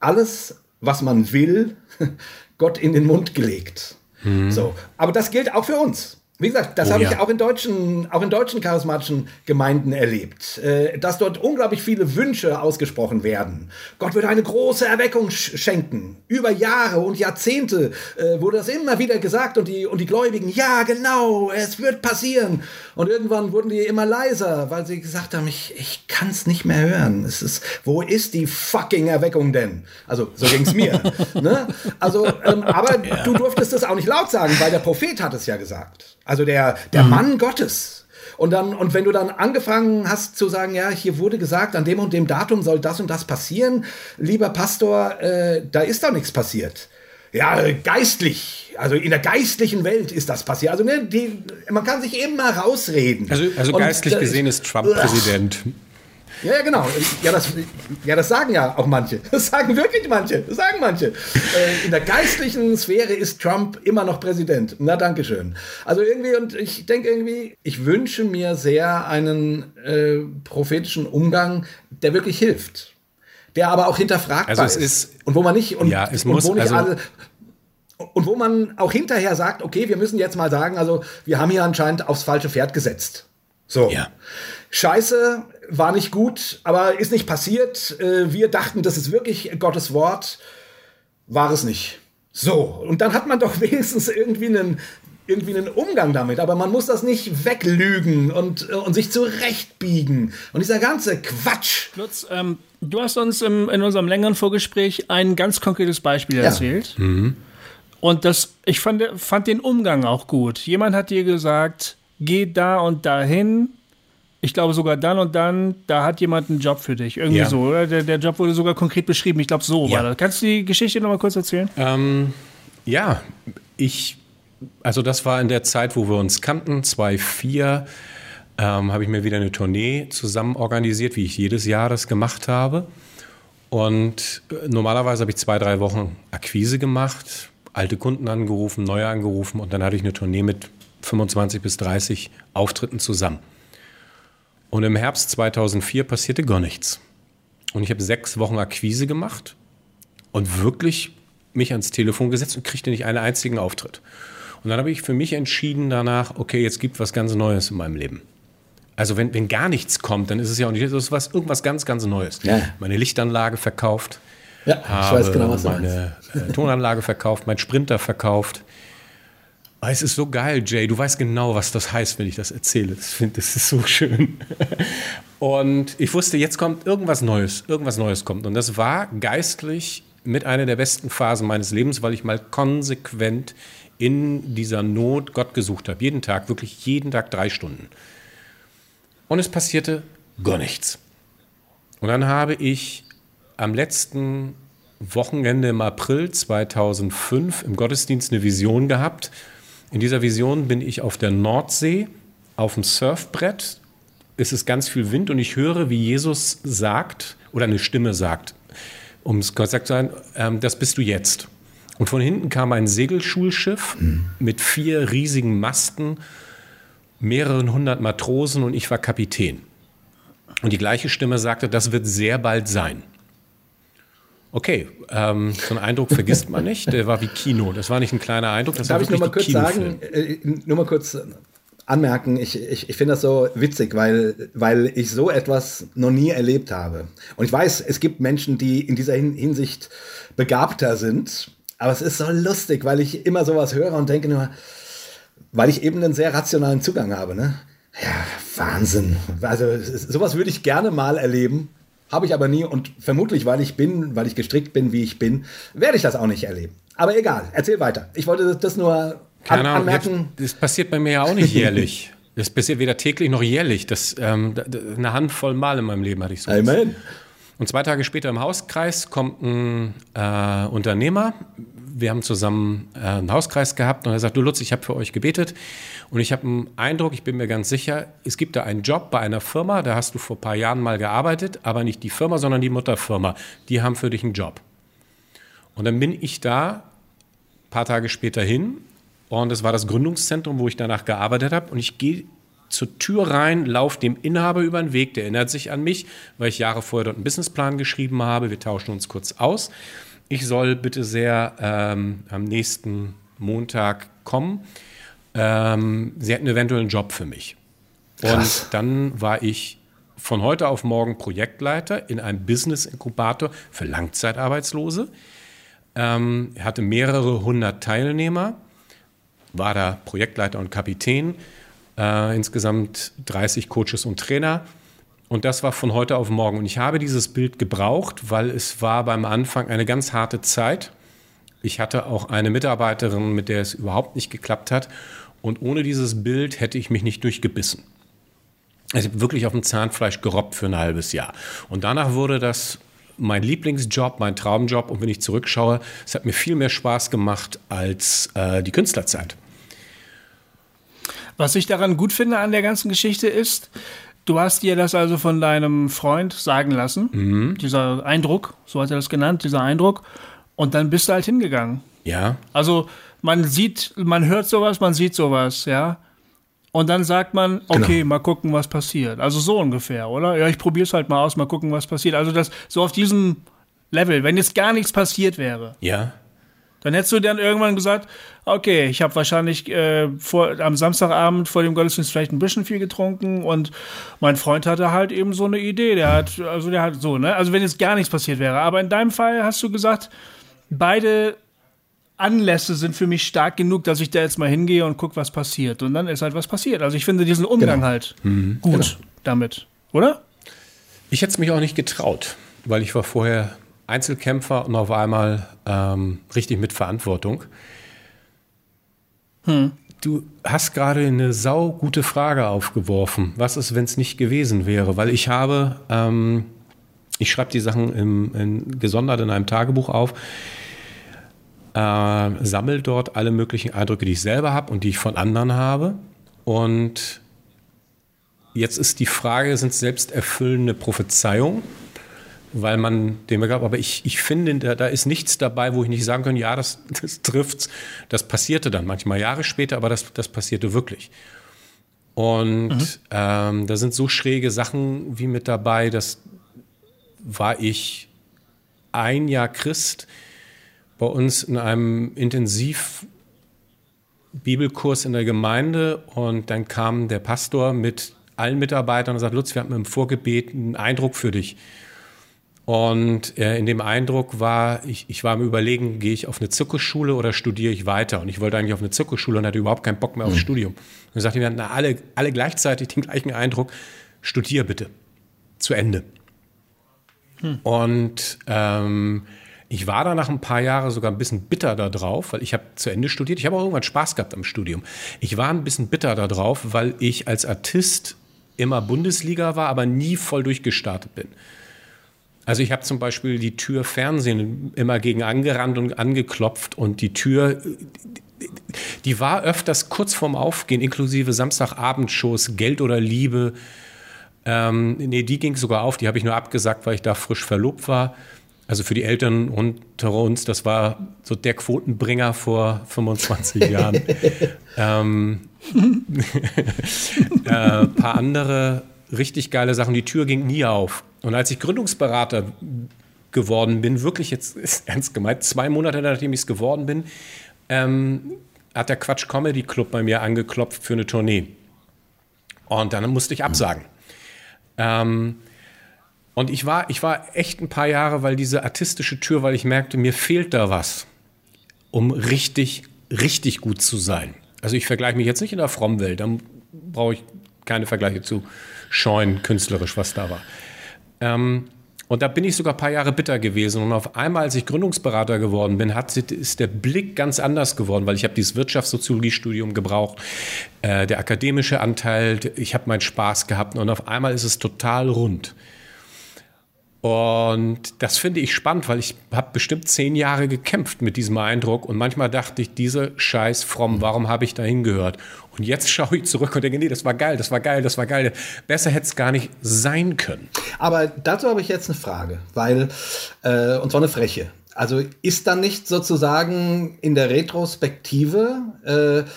alles, was man will, Gott in den Mund gelegt. Mhm. So. Aber das gilt auch für uns. Wie gesagt, das oh, habe ja. ich auch in deutschen, auch in deutschen charismatischen Gemeinden erlebt, äh, dass dort unglaublich viele Wünsche ausgesprochen werden. Gott würde eine große Erweckung sch schenken. Über Jahre und Jahrzehnte äh, wurde das immer wieder gesagt und die, und die Gläubigen, ja, genau, es wird passieren. Und irgendwann wurden die immer leiser, weil sie gesagt haben, ich, ich kann es nicht mehr hören. Es ist, wo ist die fucking Erweckung denn? Also, so ging es mir. ne? Also, ähm, aber ja. du durftest es auch nicht laut sagen, weil der Prophet hat es ja gesagt. Also der, der mhm. Mann Gottes. Und dann, und wenn du dann angefangen hast zu sagen, ja, hier wurde gesagt, an dem und dem Datum soll das und das passieren, lieber Pastor, äh, da ist doch nichts passiert. Ja, geistlich, also in der geistlichen Welt ist das passiert. Also ne, die, man kann sich eben mal rausreden. Also, also geistlich und, gesehen ist Trump Präsident. Ja, genau. Ja das, ja, das sagen ja auch manche. Das sagen wirklich manche. Das sagen manche. Äh, in der geistlichen Sphäre ist Trump immer noch Präsident. Na, danke schön. Also irgendwie, und ich denke irgendwie, ich wünsche mir sehr einen äh, prophetischen Umgang, der wirklich hilft. Der aber auch hinterfragbar also es ist. Und wo man nicht, und, ja, es muss, wo nicht also, alle, und wo man auch hinterher sagt, okay, wir müssen jetzt mal sagen, also wir haben hier anscheinend aufs falsche Pferd gesetzt. So. Ja. Scheiße, war nicht gut, aber ist nicht passiert. Äh, wir dachten, das ist wirklich Gottes Wort. War es nicht. So, und dann hat man doch wenigstens irgendwie einen, irgendwie einen Umgang damit, aber man muss das nicht weglügen und, äh, und sich zurechtbiegen. Und dieser ganze Quatsch. Lutz, ähm, du hast uns im, in unserem längeren Vorgespräch ein ganz konkretes Beispiel ja. erzählt. Mhm. Und das, ich fand, fand den Umgang auch gut. Jemand hat dir gesagt, geh da und dahin, ich glaube sogar dann und dann, da hat jemand einen Job für dich. Irgendwie ja. so, oder? Der, der Job wurde sogar konkret beschrieben. Ich glaube, so ja. war das. Kannst du die Geschichte noch mal kurz erzählen? Ähm, ja, ich, also das war in der Zeit, wo wir uns kannten, 2004, ähm, habe ich mir wieder eine Tournee zusammen organisiert, wie ich jedes Jahr das gemacht habe. Und äh, normalerweise habe ich zwei, drei Wochen Akquise gemacht, alte Kunden angerufen, neue angerufen und dann hatte ich eine Tournee mit 25 bis 30 Auftritten zusammen. Und im Herbst 2004 passierte gar nichts. Und ich habe sechs Wochen Akquise gemacht und wirklich mich ans Telefon gesetzt und kriegte nicht einen einzigen Auftritt. Und dann habe ich für mich entschieden danach, okay, jetzt gibt was ganz Neues in meinem Leben. Also wenn, wenn gar nichts kommt, dann ist es ja auch nicht, das ist was, irgendwas ganz, ganz Neues. Ja. Meine Lichtanlage verkauft. Ja, ich habe weiß genau, was du meine äh, Tonanlage verkauft, mein Sprinter verkauft. Aber es ist so geil, Jay. Du weißt genau, was das heißt, wenn ich das erzähle. Das finde das ist so schön. Und ich wusste, jetzt kommt irgendwas Neues. Irgendwas Neues kommt. Und das war geistlich mit einer der besten Phasen meines Lebens, weil ich mal konsequent in dieser Not Gott gesucht habe. Jeden Tag, wirklich jeden Tag drei Stunden. Und es passierte gar nichts. Und dann habe ich am letzten Wochenende im April 2005 im Gottesdienst eine Vision gehabt. In dieser Vision bin ich auf der Nordsee auf dem Surfbrett. Es ist ganz viel Wind und ich höre, wie Jesus sagt oder eine Stimme sagt, um es gesagt zu sein, ähm, das bist du jetzt. Und von hinten kam ein Segelschulschiff mhm. mit vier riesigen Masten, mehreren hundert Matrosen und ich war Kapitän. Und die gleiche Stimme sagte, das wird sehr bald sein. Okay, ähm, so einen Eindruck vergisst man nicht. Der war wie Kino. Das war nicht ein kleiner Eindruck, das Darf war ich nur mal kurz sagen, äh, nur mal kurz anmerken, ich, ich, ich finde das so witzig, weil, weil ich so etwas noch nie erlebt habe. Und ich weiß, es gibt Menschen, die in dieser Hinsicht begabter sind, aber es ist so lustig, weil ich immer sowas höre und denke nur, weil ich eben einen sehr rationalen Zugang habe. Ne? Ja, Wahnsinn. Also sowas würde ich gerne mal erleben. Habe ich aber nie und vermutlich, weil ich bin, weil ich gestrickt bin, wie ich bin, werde ich das auch nicht erleben. Aber egal, erzähl weiter. Ich wollte das nur an, anmerken. Das passiert bei mir ja auch nicht jährlich. Das passiert weder täglich noch jährlich. Das, ähm, eine Handvoll Mal in meinem Leben hatte ich so. Amen. Und zwei Tage später im Hauskreis kommt ein äh, Unternehmer. Wir haben zusammen äh, einen Hauskreis gehabt und er sagt, du Lutz, ich habe für euch gebetet und ich habe einen Eindruck, ich bin mir ganz sicher, es gibt da einen Job bei einer Firma, da hast du vor ein paar Jahren mal gearbeitet, aber nicht die Firma, sondern die Mutterfirma. Die haben für dich einen Job. Und dann bin ich da ein paar Tage später hin und es war das Gründungszentrum, wo ich danach gearbeitet habe und ich gehe zur Tür rein, laufe dem Inhaber über den Weg, der erinnert sich an mich, weil ich Jahre vorher dort einen Businessplan geschrieben habe. Wir tauschen uns kurz aus. Ich soll bitte sehr ähm, am nächsten Montag kommen. Ähm, sie hätten eventuell einen Job für mich. Krass. Und dann war ich von heute auf morgen Projektleiter in einem Business-Inkubator für Langzeitarbeitslose. Ähm, hatte mehrere hundert Teilnehmer, war da Projektleiter und Kapitän äh, insgesamt 30 Coaches und Trainer. Und das war von heute auf morgen. Und ich habe dieses Bild gebraucht, weil es war beim Anfang eine ganz harte Zeit. Ich hatte auch eine Mitarbeiterin, mit der es überhaupt nicht geklappt hat. Und ohne dieses Bild hätte ich mich nicht durchgebissen. Ich habe wirklich auf dem Zahnfleisch gerobbt für ein halbes Jahr. Und danach wurde das mein Lieblingsjob, mein Traumjob. Und wenn ich zurückschaue, es hat mir viel mehr Spaß gemacht als äh, die Künstlerzeit. Was ich daran gut finde an der ganzen Geschichte ist, du hast dir das also von deinem Freund sagen lassen, mhm. dieser Eindruck, so hat er das genannt, dieser Eindruck, und dann bist du halt hingegangen. Ja. Also man sieht, man hört sowas, man sieht sowas, ja. Und dann sagt man, okay, genau. mal gucken, was passiert. Also so ungefähr, oder? Ja, ich probiere es halt mal aus, mal gucken, was passiert. Also das so auf diesem Level, wenn jetzt gar nichts passiert wäre. Ja. Dann hättest du dann irgendwann gesagt, okay, ich habe wahrscheinlich äh, vor, am Samstagabend vor dem Gottesdienst vielleicht ein bisschen viel getrunken und mein Freund hatte halt eben so eine Idee. Der hat, also der hat so, ne? Also wenn jetzt gar nichts passiert wäre. Aber in deinem Fall hast du gesagt, beide Anlässe sind für mich stark genug, dass ich da jetzt mal hingehe und gucke, was passiert. Und dann ist halt was passiert. Also ich finde diesen Umgang genau. halt mhm. gut genau. damit, oder? Ich hätte es mich auch nicht getraut, weil ich war vorher Einzelkämpfer und auf einmal ähm, richtig mit Verantwortung. Hm. Du hast gerade eine saugute Frage aufgeworfen. Was ist, wenn es nicht gewesen wäre? Weil ich habe, ähm, ich schreibe die Sachen im, in, gesondert in einem Tagebuch auf, äh, sammle dort alle möglichen Eindrücke, die ich selber habe und die ich von anderen habe. Und jetzt ist die Frage, sind es selbsterfüllende Prophezeiungen? Weil man dem gab. Aber ich, ich finde, da, da, ist nichts dabei, wo ich nicht sagen kann, ja, das, das trifft's. Das passierte dann manchmal Jahre später, aber das, das passierte wirklich. Und mhm. ähm, da sind so schräge Sachen wie mit dabei, das war ich ein Jahr Christ bei uns in einem Intensiv Bibelkurs in der Gemeinde und dann kam der Pastor mit allen Mitarbeitern und sagt, Lutz, wir hatten im Vorgebet einen Eindruck für dich. Und äh, in dem Eindruck war, ich, ich war am Überlegen, gehe ich auf eine Zirkusschule oder studiere ich weiter? Und ich wollte eigentlich auf eine Zirkusschule und hatte überhaupt keinen Bock mehr aufs mhm. Studium. Und sagte, wir hatten alle, alle gleichzeitig den gleichen Eindruck, studier bitte. Zu Ende. Hm. Und ähm, ich war da nach ein paar Jahren sogar ein bisschen bitter da drauf, weil ich habe zu Ende studiert. Ich habe auch irgendwann Spaß gehabt am Studium. Ich war ein bisschen bitter da drauf, weil ich als Artist immer Bundesliga war, aber nie voll durchgestartet bin. Also ich habe zum Beispiel die Tür Fernsehen immer gegen angerannt und angeklopft und die Tür, die war öfters kurz vorm Aufgehen, inklusive Samstagabendshows, Geld oder Liebe. Ähm, nee, die ging sogar auf, die habe ich nur abgesagt, weil ich da frisch verlobt war. Also für die Eltern unter uns, das war so der Quotenbringer vor 25 Jahren. ähm, äh, paar andere richtig geile Sachen. Die Tür ging nie auf. Und als ich Gründungsberater geworden bin, wirklich jetzt ist ernst gemeint, zwei Monate nachdem ich es geworden bin, ähm, hat der Quatsch Comedy Club bei mir angeklopft für eine Tournee. Und dann musste ich absagen. Ähm, und ich war, ich war echt ein paar Jahre, weil diese artistische Tür, weil ich merkte, mir fehlt da was, um richtig, richtig gut zu sein. Also ich vergleiche mich jetzt nicht in der Frommwelt, dann brauche ich keine Vergleiche zu scheuen, künstlerisch, was da war. Ähm, und da bin ich sogar ein paar Jahre bitter gewesen. Und auf einmal, als ich Gründungsberater geworden bin, hat, ist der Blick ganz anders geworden, weil ich habe dieses Wirtschaftssoziologie-Studium gebraucht, äh, der akademische Anteil, ich habe meinen Spaß gehabt und auf einmal ist es total rund. Und das finde ich spannend, weil ich habe bestimmt zehn Jahre gekämpft mit diesem Eindruck und manchmal dachte ich, diese Scheiß fromm, warum habe ich da hingehört? Und jetzt schaue ich zurück und denke, nee, das war geil, das war geil, das war geil. Besser hätte es gar nicht sein können. Aber dazu habe ich jetzt eine Frage, weil, äh, und zwar eine freche. Also ist dann nicht sozusagen in der Retrospektive, äh,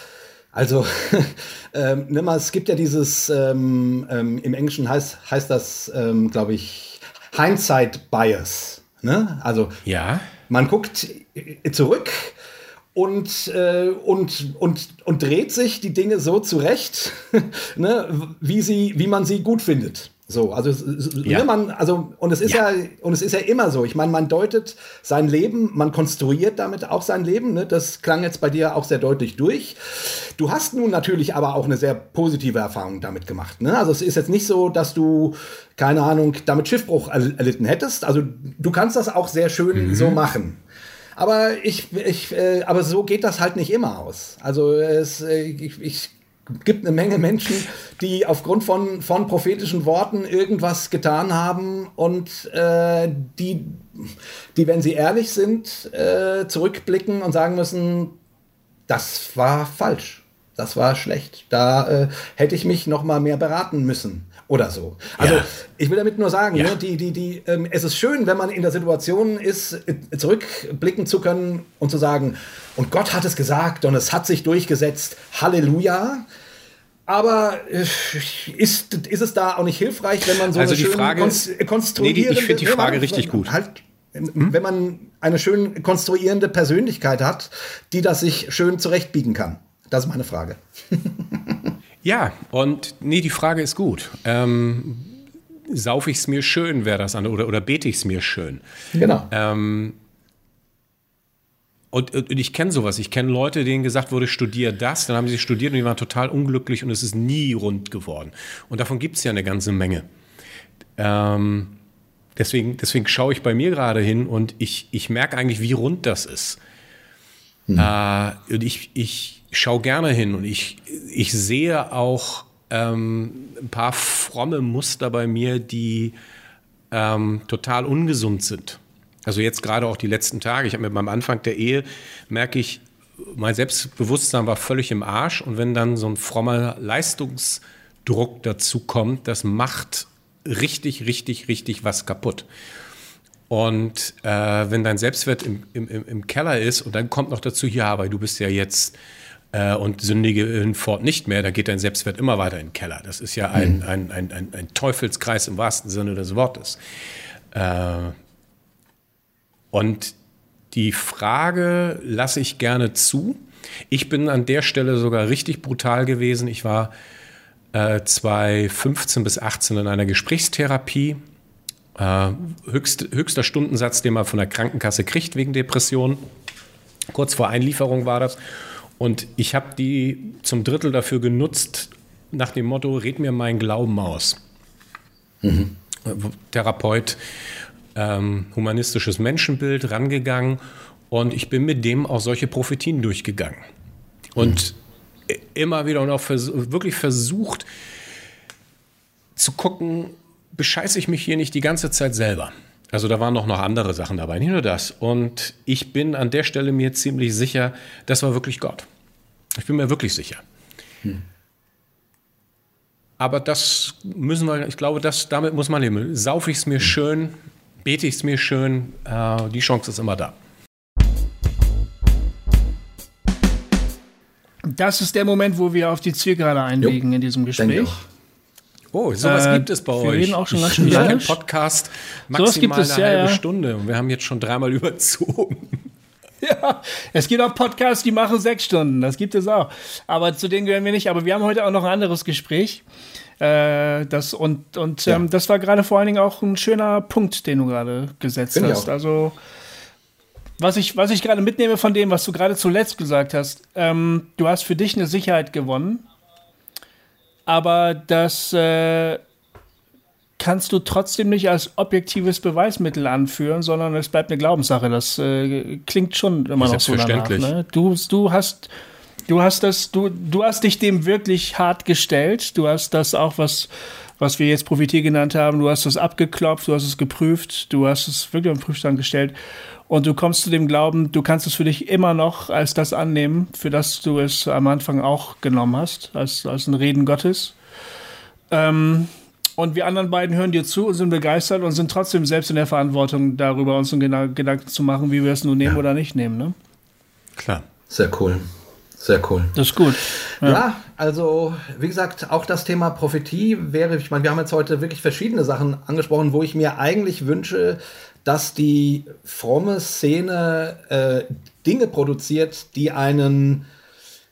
also, ähm, nimm mal, es gibt ja dieses, ähm, ähm, im Englischen heißt, heißt das, ähm, glaube ich, Hindsight Bias. Ne? Also ja. man guckt zurück und, äh, und, und, und dreht sich die Dinge so zurecht, ne, wie, sie, wie man sie gut findet. So, also, ja. Ne, man, also, und es ist ja. ja. und es ist ja immer so. Ich meine, man deutet sein Leben, man konstruiert damit auch sein Leben. Ne? Das klang jetzt bei dir auch sehr deutlich durch. Du hast nun natürlich aber auch eine sehr positive Erfahrung damit gemacht. Ne? Also es ist jetzt nicht so, dass du, keine Ahnung, damit Schiffbruch erlitten hättest. Also du kannst das auch sehr schön mhm. so machen. Aber ich, ich, äh, aber so geht das halt nicht immer aus. Also es, äh, ich, ich gibt eine Menge Menschen, die aufgrund von, von prophetischen Worten irgendwas getan haben und äh, die, die, wenn sie ehrlich sind, äh, zurückblicken und sagen müssen, das war falsch, das war schlecht, da äh, hätte ich mich noch mal mehr beraten müssen oder so. Also ja. ich will damit nur sagen, ja. ne, die, die, die, ähm, es ist schön, wenn man in der Situation ist, äh, zurückblicken zu können und zu sagen, und Gott hat es gesagt und es hat sich durchgesetzt, Halleluja. Aber äh, ist, ist es da auch nicht hilfreich, wenn man so also eine die Frage, konstruierende... Nee, ich finde die Frage man, richtig gut. Halt, hm? Wenn man eine schön konstruierende Persönlichkeit hat, die das sich schön zurechtbiegen kann. Das ist meine Frage. Ja, und nee, die Frage ist gut. Ähm, sauf ich es mir schön, wäre das an, oder, oder bete ich es mir schön? Genau. Ähm, und, und, ich kenne sowas. Ich kenne Leute, denen gesagt wurde, studier das. Dann haben sie studiert und die waren total unglücklich und es ist nie rund geworden. Und davon gibt es ja eine ganze Menge. Ähm, deswegen, deswegen schaue ich bei mir gerade hin und ich, ich merke eigentlich, wie rund das ist. Hm. Äh, und ich, ich, schaue gerne hin und ich, ich sehe auch ähm, ein paar fromme Muster bei mir, die ähm, total ungesund sind. Also jetzt gerade auch die letzten Tage. Ich habe mir beim Anfang der Ehe, merke ich, mein Selbstbewusstsein war völlig im Arsch. Und wenn dann so ein frommer Leistungsdruck dazu kommt, das macht richtig, richtig, richtig was kaputt. Und äh, wenn dein Selbstwert im, im, im Keller ist und dann kommt noch dazu, ja, aber du bist ja jetzt äh, und sündige in Fort nicht mehr, dann geht dein Selbstwert immer weiter in den Keller. Das ist ja ein, mhm. ein, ein, ein, ein Teufelskreis im wahrsten Sinne des Wortes. Äh, und die Frage lasse ich gerne zu. Ich bin an der Stelle sogar richtig brutal gewesen. Ich war äh, 2015 bis 18 in einer Gesprächstherapie. Äh, höchst, höchster Stundensatz, den man von der Krankenkasse kriegt wegen Depression. Kurz vor Einlieferung war das. Und ich habe die zum Drittel dafür genutzt, nach dem Motto, red mir meinen Glauben aus. Mhm. Therapeut, ähm, humanistisches Menschenbild rangegangen und ich bin mit dem auch solche Prophetien durchgegangen. Und mhm. immer wieder und auch vers wirklich versucht zu gucken, bescheiße ich mich hier nicht die ganze Zeit selber. Also da waren noch, noch andere Sachen dabei, nicht nur das. Und ich bin an der Stelle mir ziemlich sicher, das war wirklich Gott. Ich bin mir wirklich sicher. Hm. Aber das müssen wir, ich glaube, das, damit muss man leben. Sauf ich es mir schön, bete ich es mir schön, äh, die Chance ist immer da. Das ist der Moment, wo wir auf die Zielgerade einlegen jo, in diesem Gespräch. Oh, sowas äh, gibt es bei wir euch. Wir reden auch schon ganz schön lange. Podcast maximal es, eine halbe ja, ja. Stunde und wir haben jetzt schon dreimal überzogen. Ja, es gibt auch Podcasts, die machen sechs Stunden. Das gibt es auch. Aber zu denen gehören wir nicht. Aber wir haben heute auch noch ein anderes Gespräch. Äh, das, und und ja. ähm, das war gerade vor allen Dingen auch ein schöner Punkt, den du gerade gesetzt Find hast. Also, was ich, was ich gerade mitnehme von dem, was du gerade zuletzt gesagt hast, ähm, du hast für dich eine Sicherheit gewonnen. Aber das. Äh, kannst du trotzdem nicht als objektives Beweismittel anführen, sondern es bleibt eine Glaubenssache. Das äh, klingt schon immer noch so danach. Ne? Du, du hast, du hast das, du, du hast dich dem wirklich hart gestellt. Du hast das auch, was, was wir jetzt Profitier genannt haben, du hast das abgeklopft, du hast es geprüft, du hast es wirklich den Prüfstand gestellt. Und du kommst zu dem Glauben, du kannst es für dich immer noch als das annehmen, für das du es am Anfang auch genommen hast, als, als ein Reden Gottes. Ähm, und wir anderen beiden hören dir zu und sind begeistert und sind trotzdem selbst in der Verantwortung, darüber uns einen Gedanken zu machen, wie wir es nun nehmen ja. oder nicht nehmen. Ne? Klar. Sehr cool. Sehr cool. Das ist gut. Ja. ja. also wie gesagt, auch das Thema Prophetie wäre, ich meine, wir haben jetzt heute wirklich verschiedene Sachen angesprochen, wo ich mir eigentlich wünsche, dass die fromme Szene äh, Dinge produziert, die einen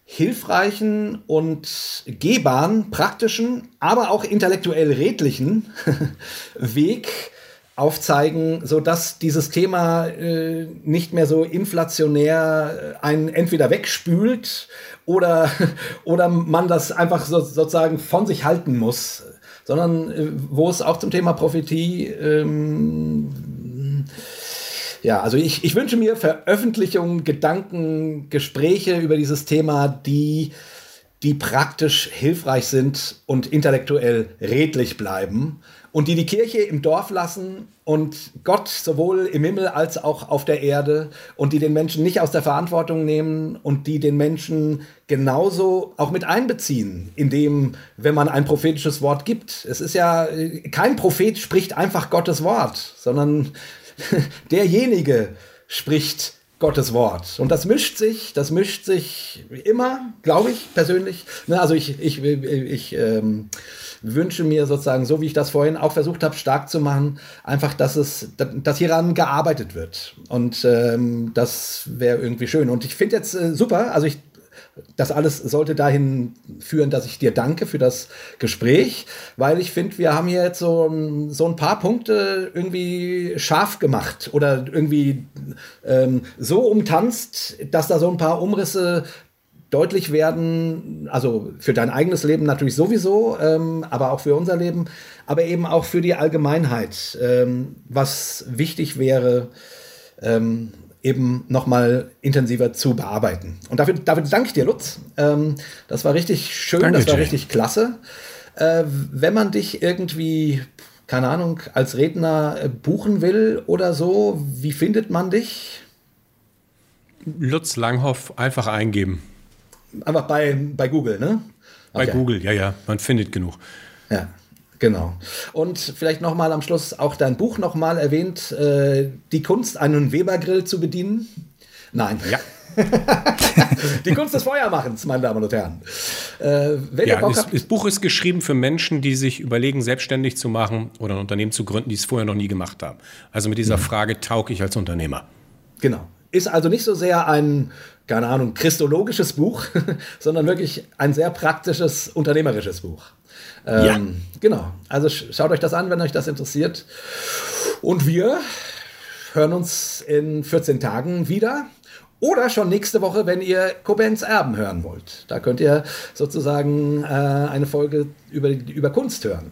hilfreichen und gehbaren, praktischen, aber auch intellektuell redlichen Weg aufzeigen, so dass dieses Thema äh, nicht mehr so inflationär einen entweder wegspült oder, oder man das einfach so, sozusagen von sich halten muss, sondern äh, wo es auch zum Thema Prophetie ähm, ja, also ich, ich wünsche mir Veröffentlichungen, Gedanken, Gespräche über dieses Thema, die, die praktisch hilfreich sind und intellektuell redlich bleiben und die die Kirche im Dorf lassen und Gott sowohl im Himmel als auch auf der Erde und die den Menschen nicht aus der Verantwortung nehmen und die den Menschen genauso auch mit einbeziehen, indem, wenn man ein prophetisches Wort gibt. Es ist ja, kein Prophet spricht einfach Gottes Wort, sondern derjenige spricht Gottes Wort. Und das mischt sich, das mischt sich immer, glaube ich persönlich. Ne, also ich, ich, ich ähm, wünsche mir sozusagen, so wie ich das vorhin auch versucht habe, stark zu machen, einfach, dass es, dass hieran gearbeitet wird. Und ähm, das wäre irgendwie schön. Und ich finde jetzt äh, super, also ich das alles sollte dahin führen, dass ich dir danke für das Gespräch, weil ich finde, wir haben hier jetzt so, so ein paar Punkte irgendwie scharf gemacht oder irgendwie ähm, so umtanzt, dass da so ein paar Umrisse deutlich werden, also für dein eigenes Leben natürlich sowieso, ähm, aber auch für unser Leben, aber eben auch für die Allgemeinheit, ähm, was wichtig wäre, ähm, eben nochmal intensiver zu bearbeiten. Und dafür, dafür danke ich dir, Lutz. Ähm, das war richtig schön, danke, das war Jay. richtig klasse. Äh, wenn man dich irgendwie, keine Ahnung, als Redner äh, buchen will oder so, wie findet man dich? Lutz Langhoff einfach eingeben. Einfach bei, bei Google, ne? Okay. Bei Google, ja, ja, man findet genug. Ja. Genau. Und vielleicht nochmal am Schluss auch dein Buch nochmal erwähnt, äh, die Kunst, einen Webergrill zu bedienen. Nein. Ja. die Kunst des Feuermachens, meine Damen und Herren. Äh, ja, das, das, Buch ist geschrieben für Menschen, die sich überlegen, selbstständig zu machen oder ein Unternehmen zu gründen, die es vorher noch nie gemacht haben. Also mit dieser mhm. Frage, taug ich als Unternehmer? Genau. ist also nicht so sehr ein, keine Ahnung, christologisches Buch, sondern wirklich ein sehr praktisches, unternehmerisches Buch. Ähm, ja. Genau. Also schaut euch das an, wenn euch das interessiert. Und wir hören uns in 14 Tagen wieder. Oder schon nächste Woche, wenn ihr Kobens Erben hören wollt. Da könnt ihr sozusagen äh, eine Folge über, über Kunst hören.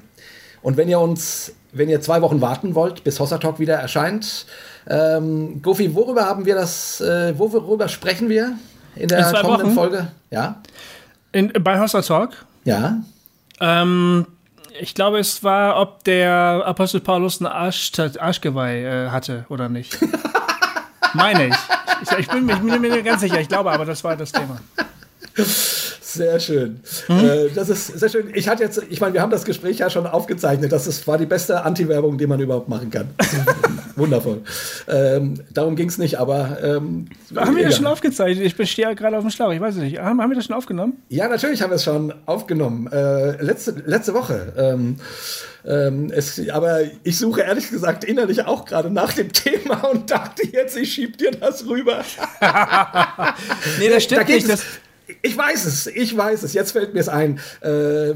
Und wenn ihr uns, wenn ihr zwei Wochen warten wollt, bis Hossa Talk wieder erscheint, ähm, Gofi, worüber haben wir das, äh, worüber sprechen wir in der in kommenden Wochen? Folge? Ja. In, bei Hossa Talk? Ja. Ähm, ich glaube, es war, ob der Apostel Paulus ein Arsch, Arschgeweih äh, hatte oder nicht. Meine ich. ich. Ich, bin, ich bin mir ganz sicher, ich glaube aber, das war das Thema. Sehr schön. Mhm. Äh, das ist sehr schön. Ich hatte jetzt, ich meine, wir haben das Gespräch ja schon aufgezeichnet. Das ist, war die beste Anti-Werbung, die man überhaupt machen kann. Wundervoll. Ähm, darum ging es nicht, aber. Ähm, haben wir das schon aufgezeichnet? Ich bestehe gerade auf dem Schlauch. Ich weiß es nicht. Haben, haben wir das schon aufgenommen? Ja, natürlich haben wir es schon aufgenommen. Äh, letzte, letzte Woche. Ähm, ähm, es, aber ich suche ehrlich gesagt innerlich auch gerade nach dem Thema und dachte jetzt, ich schieb dir das rüber. nee, das stimmt da nicht. Das, ich weiß es, ich weiß es. Jetzt fällt mir es ein. Äh,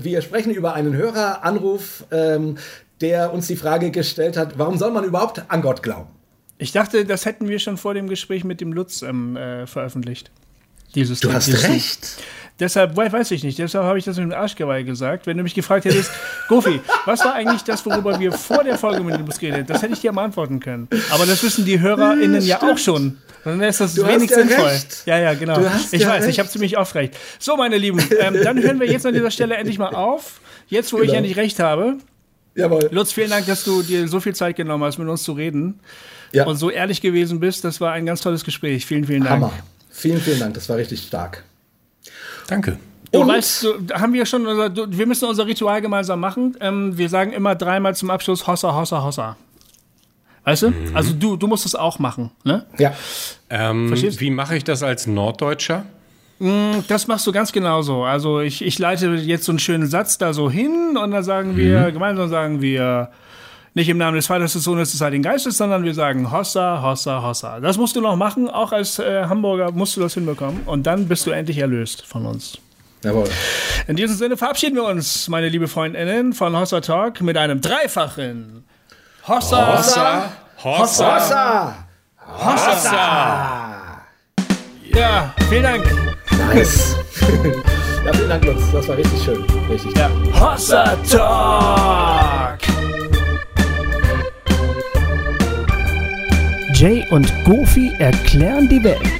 wir sprechen über einen Höreranruf, ähm, der uns die Frage gestellt hat, warum soll man überhaupt an Gott glauben? Ich dachte, das hätten wir schon vor dem Gespräch mit dem Lutz ähm, äh, veröffentlicht. Dieses du hast dieses recht. Deshalb weiß ich nicht, deshalb habe ich das mit dem Arschgeweih gesagt. Wenn du mich gefragt hättest, Gofi, was war eigentlich das, worüber wir vor der Folge mit dem Bus geredet Das hätte ich dir mal antworten können. Aber das wissen die HörerInnen ja, ja auch schon. Dann ist das du wenig sinnvoll. Recht. Ja, ja, genau. ich ja weiß, recht. ich habe ziemlich oft recht. So, meine Lieben, ähm, dann hören wir jetzt an dieser Stelle endlich mal auf. Jetzt, wo genau. ich endlich recht habe. Jawohl. Lutz, vielen Dank, dass du dir so viel Zeit genommen hast, mit uns zu reden. Ja. Und so ehrlich gewesen bist. Das war ein ganz tolles Gespräch. Vielen, vielen Dank. Hammer. Vielen, vielen Dank. Das war richtig stark. Danke. Und, weißt du, haben wir schon, unser, wir müssen unser Ritual gemeinsam machen. Ähm, wir sagen immer dreimal zum Abschluss Hossa, Hossa, Hossa. Weißt du? Mhm. Also du, du musst es auch machen, ne? Ja. Ähm, wie mache ich das als Norddeutscher? Mm, das machst du ganz genauso. Also ich, ich leite jetzt so einen schönen Satz da so hin und dann sagen wir, mhm. gemeinsam sagen wir, nicht im Namen des Vaters, des Sohnes, des Heiligen Geistes, sondern wir sagen Hossa, Hossa, Hossa. Das musst du noch machen, auch als äh, Hamburger musst du das hinbekommen und dann bist du endlich erlöst von uns. Jawohl. In diesem Sinne verabschieden wir uns, meine liebe Freundinnen, von Hossa Talk mit einem dreifachen Hossa, Hossa, Hossa, Hossa, Hossa. Hossa. Ja, vielen Dank. Nice. ja, vielen Dank, Lutz. Das war richtig schön. Richtig. Ja. Hossa Talk. Jay und Goofy erklären die Welt.